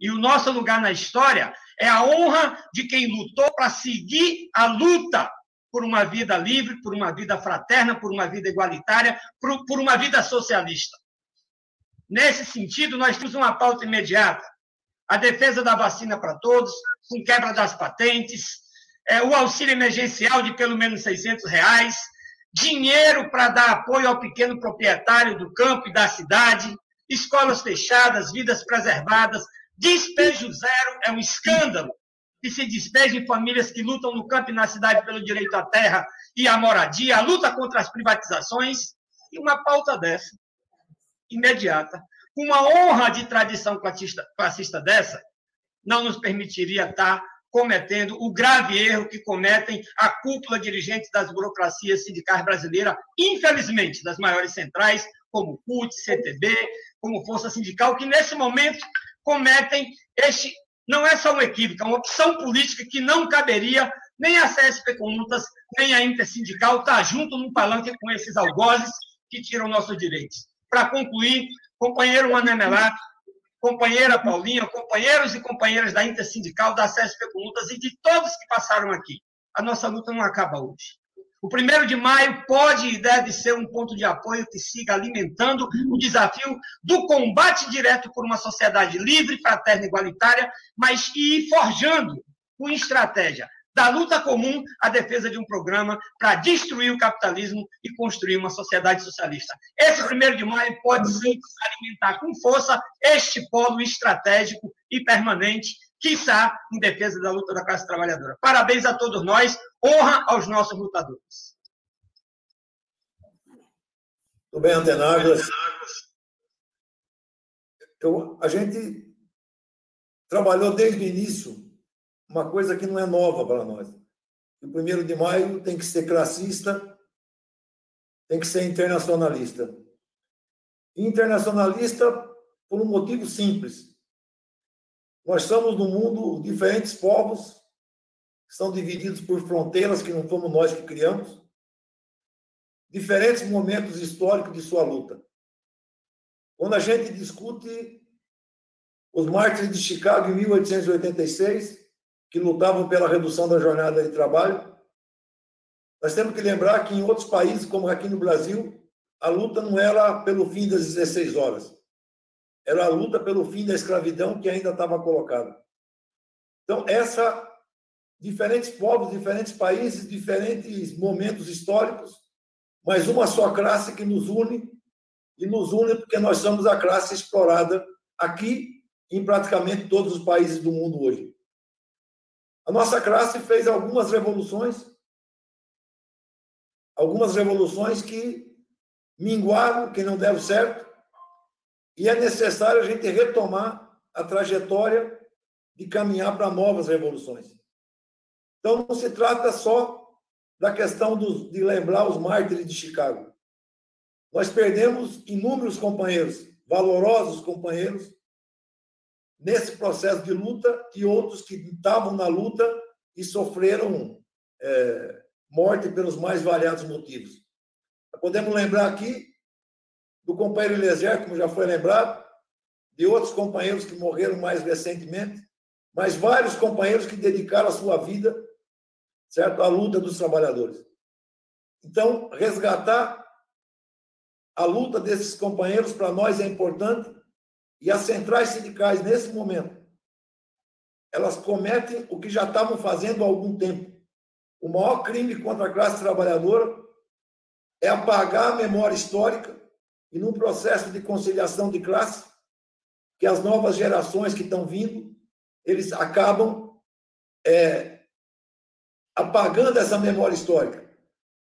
E o nosso lugar na história é a honra de quem lutou para seguir a luta por uma vida livre, por uma vida fraterna, por uma vida igualitária, por, por uma vida socialista. Nesse sentido, nós temos uma pauta imediata: a defesa da vacina para todos, com quebra das patentes, é, o auxílio emergencial de pelo menos 600 reais, dinheiro para dar apoio ao pequeno proprietário do campo e da cidade, escolas fechadas, vidas preservadas, despejo zero é um escândalo. Que se despeja em famílias que lutam no campo e na cidade pelo direito à terra e à moradia, a luta contra as privatizações, e uma pauta dessa, imediata, uma honra de tradição classista, classista dessa, não nos permitiria estar cometendo o grave erro que cometem a cúpula dirigente das burocracias sindicais brasileiras, infelizmente, das maiores centrais, como CUT, CTB, como Força Sindical, que nesse momento cometem este não é só um equívoco, é uma opção política que não caberia nem a CSP Comutas, nem a Intersindical estar tá junto num palanque com esses algozes que tiram nossos direitos. Para concluir, companheiro Mané companheira Paulinha, companheiros e companheiras da Intersindical, da CSP Comutas e de todos que passaram aqui, a nossa luta não acaba hoje. O primeiro de maio pode e deve ser um ponto de apoio que siga alimentando o desafio do combate direto por uma sociedade livre, fraterna e igualitária, mas e forjando com estratégia da luta comum a defesa de um programa para destruir o capitalismo e construir uma sociedade socialista. Esse primeiro de maio pode sim alimentar com força este polo estratégico e permanente quiçá em defesa da luta da classe trabalhadora. Parabéns a todos nós, honra aos nossos lutadores. Tudo bem, antenadas. Então, a gente trabalhou desde o início uma coisa que não é nova para nós. O primeiro de maio tem que ser classista, tem que ser internacionalista. Internacionalista por um motivo simples. Nós estamos no mundo diferentes povos, que são divididos por fronteiras que não fomos nós que criamos, diferentes momentos históricos de sua luta. Quando a gente discute os mártires de Chicago em 1886, que lutavam pela redução da jornada de trabalho, nós temos que lembrar que em outros países, como aqui no Brasil, a luta não era pelo fim das 16 horas era a luta pelo fim da escravidão que ainda estava colocada. Então, essa diferentes povos, diferentes países, diferentes momentos históricos, mas uma só classe que nos une e nos une porque nós somos a classe explorada aqui em praticamente todos os países do mundo hoje. A nossa classe fez algumas revoluções, algumas revoluções que minguaram, que não deram certo, e é necessário a gente retomar a trajetória de caminhar para novas revoluções. Então, não se trata só da questão dos, de lembrar os mártires de Chicago. Nós perdemos inúmeros companheiros, valorosos companheiros, nesse processo de luta e outros que estavam na luta e sofreram é, morte pelos mais variados motivos. Podemos lembrar aqui do companheiro Eliezer, como já foi lembrado, de outros companheiros que morreram mais recentemente, mas vários companheiros que dedicaram a sua vida certo, à luta dos trabalhadores. Então, resgatar a luta desses companheiros para nós é importante e as centrais sindicais, nesse momento, elas cometem o que já estavam fazendo há algum tempo. O maior crime contra a classe trabalhadora é apagar a memória histórica e num processo de conciliação de classe, que as novas gerações que estão vindo, eles acabam é, apagando essa memória histórica.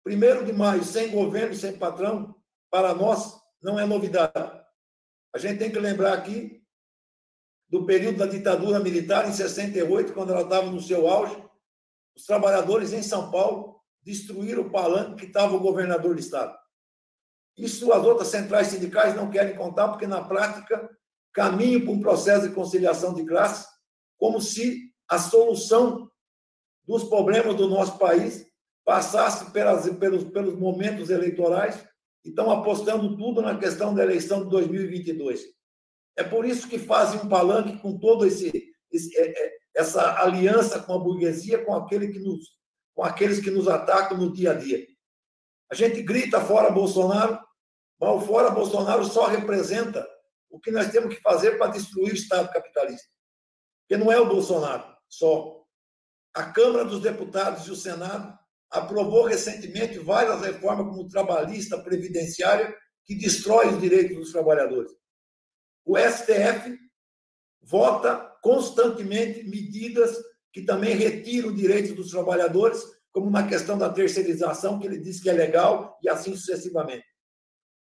Primeiro de maio, sem governo, sem patrão, para nós não é novidade. A gente tem que lembrar aqui do período da ditadura militar em 68, quando ela estava no seu auge, os trabalhadores em São Paulo destruíram o palanque que estava o governador do estado. Isso as outras centrais sindicais não querem contar, porque na prática caminham para um processo de conciliação de classe, como se a solução dos problemas do nosso país, passasse pelas, pelos, pelos momentos eleitorais e estão apostando tudo na questão da eleição de 2022. É por isso que fazem um palanque com esse é, é, essa aliança com a burguesia, com aquele que nos, com aqueles que nos atacam no dia a dia. A gente grita fora Bolsonaro, mas o fora Bolsonaro só representa o que nós temos que fazer para destruir o Estado capitalista. Porque não é o Bolsonaro só. A Câmara dos Deputados e o Senado aprovou recentemente várias reformas, como trabalhista, previdenciária, que destrói os direitos dos trabalhadores. O STF vota constantemente medidas que também retiram direitos dos trabalhadores, como na questão da terceirização, que ele diz que é legal, e assim sucessivamente.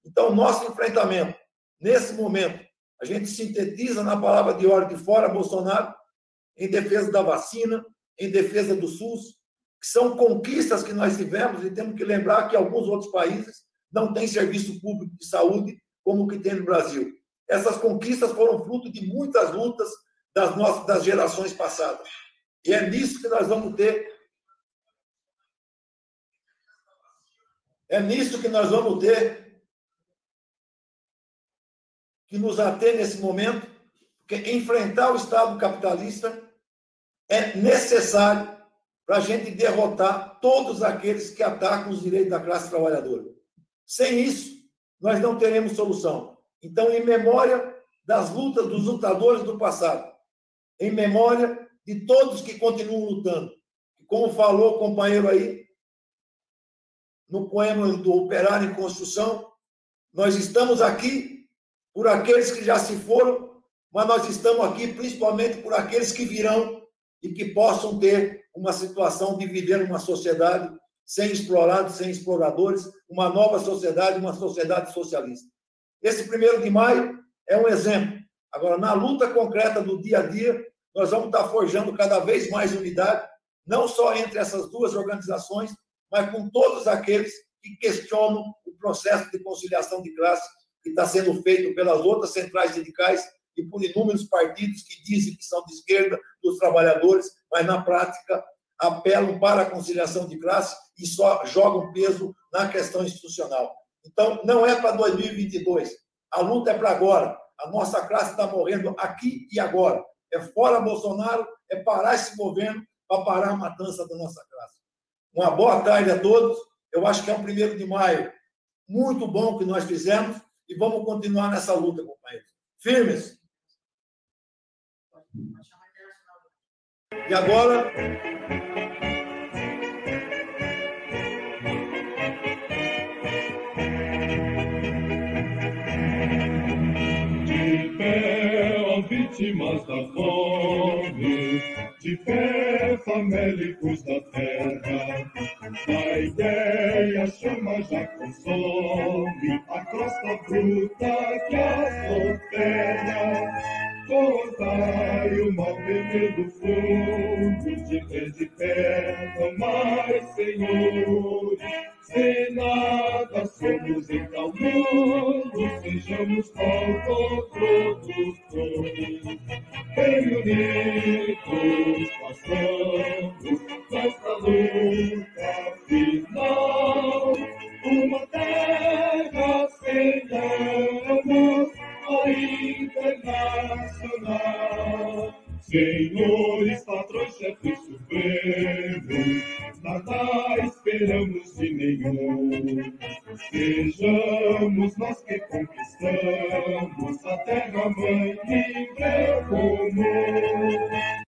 Então, nosso enfrentamento, nesse momento, a gente sintetiza na palavra de ordem de fora Bolsonaro, em defesa da vacina, em defesa do SUS, que são conquistas que nós tivemos, e temos que lembrar que alguns outros países não têm serviço público de saúde como o que tem no Brasil. Essas conquistas foram fruto de muitas lutas das nossas das gerações passadas. E é nisso que nós vamos ter É nisso que nós vamos ter que nos ater nesse momento, porque enfrentar o Estado capitalista é necessário para a gente derrotar todos aqueles que atacam os direitos da classe trabalhadora. Sem isso, nós não teremos solução. Então, em memória das lutas dos lutadores do passado, em memória de todos que continuam lutando, como falou o companheiro aí, no poema do Operário em Construção, nós estamos aqui por aqueles que já se foram, mas nós estamos aqui principalmente por aqueles que virão e que possam ter uma situação de viver uma sociedade sem explorados, sem exploradores, uma nova sociedade, uma sociedade socialista. Esse primeiro de maio é um exemplo. Agora, na luta concreta do dia a dia, nós vamos estar forjando cada vez mais unidade, não só entre essas duas organizações, mas com todos aqueles que questionam o processo de conciliação de classe que está sendo feito pelas outras centrais sindicais e por inúmeros partidos que dizem que são de esquerda dos trabalhadores, mas na prática apelam para a conciliação de classe e só jogam peso na questão institucional. Então, não é para 2022. A luta é para agora. A nossa classe está morrendo aqui e agora. É fora Bolsonaro, é parar esse governo para parar a matança da nossa classe. Uma boa tarde a todos. Eu acho que é um primeiro de maio muito bom que nós fizemos e vamos continuar nessa luta, companheiros. Firmes. E agora. Vítimas da fome de pé famélicos da terra. A ideia chama já consome a crosta bruta que a terra. Contai o mal do fundo, de pé de pé, mais, Senhor. Se nada somos tal mundo, sejamos autoprodutores. Bem unidos, passamos nesta luta final. Uma terra sem armas, a internacional. Senhores, patrões, chefes supremos, nada esperamos de nenhum. Sejamos nós que conquistamos a terra mãe livre comum.